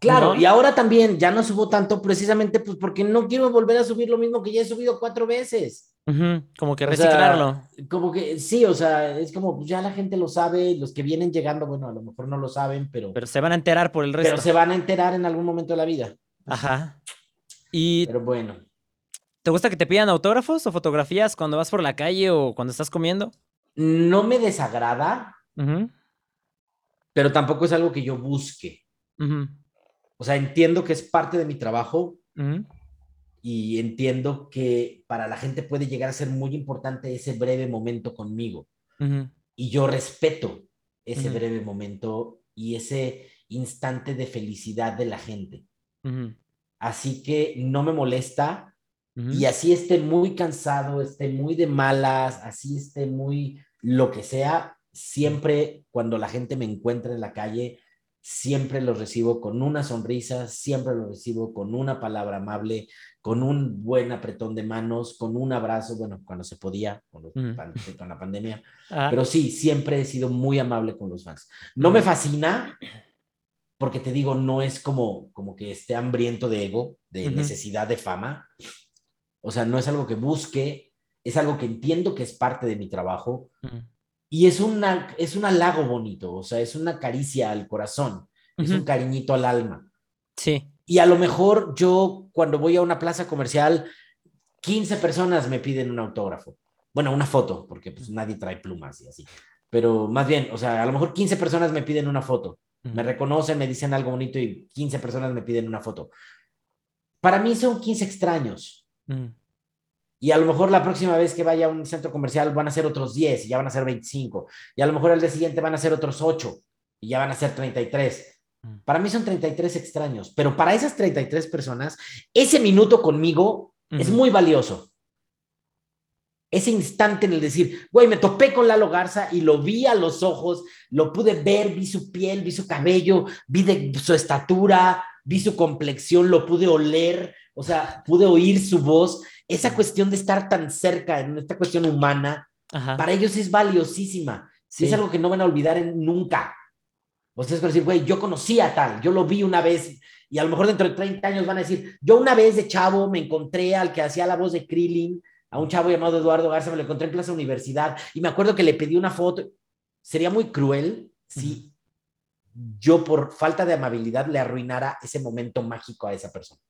S2: Claro, y ahora también ya no subo tanto precisamente pues porque no quiero volver a subir lo mismo que ya he subido cuatro veces.
S1: Como que reciclarlo.
S2: como que sí, o sea, es como pues ya la gente lo sabe, los que vienen llegando, bueno, a lo mejor no lo saben, pero...
S1: Pero se van a enterar por el resto.
S2: Pero se van a enterar en algún momento de la vida.
S1: Ajá. Y...
S2: Pero bueno.
S1: ¿Te gusta que te pidan autógrafos o fotografías cuando vas por la calle o cuando estás comiendo?
S2: No me desagrada, pero tampoco es algo que yo busque. O sea, entiendo que es parte de mi trabajo y entiendo que para la gente puede llegar a ser muy importante ese breve momento conmigo. Y yo respeto ese breve momento y ese instante de felicidad de la gente. Así que no me molesta y así esté muy cansado, esté muy de malas, así esté muy lo que sea, siempre cuando la gente me encuentra en la calle, siempre lo recibo con una sonrisa, siempre lo recibo con una palabra amable, con un buen apretón de manos, con un abrazo, bueno, cuando se podía, con, la pandemia, ah. pero sí, siempre he sido muy amable con los fans. No me fascina, porque te digo, no es como, como que esté hambriento de ego, de necesidad de fama, o sea, no es algo que busque, es algo que entiendo que es parte de mi trabajo. Y es, una, es un halago bonito, o sea, es una caricia al corazón, es un cariñito al alma.
S1: Sí.
S2: Y a lo mejor yo cuando voy a una plaza comercial, 15 personas me piden un autógrafo. Bueno, una foto, porque pues nadie trae plumas y así. Pero más bien, o sea, a lo mejor 15 personas me piden una foto. Me reconocen, me dicen algo bonito y 15 personas me piden una foto. Para mí son 15 extraños. Y a lo mejor la próxima vez que vaya a un centro comercial van a ser otros 10 y ya van a ser 25. Y a lo mejor el día siguiente van a ser otros 8 y ya van a ser 33. Mm. Para mí son 33 extraños, pero para esas 33 personas, ese minuto conmigo es muy valioso. Ese instante en el decir, güey, me topé con Lalo Garza y lo vi a los ojos, lo pude ver, vi su piel, vi su cabello, vi de su estatura, vi su complexión, lo pude oler, o sea, pude oír su voz esa cuestión de estar tan cerca, en esta cuestión humana, para ellos es valiosísima. Es algo que no van a olvidar nunca. Ustedes van a decir, güey, yo conocí a tal, yo lo vi una vez, y a lo mejor dentro de 30 años van a decir, yo una vez de chavo me encontré al que hacía la voz de Krillin, a un chavo llamado Eduardo Garza, me lo encontré en Plaza Universidad, y me acuerdo que le pedí una foto. Sería muy cruel si yo por falta de amabilidad le arruinara ese momento mágico a esa persona.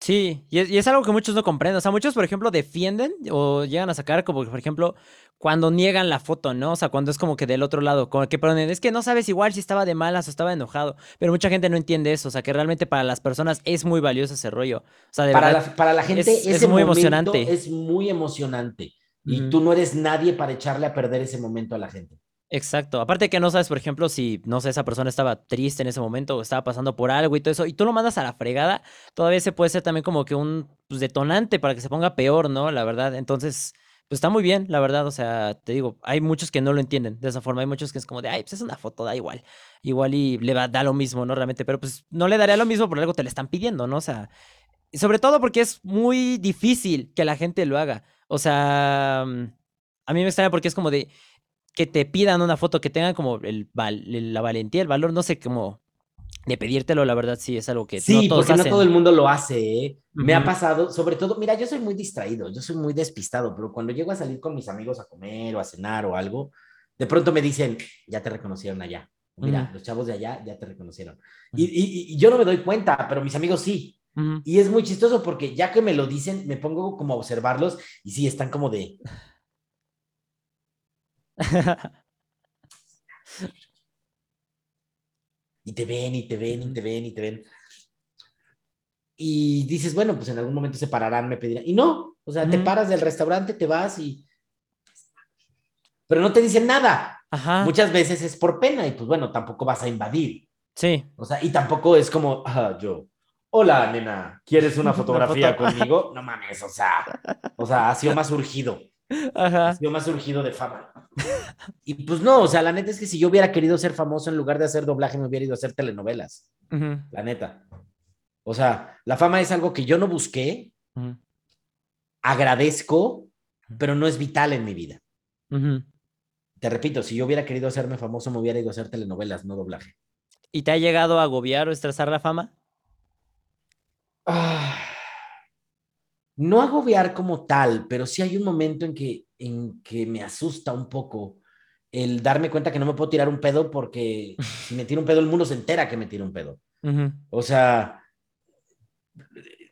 S1: Sí, y es, algo que muchos no comprenden. O sea, muchos, por ejemplo, defienden o llegan a sacar como, por ejemplo, cuando niegan la foto, ¿no? O sea, cuando es como que del otro lado, como que ponen, es que no sabes igual si estaba de malas o estaba enojado. Pero mucha gente no entiende eso. O sea, que realmente para las personas es muy valioso ese rollo. O sea, de
S2: para,
S1: verdad,
S2: la, para la gente es, muy emocionante. Es muy emocionante. Y tú no eres nadie para echarle a perder ese momento a la gente.
S1: Exacto. Aparte que no sabes, por ejemplo, si, no sé, esa persona estaba triste en ese momento o estaba pasando por algo y todo eso, y tú lo mandas a la fregada, todavía se puede ser también como que un pues, detonante para que se ponga peor, ¿no? La verdad. Entonces, pues está muy bien, la verdad. O sea, te digo, hay muchos que no lo entienden de esa forma. Hay muchos que es como de, ay, pues es una foto, da igual. Igual y le va, da lo mismo, ¿no? Realmente, pero pues no le daría lo mismo por algo te le están pidiendo, ¿no? O sea, sobre todo porque es muy difícil que la gente lo haga. O sea, mm, a mí me extraña porque es como de que te pidan una foto que tenga como el, la valentía, el valor, no sé cómo de pedírtelo, la verdad sí es algo que
S2: sí, no porque no todo el mundo lo hace. ¿eh? Me ha pasado, sobre todo, mira, yo soy muy distraído, yo soy muy despistado, pero cuando llego a salir con mis amigos a comer o a cenar o algo, de pronto me dicen, ya te reconocieron allá. Mira, los chavos de allá ya te reconocieron. y, y, yo no me doy cuenta, pero mis amigos sí. Y es muy chistoso porque ya que me lo dicen, me pongo como a observarlos y sí, están como de... y te ven, y te ven, y te ven, y te ven. Y dices, bueno, pues en algún momento se pararán, me pedirán. Y no, o sea, te paras del restaurante, te vas y... Pero no te dicen nada. Muchas veces es por pena y pues bueno, tampoco vas a invadir.
S1: Sí.
S2: O sea, y tampoco es como, yo, hola, nena, ¿quieres una fotografía conmigo? No mames, o sea, o sea, ha sido más urgido. Ajá. Ha sido más urgido de fama. Y pues no, o sea, la neta es que si yo hubiera querido ser famoso en lugar de hacer doblaje, me hubiera ido a hacer telenovelas. La neta. O sea, la fama es algo que yo no busqué, agradezco, pero no es vital en mi vida. Te repito, si yo hubiera querido hacerme famoso, me hubiera ido a hacer telenovelas, no doblaje.
S1: ¿Y te ha llegado a agobiar o estresar la fama?
S2: Ah, no agobiar como tal, pero sí hay un momento en que, en que me asusta un poco el darme cuenta que no me puedo tirar un pedo porque si me tiro un pedo el mundo se entera que me tiro un pedo. O sea,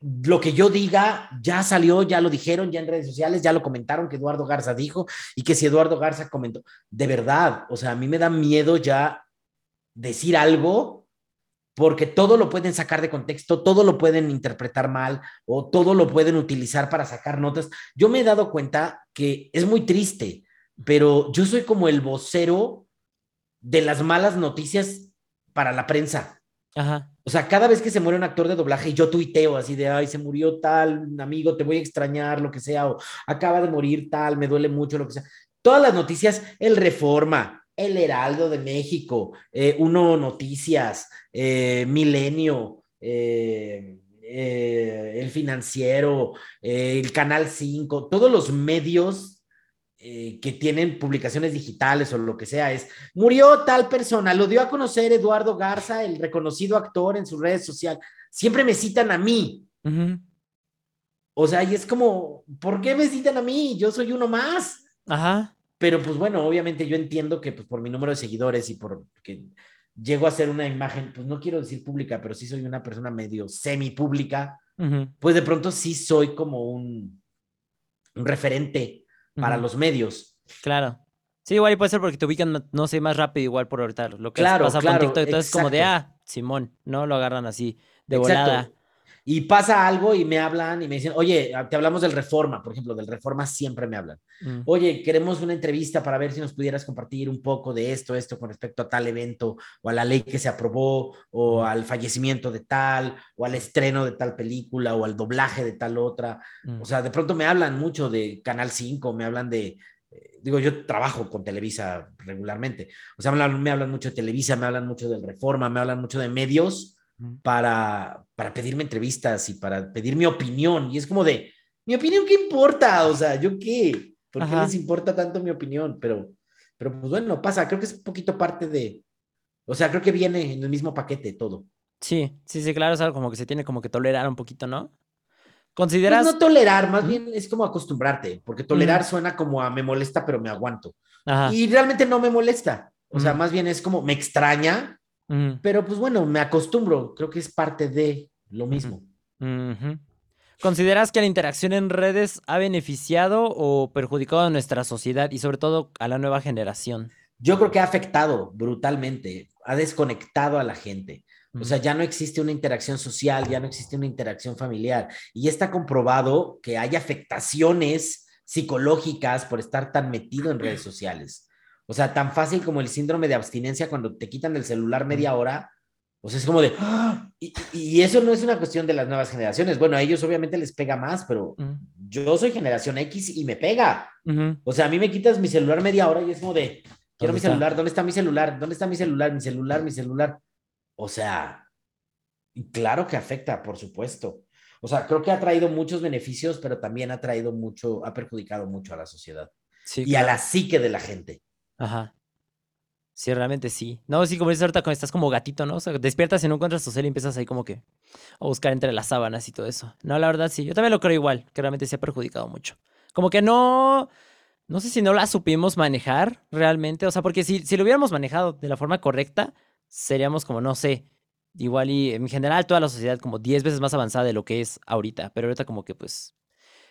S2: lo que yo diga ya salió, ya lo dijeron, ya en redes sociales, ya lo comentaron que Eduardo Garza dijo y que si Eduardo Garza comentó, de verdad, o sea, a mí me da miedo ya decir algo porque todo lo pueden sacar de contexto, todo lo pueden interpretar mal o todo lo pueden utilizar para sacar notas. Yo me he dado cuenta que es muy triste, pero yo soy como el vocero de las malas noticias para la prensa. Ajá. O sea, cada vez que se muere un actor de doblaje, yo tuiteo así de, ay, se murió tal amigo, te voy a extrañar, lo que sea, o acaba de morir tal, me duele mucho, lo que sea. Todas las noticias, el Reforma, el Heraldo de México, eh, Uno Noticias, eh, Milenio, eh, El Financiero, el Canal 5, todos los medios que tienen publicaciones digitales o lo que sea, es, murió tal persona, lo dio a conocer Eduardo Garza, el reconocido actor en sus redes sociales. Siempre me citan a mí. O sea, y es como, ¿por qué me citan a mí? Yo soy uno más. Ajá. Pero pues bueno, obviamente yo entiendo que pues por mi número de seguidores y por que llego a ser una imagen, pues no quiero decir pública, pero sí soy una persona medio semi pública, pues de pronto sí soy como un, un referente para los medios.
S1: Claro. Sí, igual puede ser porque te ubican, no, sé, más rápido igual por ahorita. Lo que claro, pasa con TikTok y todo es como de, ah, Simón, ¿no? Lo agarran así, de volada
S2: y pasa algo y me hablan y me dicen, oye, te hablamos del Reforma, por ejemplo, del Reforma siempre me hablan. Mm. Oye, queremos una entrevista para ver si nos pudieras compartir un poco de esto, esto con respecto a tal evento o a la ley que se aprobó o mm. al fallecimiento de tal o al estreno de tal película o al doblaje de tal otra. Mm. O sea, de pronto me hablan mucho de Canal 5, me hablan de, eh, digo, yo trabajo con Televisa regularmente. O sea, me hablan, me hablan mucho de Televisa, me hablan mucho del Reforma, me hablan mucho de medios para, para pedirme entrevistas y para pedir mi opinión. Y es como de, mi opinión, ¿qué importa? O sea, ¿yo qué? ¿Por qué les importa tanto mi opinión? Pero, pero pues bueno, pasa, creo que es un poquito parte de, o sea, creo que viene en el mismo paquete todo.
S1: Sí, sí, sí, claro, es algo como que se tiene como que tolerar un poquito, ¿no? ¿Consideras?
S2: Pues no tolerar, más bien es como acostumbrarte, porque tolerar suena como a me molesta, pero me aguanto. Y realmente no me molesta. O sea, más bien es como me extraña, pero pues bueno, me acostumbro, creo que es parte de lo mismo.
S1: ¿Consideras que la interacción en redes ha beneficiado o perjudicado a nuestra sociedad y sobre todo a la nueva generación?
S2: Yo creo que ha afectado brutalmente, ha desconectado a la gente. O sea, ya no existe una interacción social, ya no existe una interacción familiar. Y está comprobado que hay afectaciones psicológicas por estar tan metido en redes sociales. O sea, tan fácil como el síndrome de abstinencia cuando te quitan el celular media hora. O sea, es como de... ¡ah! Y, eso no es una cuestión de las nuevas generaciones. Bueno, a ellos obviamente les pega más, pero yo soy generación X y me pega. O sea, a mí me quitas mi celular media hora y es como de... Quiero mi celular. ¿Dónde está mi celular? ¿Dónde está mi celular? Mi celular, mi celular. O sea, claro que afecta, por supuesto. O sea, creo que ha traído muchos beneficios, pero también ha traído mucho, ha perjudicado mucho a la sociedad. y a la psique de la gente.
S1: Ajá. Sí, realmente sí. No, sí, como dices ahorita cuando estás como gatito, ¿no? O sea, despiertas y no encuentras tu cel y empiezas ahí como que a buscar entre las sábanas y todo eso. No, la verdad sí. Yo también lo creo igual, que realmente se ha perjudicado mucho. Como que no. No sé si no la supimos manejar realmente. O sea, porque si, si lo hubiéramos manejado de la forma correcta, seríamos como, no sé, igual y en general toda la sociedad como 10 veces más avanzada de lo que es ahorita. Pero ahorita como que pues.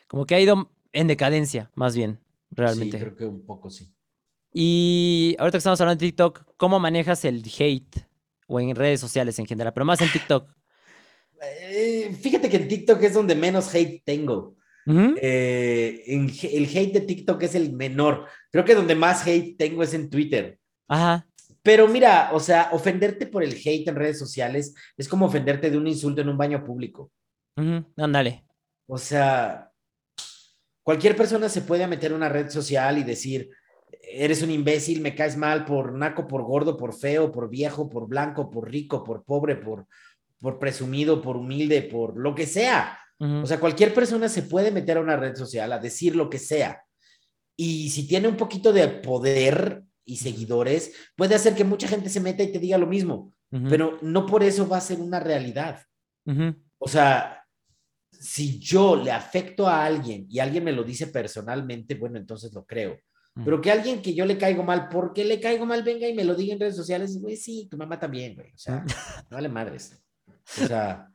S1: Como que ha ido en decadencia, más bien, realmente.
S2: Sí, creo que un poco sí.
S1: Y ahorita que estamos hablando de TikTok, ¿cómo manejas el hate? O en redes sociales en general, pero más en TikTok.
S2: Eh, fíjate que en TikTok es donde menos hate tengo. Eh, el hate de TikTok es el menor. Creo que donde más hate tengo es en Twitter.
S1: Ajá.
S2: Pero mira, o sea, ofenderte por el hate en redes sociales es como ofenderte de un insulto en un baño público.
S1: Ándale.
S2: O sea, cualquier persona se puede meter en una red social y decir, eres un imbécil, me caes mal por naco, por gordo, por feo, por viejo, por blanco, por rico, por pobre, por, por presumido, por humilde, por lo que sea. O sea, cualquier persona se puede meter a una red social a decir lo que sea. Y si tiene un poquito de poder y seguidores, puede hacer que mucha gente se meta y te diga lo mismo, pero no por eso va a ser una realidad. O sea, si yo le afecto a alguien y alguien me lo dice personalmente, bueno, entonces lo creo. Pero que alguien que yo le caigo mal, ¿por qué le caigo mal? Venga y me lo diga en redes sociales, güey, sí, tu mamá también, güey. O sea, no vale madres. O sea,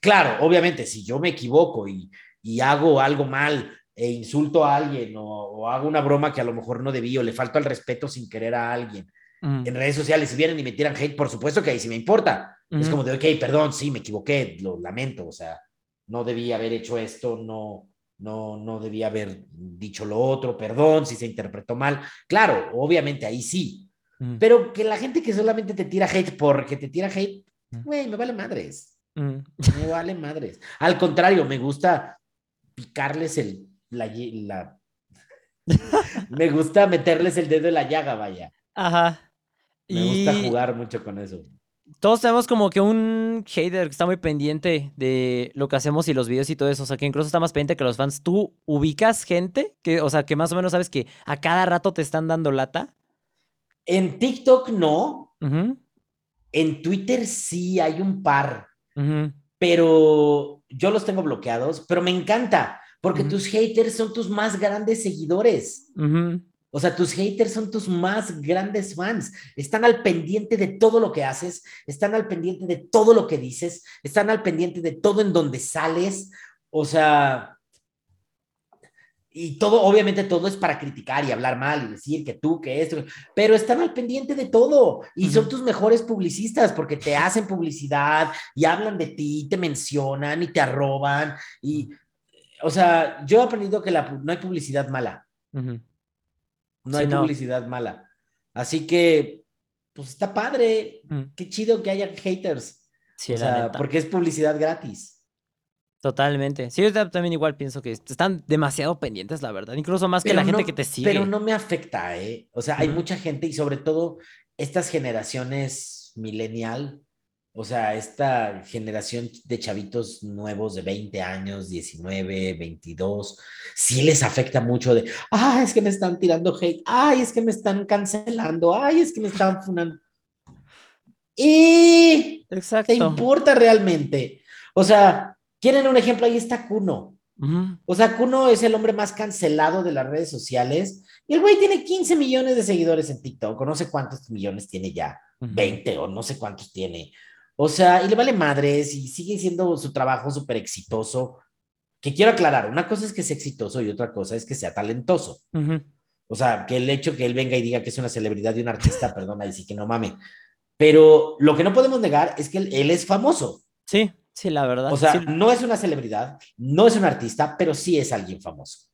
S2: claro, obviamente, si yo me equivoco y, y hago algo mal e insulto a alguien o, hago una broma que a lo mejor no debí o le falto al respeto sin querer a alguien en redes sociales, si vienen y me tiran hate, por supuesto que ahí sí me importa. Es como de, ok, perdón, sí, me equivoqué, lo lamento, o sea, no debí haber hecho esto, no, no, no debía haber dicho lo otro, perdón si se interpretó mal. Claro, obviamente ahí sí, mm. pero que la gente que solamente te tira hate porque te tira hate, mm. güey, me vale madres. Mm. Me vale madres. Al contrario, me gusta picarles el, la, me gusta meterles el dedo en la llaga, vaya.
S1: Ajá.
S2: Me gusta jugar mucho con eso
S1: todos tenemos como que un hater que está muy pendiente de lo que hacemos y los videos y todo eso. O sea, que incluso está más pendiente que los fans. ¿Tú ubicas gente que, o sea, que más o menos sabes que a cada rato te están dando lata?
S2: En TikTok no. En Twitter sí hay un par. Pero yo los tengo bloqueados. Pero me encanta porque tus haters son tus más grandes seguidores. O sea, tus haters son tus más grandes fans. Están al pendiente de todo lo que haces, están al pendiente de todo lo que dices, están al pendiente de todo en donde sales. O sea, y todo, obviamente todo es para criticar y hablar mal y decir que tú, que esto, pero están al pendiente de todo y son tus mejores publicistas porque te hacen publicidad y hablan de ti, te mencionan y te arroban. Y, o sea, yo he aprendido que la, no hay publicidad mala. No hay publicidad mala. Así que, pues está padre. Mm. Qué chido que haya haters. Sí, o sea, porque es publicidad gratis.
S1: Totalmente. Sí, yo también igual pienso que están demasiado pendientes, la verdad. Incluso más que la gente que te sigue.
S2: Pero no me afecta, ¿eh? O sea, hay mucha gente y sobre todo estas generaciones millennial o sea, esta generación de chavitos nuevos de 20 años, 19, 22, sí les afecta mucho de, ay, es que me están tirando hate, ay, es que me están cancelando, ay, es que me están funando. Y Exacto. te importa realmente. O sea, ¿quieren un ejemplo? Ahí está Kuno. O sea, Kuno es el hombre más cancelado de las redes sociales y el güey tiene 15 millones de seguidores en TikTok, o no sé cuántos millones tiene ya, 20 o no sé cuántos tiene. O sea, y le vale madres y sigue siendo su trabajo súper exitoso. Que quiero aclarar, una cosa es que sea exitoso y otra cosa es que sea talentoso. O sea, que el hecho que él venga y diga que es una celebridad y un artista, perdona, y sí que no mame. Pero lo que no podemos negar es que él, es famoso.
S1: Sí, sí, la verdad.
S2: O sea, no es una celebridad, no es un artista, pero sí es alguien famoso.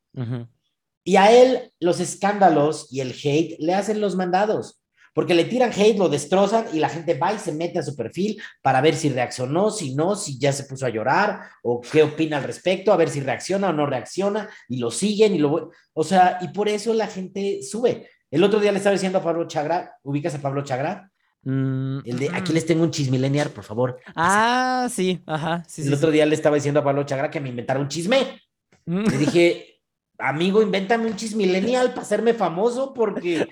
S2: Y a él los escándalos y el hate le hacen los mandados porque le tiran hate, lo destrozan y la gente va y se mete a su perfil para ver si reaccionó, si no, si ya se puso a llorar o qué opina al respecto, a ver si reacciona o no reacciona y lo siguen y lo... O sea, y por eso la gente sube. El otro día le estaba diciendo a Pablo Chagra, ¿ubicas a Pablo Chagra? Mm, el de aquí les tengo un chismilenial, por favor.
S1: Ah, sí, ajá.
S2: el otro día le estaba diciendo a Pablo Chagra que me inventara un chisme. Mm. Le dije, amigo, invéntame un chismilenial para hacerme famoso porque,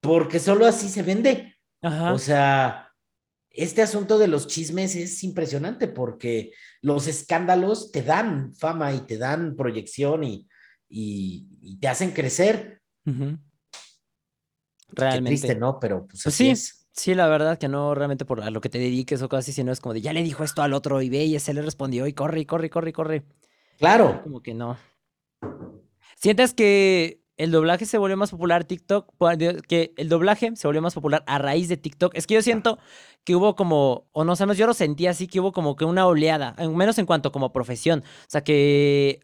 S2: porque solo así se vende. Ajá. O sea, este asunto de los chismes es impresionante porque los escándalos te dan fama y te dan proyección y, y, te hacen crecer.
S1: Realmente.
S2: Qué triste, ¿no? Pero pues,
S1: pues sí, sí, la verdad que no realmente por a lo que te dediques o cosas así, sino es como de ya le dijo esto al otro y ve y ese le respondió y corre y corre y corre y corre.
S2: Claro.
S1: Como que no. ¿Sientes que el doblaje se volvió más popular TikTok? Que el doblaje se volvió más popular a raíz de TikTok. Es que yo siento que hubo como, o no sabemos, yo lo sentí así, que hubo como que una oleada, menos en cuanto como profesión. O sea que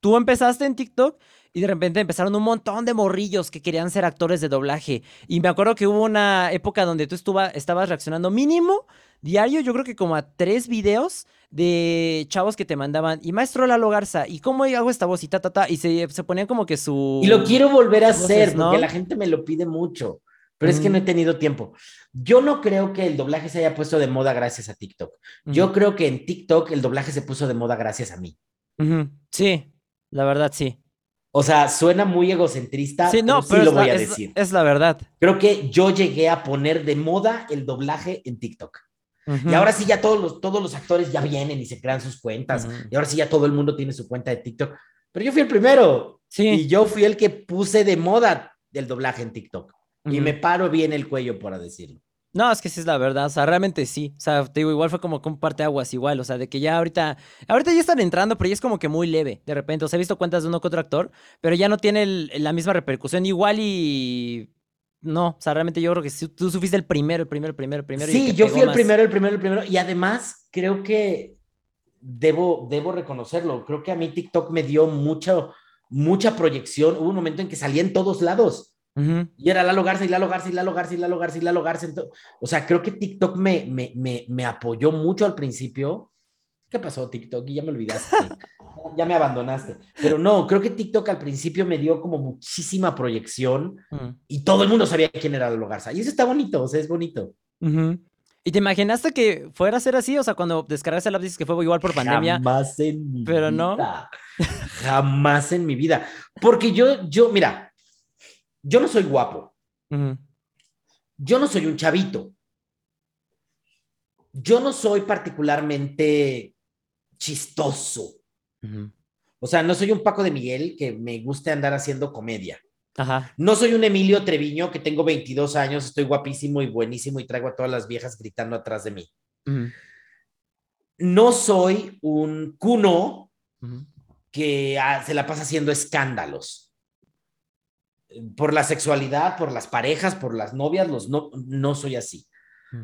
S1: tú empezaste en TikTok y de repente empezaron un montón de morrillos que querían ser actores de doblaje. Y me acuerdo que hubo una época donde tú estabas reaccionando mínimo diario, yo creo que como a tres videos de chavos que te mandaban, y maestro Lalo Garza, ¿y cómo hago esta voz? Y ta, ta, ta, y se, se ponían como que su...
S2: Y lo quiero volver a hacer, porque la gente me lo pide mucho, pero es que no he tenido tiempo. Yo no creo que el doblaje se haya puesto de moda gracias a TikTok. Yo creo que en TikTok el doblaje se puso de moda gracias a mí.
S1: Sí, la verdad sí.
S2: O sea, suena muy egocentrista, sí, no, pero, sí lo voy a decir.
S1: Es la verdad.
S2: Creo que yo llegué a poner de moda el doblaje en TikTok. Y ahora sí ya todos los, todos los actores ya vienen y se crean sus cuentas. Y ahora sí ya todo el mundo tiene su cuenta de TikTok. Pero yo fui el primero. Sí. Y yo fui el que puse de moda el doblaje en TikTok. Y me paro bien el cuello, para decirlo.
S1: No, es que sí es la verdad, o sea, realmente sí. O sea, te digo, igual fue como con parte aguas igual, o sea, de que ya ahorita, ahorita ya están entrando, pero ya es como que muy leve, de repente. O sea, he visto cuentas de uno que otro actor, pero ya no tiene la misma repercusión igual y no, o sea, realmente yo creo que tú fuiste el primero, el primero, el primero, el primero.
S2: Sí, yo fui el primero, el primero, el primero. Y además, creo que debo, debo reconocerlo. Creo que a mí TikTok me dio mucho, mucha proyección. Hubo un momento en que salía en todos lados. Y era Lalo Garza y Lalo Garza y Lalo Garza y Lalo Garza y Lalo Garza. O sea, creo que TikTok me, me, me, me apoyó mucho al principio. ¿Qué pasó, TikTok? Y ya me olvidaste. ya me abandonaste. Pero no, creo que TikTok al principio me dio como muchísima proyección mm. y todo el mundo sabía quién era Lalo Garza. Y eso está bonito, o sea, es bonito.
S1: ¿Y te imaginaste que fuera a ser así? O sea, cuando descargaste el app dices que fue igual por pandemia.
S2: Jamás en mi
S1: pero no.
S2: Jamás en mi vida. Porque yo, yo, mira, yo no soy guapo. Yo no soy un chavito. Yo no soy particularmente chistoso. O sea, no soy un Paco de Miguel que me guste andar haciendo comedia. No soy un Emilio Treviño que tengo 22 años, estoy guapísimo y buenísimo y traigo a todas las viejas gritando atrás de mí. No soy un cuno que ah, se la pasa haciendo escándalos. Por la sexualidad, por las parejas, por las novias, los no, no soy así.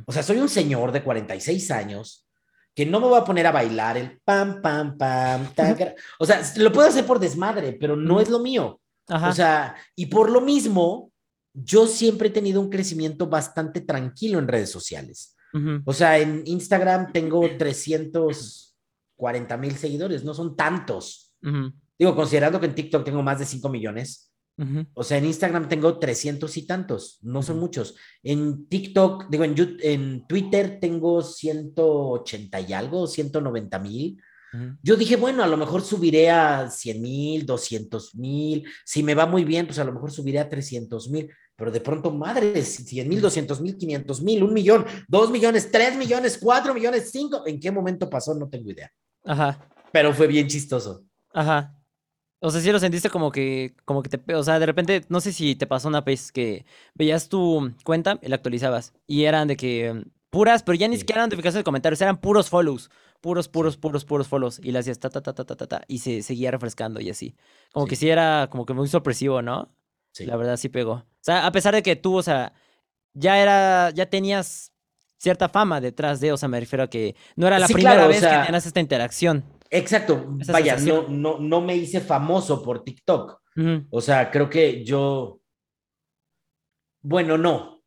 S2: O sea, soy un señor de 46 años que no me voy a poner a bailar el pam, pam, pam, o sea, lo puedo hacer por desmadre, pero no es lo mío. O sea, y por lo mismo, yo siempre he tenido un crecimiento bastante tranquilo en redes sociales. O sea, en Instagram tengo 340 mil seguidores, no son tantos. Digo, considerando que en TikTok tengo más de 5 millones. O sea, en Instagram tengo 300 y tantos, no son muchos. En TikTok, digo, en, en Twitter tengo 180 y algo, 190 mil. Yo dije, bueno, a lo mejor subiré a 100 mil, 200 mil. Si me va muy bien, pues a lo mejor subiré a 300 mil. Pero de pronto, madre, 100 mil, 200 mil, 500 mil, un millón, dos millones, tres millones, cuatro millones, cinco. ¿En qué momento pasó? No tengo idea.
S1: Ajá.
S2: Pero fue bien chistoso.
S1: Ajá. O sea, si lo sentiste como que, como que te, o sea, de repente, no sé si te pasó una vez que veías tu cuenta y la actualizabas y eran de que puras, pero ya ni siquiera eran notificaciones de comentarios, eran puros follows, puros, puros, puros, puros follows y le hacías ta, ta, ta, ta, ta, ta, ta, y se seguía refrescando y así. Como que sí era como que muy sorpresivo, ¿no? Sí. La verdad sí pegó. O sea, a pesar de que tú, o sea, ya era, ya tenías cierta fama detrás de, o sea, me refiero a que no era la primera vez que tenías esta interacción.
S2: Exacto, vaya, no, no, no me hice famoso por TikTok. O sea, creo que yo, bueno, no,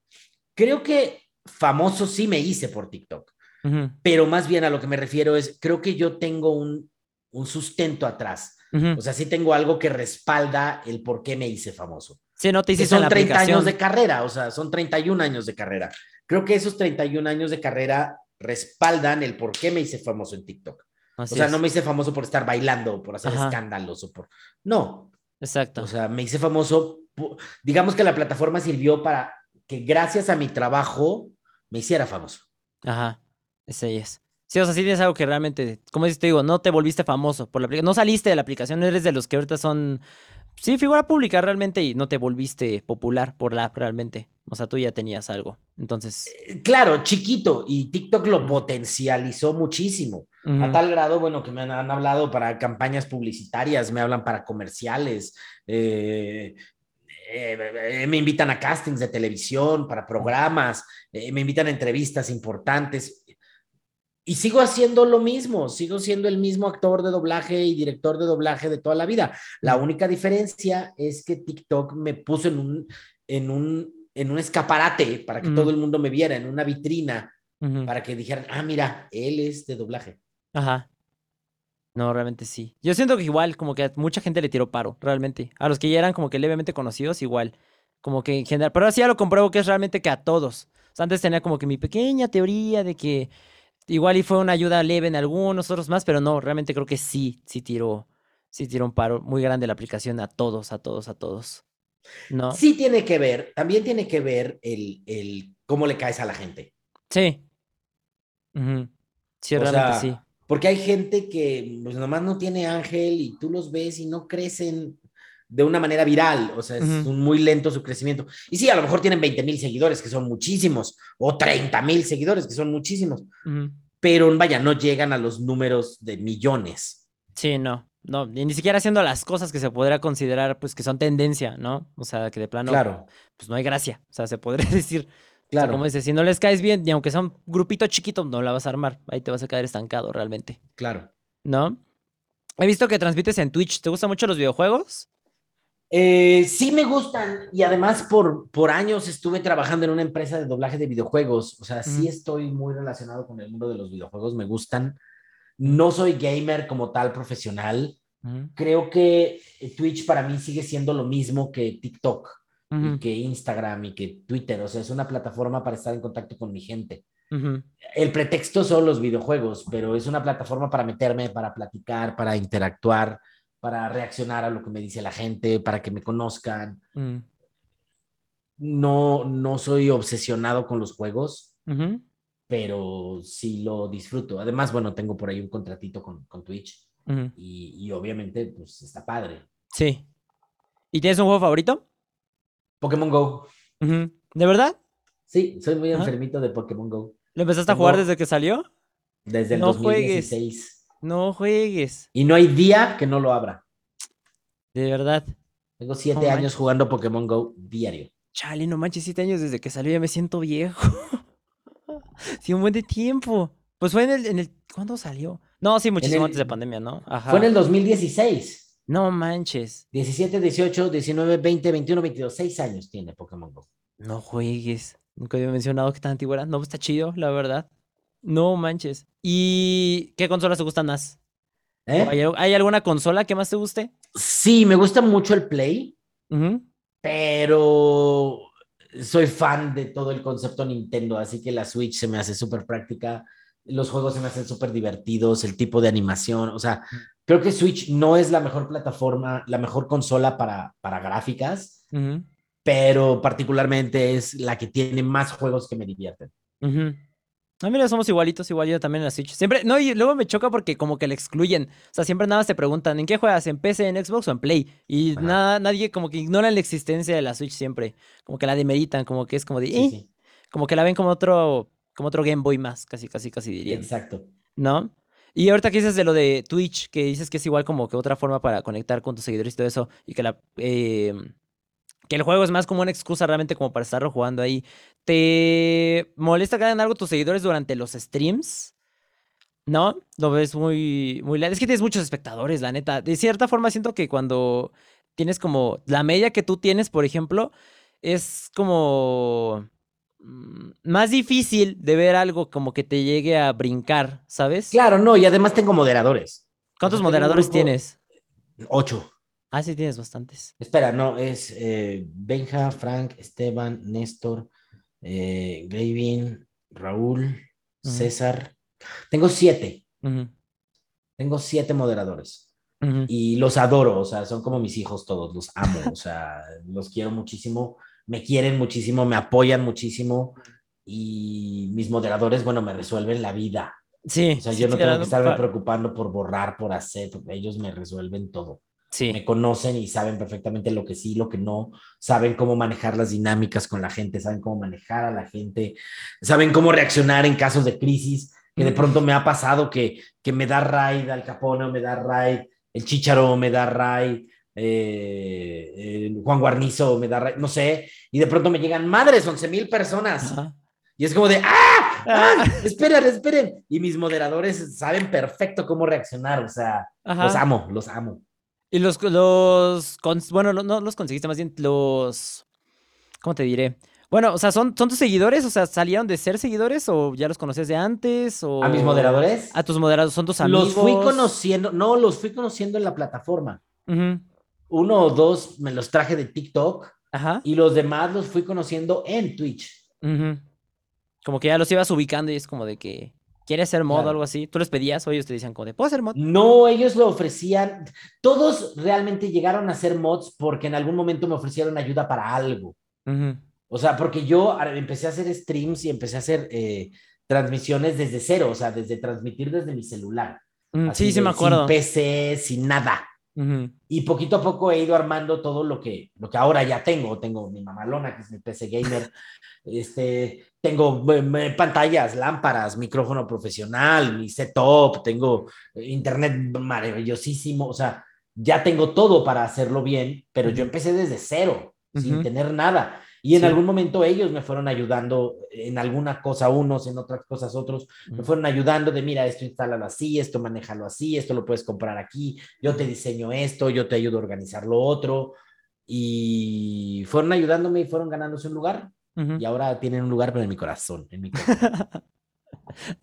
S2: creo que famoso sí me hice por TikTok, pero más bien a lo que me refiero es, creo que yo tengo un, un sustento atrás. O sea, sí tengo algo que respalda el por qué me hice famoso.
S1: Sí, no te hiciste
S2: Son 30 años de carrera, o sea, son 31 años de carrera. creo que esos 31 años de carrera respaldan el por qué me hice famoso en TikTok. O sea, no me hice famoso por estar bailando, por hacer escándalos o por... No.
S1: Exacto.
S2: O sea, me hice famoso, digamos que la plataforma sirvió para que gracias a mi trabajo me hiciera famoso.
S1: Ajá, ese es. Sí, o sea, sí tienes algo que realmente, como te digo, no te volviste famoso por la aplicación, no saliste de la aplicación, eres de los que ahorita son, sí, figura pública realmente y no te volviste popular por la app realmente. O sea, tú ya tenías algo. Entonces.
S2: Eh, claro, chiquito. Y TikTok lo potencializó muchísimo. A tal grado, bueno, que me han, hablado para campañas publicitarias, me hablan para comerciales, eh, eh, me invitan a castings de televisión, para programas, me invitan a entrevistas importantes. Y sigo haciendo lo mismo, sigo siendo el mismo actor de doblaje y director de doblaje de toda la vida. La única diferencia es que TikTok me puso en un, en un en un escaparate para que todo el mundo me viera, en una vitrina, para que dijeran, ah, mira, él es de doblaje.
S1: Ajá. No, realmente sí. Yo siento que igual, como que a mucha gente le tiró paro, realmente. A los que ya eran como que levemente conocidos, igual. Como que en general. Pero así ya lo compruebo que es realmente que a todos. O sea, antes tenía como que mi pequeña teoría de que igual y fue una ayuda leve en algunos, otros más, pero no, realmente creo que sí, sí tiró, sí tiró un paro muy grande la aplicación a todos, a todos, a todos. No.
S2: Sí tiene que ver, también tiene que ver el, el cómo le caes a la gente.
S1: Sí. Sí, realmente sí.
S2: Porque hay gente que pues nomás no tiene ángel y tú los ves y no crecen de una manera viral, o sea, es muy lento su crecimiento. Y sí, a lo mejor tienen 20 mil seguidores, que son muchísimos, o 30 mil seguidores, que son muchísimos, pero vaya, no llegan a los números de millones.
S1: Sí, no. No, ni siquiera haciendo las cosas que se podría considerar, pues, que son tendencia, ¿no? O sea, que de plano,
S2: claro.
S1: pues no hay gracia. O sea, se podría decir, claro. como dices, si no les caes bien, ni aunque sea un grupito chiquito, no la vas a armar. Ahí te vas a quedar estancado realmente.
S2: Claro.
S1: ¿No? He visto que transmites en Twitch. ¿Te gustan mucho los videojuegos?
S2: Eh, sí me gustan y además por, por años estuve trabajando en una empresa de doblaje de videojuegos. O sea, sí estoy muy relacionado con el mundo de los videojuegos, me gustan. No soy gamer como tal profesional. Creo que Twitch para mí sigue siendo lo mismo que TikTok y que Instagram y que Twitter. O sea, es una plataforma para estar en contacto con mi gente. El pretexto son los videojuegos, pero es una plataforma para meterme, para platicar, para interactuar, para reaccionar a lo que me dice la gente, para que me conozcan. No, no soy obsesionado con los juegos pero sí lo disfruto. Además, bueno, tengo por ahí un contratito con, con Twitch y, obviamente, pues está padre.
S1: Sí. ¿Y tienes un juego favorito?
S2: Pokémon Go.
S1: ¿De verdad?
S2: Sí, soy muy enfermito de Pokémon Go.
S1: ¿Lo empezaste a jugar desde que salió?
S2: Desde el no 2016. Juegues.
S1: No juegues.
S2: Y no hay día que no lo abra.
S1: De verdad.
S2: Tengo siete años jugando Pokémon Go diario.
S1: Chale, no manches, siete años desde que salió ya me siento viejo. sí, un buen de tiempo. Pues fue en el, en el ¿cuándo salió? No, sí, muchísimo antes de pandemia, ¿no?
S2: Ajá. Fue en el 2016.
S1: No manches.
S2: 17, 18, 19, 20, 21, 22, 6 años tiene Pokémon Go.
S1: No juegues. Nunca había mencionado que tan antigua era. No, está chido, la verdad. No manches. ¿Y qué consolas te gustan más? ¿Eh? ¿Hay, alguna consola que más te guste?
S2: Sí, me gusta mucho el Play. Pero soy fan de todo el concepto Nintendo, así que la Switch se me hace súper práctica, los juegos se me hacen súper divertidos, el tipo de animación, o sea, creo que Switch no es la mejor plataforma, la mejor consola para, para gráficas, pero particularmente es la que tiene más juegos que me divierten.
S1: Ah, mira, somos igualitos, igual yo también en la Switch. Siempre, no, y luego me choca porque como que le excluyen. O sea, siempre nada más te preguntan, ¿en qué juegas? ¿En PC, en Xbox o en Play? Y nada, nadie como que ignora la existencia de la Switch siempre. Como que la demeritan, como que es como de, eh", como que la ven como otro, como otro Game Boy más, casi, casi, casi diría.
S2: Exacto.
S1: ¿No? Y ahorita que dices de lo de Twitch, que dices que es igual como que otra forma para conectar con tus seguidores y todo eso, y que la, eh, que el juego es más como una excusa realmente como para estarlo jugando ahí. ¿Te molesta que hagan algo tus seguidores durante los streams? ¿No? Lo ves muy, muy... Es que tienes muchos espectadores, la neta. De cierta forma siento que cuando tienes como... La media que tú tienes, por ejemplo, es como... Mm, más difícil de ver algo como que te llegue a brincar, ¿sabes?
S2: Claro, no, y además tengo moderadores.
S1: ¿Cuántos moderadores tienes?
S2: Ocho.
S1: Ah, sí, tienes bastantes.
S2: Espera, no, es eh, Benja, Frank, Esteban, Néstor, eh, Gravin, Raúl, César. Tengo siete. Tengo siete moderadores. Y los adoro, o sea, son como mis hijos todos, los amo, o sea, los quiero muchísimo, me quieren muchísimo, me apoyan muchísimo y mis moderadores, bueno, me resuelven la vida.
S1: Sí.
S2: O sea, yo no tengo que estarme preocupando por borrar, por hacer, ellos me resuelven todo.
S1: Sí.
S2: Me conocen y saben perfectamente lo que sí, lo que no, saben cómo manejar las dinámicas con la gente, saben cómo manejar a la gente, saben cómo reaccionar en casos de crisis, que de pronto me ha pasado que, que me da raid Al Capone o me da raid el Chicharo me da Ray, eh, Juan Guarnizo me da Ray, no sé, y de pronto me llegan madres, 11 mil personas. Y es como de, ¡ah! ¡ah! Esperen, esperen. Y mis moderadores saben perfecto cómo reaccionar, o sea, los amo, los amo.
S1: Y los, los, bueno, no los conseguiste, más bien los, ¿cómo te diré? Bueno, o sea, ¿son, ¿son tus seguidores? O sea, ¿salieron de ser seguidores o ya los conoces de antes? O...
S2: ¿A mis moderadores?
S1: A tus moderadores, ¿son tus amigos?
S2: Los fui conociendo, no, los fui conociendo en la plataforma. Uno o dos me los traje de TikTok Ajá. y los demás los fui conociendo en Twitch.
S1: Como que ya los ibas ubicando y es como de que quieres ser mod o algo así. ¿Tú les pedías o ellos te decían como de, ¿puedo ser mod?
S2: No, ellos lo ofrecían. Todos realmente llegaron a ser mods porque en algún momento me ofrecieron ayuda para algo. O sea, porque yo empecé a hacer streams y empecé a hacer eh, transmisiones desde cero, o sea, desde transmitir desde mi celular.
S1: Mm, sí, sí me acuerdo.
S2: Sin PC, sin nada. Y poquito a poco he ido armando todo lo que, lo que ahora ya tengo. Tengo mi mamalona, que es mi PC gamer. este, tengo pantallas, lámparas, micrófono profesional, mi setup, tengo internet maravillosísimo. O sea, ya tengo todo para hacerlo bien, pero yo empecé desde cero, sin tener nada. Y en algún momento ellos me fueron ayudando en alguna cosa unos, en otras cosas otros, me fueron ayudando de, mira, esto instálalo así, esto manéjalo así, esto lo puedes comprar aquí, yo te diseño esto, yo te ayudo a organizar lo otro. Y fueron ayudándome y fueron ganándose un lugar. Y ahora tienen un lugar, pero en mi corazón, en mi corazón.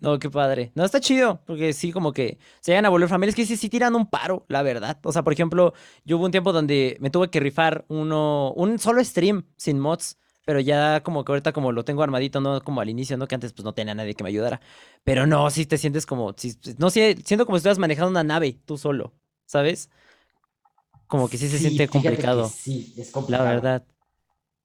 S1: No, qué padre. No, está chido, porque sí, como que se llegan a volver familias que sí, sí tiran un paro, la verdad. O sea, por ejemplo, yo hubo un tiempo donde me tuve que rifar uno, un solo stream sin mods, pero ya como que ahorita como lo tengo armadito, no como al inicio, ¿no? Que antes pues no tenía nadie que me ayudara. Pero no, sí te sientes como, no sé, siento como si estuvieras manejando una nave tú solo, ¿sabes? Como que sí se siente complicado.
S2: Sí, es complicado.
S1: La verdad.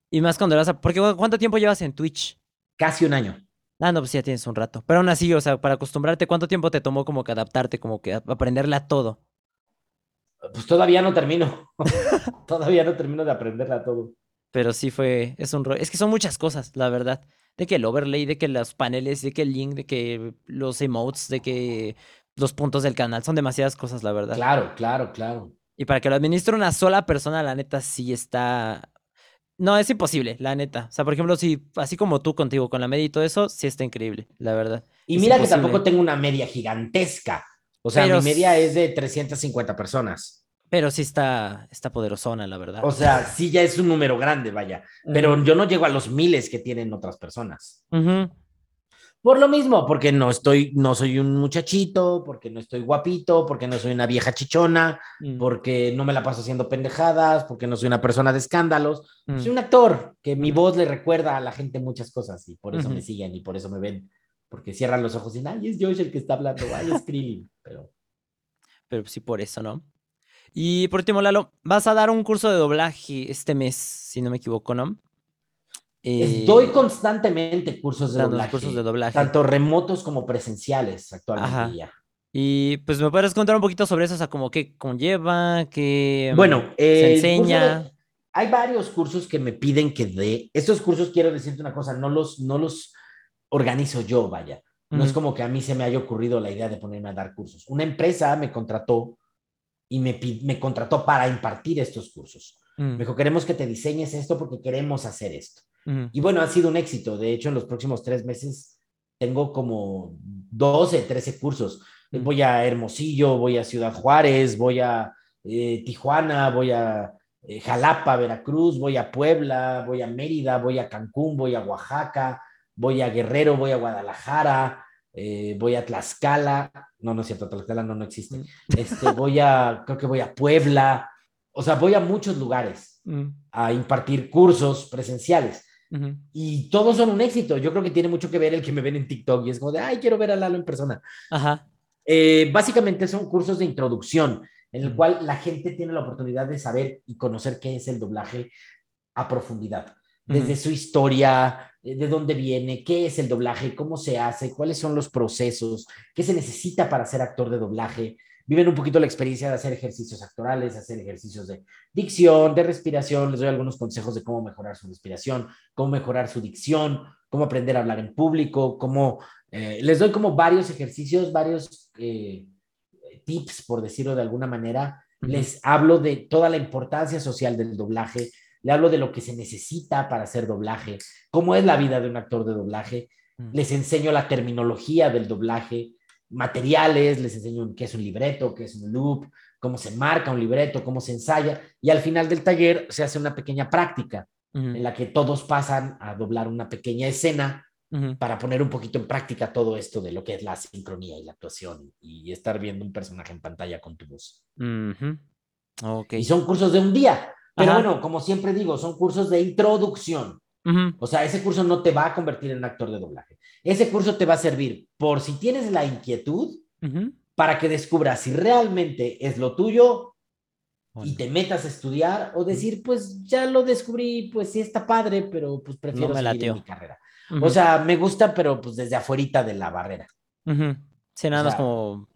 S1: Y más cuando vas a... Porque ¿cuánto tiempo llevas en Twitch?
S2: Casi un año.
S1: Ah, no, pues ya tienes un rato. Pero aún así, o sea, para acostumbrarte, ¿cuánto tiempo te tomó como que adaptarte, como que aprenderle a todo?
S2: Pues todavía no termino. todavía no termino de aprenderle a todo.
S1: Pero sí fue, es un Es que son muchas cosas, la verdad. De que el overlay, de que los paneles, de que el link, de que los emotes, de que los puntos del canal, son demasiadas cosas, la verdad.
S2: Claro, claro, claro.
S1: Y para que lo administre una sola persona, la neta sí está no, es imposible, la neta. O sea, por ejemplo, si así como tú contigo con la media y todo eso, sí está increíble, la verdad.
S2: Y mira que tampoco tengo una media gigantesca. O sea, mi media es de 350 personas.
S1: Pero sí está, está poderosona, la verdad.
S2: O sea, sí ya es un número grande, vaya. Pero yo no llego a los miles que tienen otras personas. Por lo mismo, porque no estoy, no soy un muchachito, porque no estoy guapito, porque no soy una vieja chichona, mm. porque no me la paso haciendo pendejadas, porque no soy una persona de escándalos. Mm. Soy un actor que mi voz le recuerda a la gente muchas cosas y por eso me siguen y por eso me ven, porque cierran los ojos y ay, es Josh el que está hablando, ay, es Krillin, pero...
S1: Pero sí por eso, ¿no? Y por último, Lalo, vas a dar un curso de doblaje este mes, si no me equivoco, ¿no?
S2: Eh, doy constantemente cursos de, doblaje,
S1: cursos de doblaje.
S2: Tanto remotos como presenciales actualmente
S1: Y pues me puedes contar un poquito sobre eso, o sea, como qué conlleva, qué
S2: bueno, se enseña. hay varios cursos que me piden que dé. Estos cursos, quiero decirte una cosa, no los, no los organizo yo, vaya. No es como que a mí se me haya ocurrido la idea de ponerme a dar cursos. Una empresa me contrató y me, me contrató para impartir estos cursos. Me dijo, queremos que te diseñes esto porque queremos hacer esto. Y bueno, ha sido un éxito. De hecho, en los próximos tres meses tengo como 12, 13 cursos. Voy a Hermosillo, voy a Ciudad Juárez, voy a eh, Tijuana, voy a eh, Jalapa, Veracruz, voy a Puebla, voy a Mérida, voy a Cancún, voy a Oaxaca, voy a Guerrero, voy a Guadalajara, eh, voy a Tlaxcala. No, no es cierto, Tlaxcala no, no existe. Este, voy a, creo que voy a Puebla. O sea, voy a muchos lugares a impartir cursos presenciales. Y todos son un éxito. Yo creo que tiene mucho que ver el que me ven en TikTok y es como de, ay, quiero ver a Lalo en persona.
S1: Ajá.
S2: Eh, básicamente son cursos de introducción en el cual la gente tiene la oportunidad de saber y conocer qué es el doblaje a profundidad, desde su historia, eh, de dónde viene, qué es el doblaje, cómo se hace, cuáles son los procesos, qué se necesita para ser actor de doblaje. Viven un poquito la experiencia de hacer ejercicios actorales, hacer ejercicios de dicción, de respiración. Les doy algunos consejos de cómo mejorar su respiración, cómo mejorar su dicción, cómo aprender a hablar en público, cómo... Eh, les doy como varios ejercicios, varios eh, tips, por decirlo de alguna manera. Les hablo de toda la importancia social del doblaje, le hablo de lo que se necesita para hacer doblaje, cómo es la vida de un actor de doblaje, les enseño la terminología del doblaje, materiales, les enseño qué es un libreto, qué es un loop, cómo se marca un libreto, cómo se ensaya, y al final del taller se hace una pequeña práctica en la que todos pasan a doblar una pequeña escena para poner un poquito en práctica todo esto de lo que es la sincronía y la actuación y estar viendo un personaje en pantalla con tu voz. Y son cursos de un día. Pero bueno, como siempre digo, son cursos de introducción. O sea, ese curso no te va a convertir en un actor de doblaje. Ese curso te va a servir por si tienes la inquietud para que descubras si realmente es lo tuyo y te metas a estudiar o decir, pues ya lo descubrí, pues sí está padre, pero pues prefiero seguir mi carrera. O sea, me gusta, pero pues desde afuerita de la barrera.
S1: Sí, nada más como...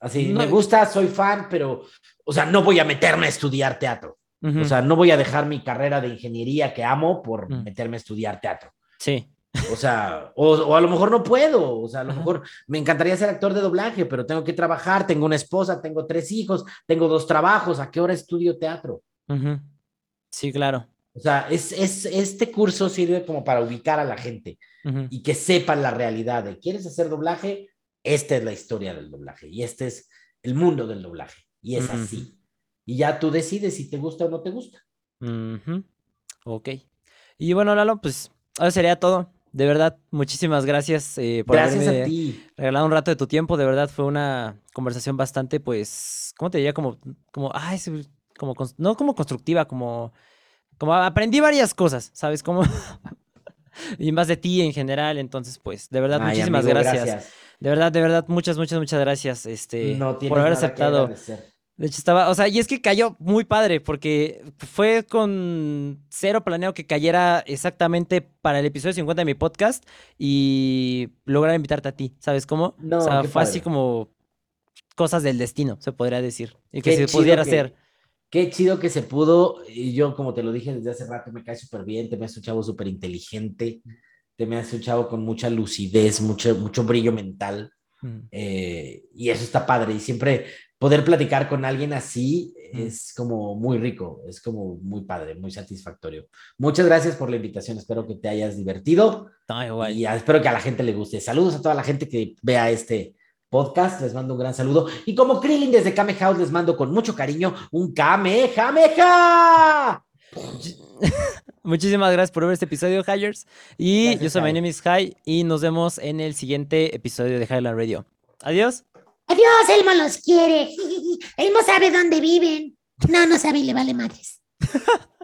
S2: Así, me gusta, soy fan, pero, o sea, no voy a meterme a estudiar teatro. O sea, no voy a dejar mi carrera de ingeniería que amo por mm. meterme a estudiar teatro.
S1: Sí.
S2: O sea, o, a lo mejor no puedo, o sea, a lo mejor me encantaría ser actor de doblaje, pero tengo que trabajar, tengo una esposa, tengo tres hijos, tengo dos trabajos, ¿a qué hora estudio teatro?
S1: Sí, claro.
S2: O sea, es, es, este curso sirve como para ubicar a la gente y que sepan la realidad de, ¿quieres hacer doblaje? Esta es la historia del doblaje y este es el mundo del doblaje y es así y ya tú decides si te gusta o no te gusta.
S1: Ok. Y bueno, Lalo, pues eso sería todo. De verdad, muchísimas gracias
S2: eh, por gracias a ti.
S1: regalado un rato de tu tiempo. De verdad, fue una conversación bastante, pues, ¿cómo te diría? Como, como, ay, como, no como constructiva, como, como aprendí varias cosas, ¿sabes? Como, y más de ti en general. Entonces, pues, de verdad, muchísimas gracias. De verdad, de verdad, muchas, muchas, muchas gracias este, por haber aceptado de hecho, estaba, o sea, y es que cayó muy padre, porque fue con cero planeado que cayera exactamente para el episodio 50 de mi podcast y lograr invitarte a ti, ¿sabes cómo?
S2: No,
S1: o sea, fue así como cosas del destino, se podría decir, y que se pudiera hacer.
S2: Qué chido que se pudo, y yo como te lo dije desde hace rato, me cae súper bien, te me has un chavo súper inteligente, te me has un chavo con mucha lucidez, mucho, mucho brillo mental. Mm. Eh, y eso está padre. Y siempre poder platicar con alguien así es como muy rico, es como muy padre, muy satisfactorio. Muchas gracias por la invitación, espero que te hayas divertido y espero que a la gente le guste. Saludos a toda la gente que vea este podcast, les mando un gran saludo y como Krillin desde Kame House les mando con mucho cariño un Kamehameha.
S1: Muchísimas gracias por ver este episodio, Hyers. Y yo soy My name is High y nos vemos en el siguiente episodio de Highland Radio. Adiós.
S3: Adiós, Elmo los quiere. Elmo sabe dónde viven. No, no sabe y le vale madres.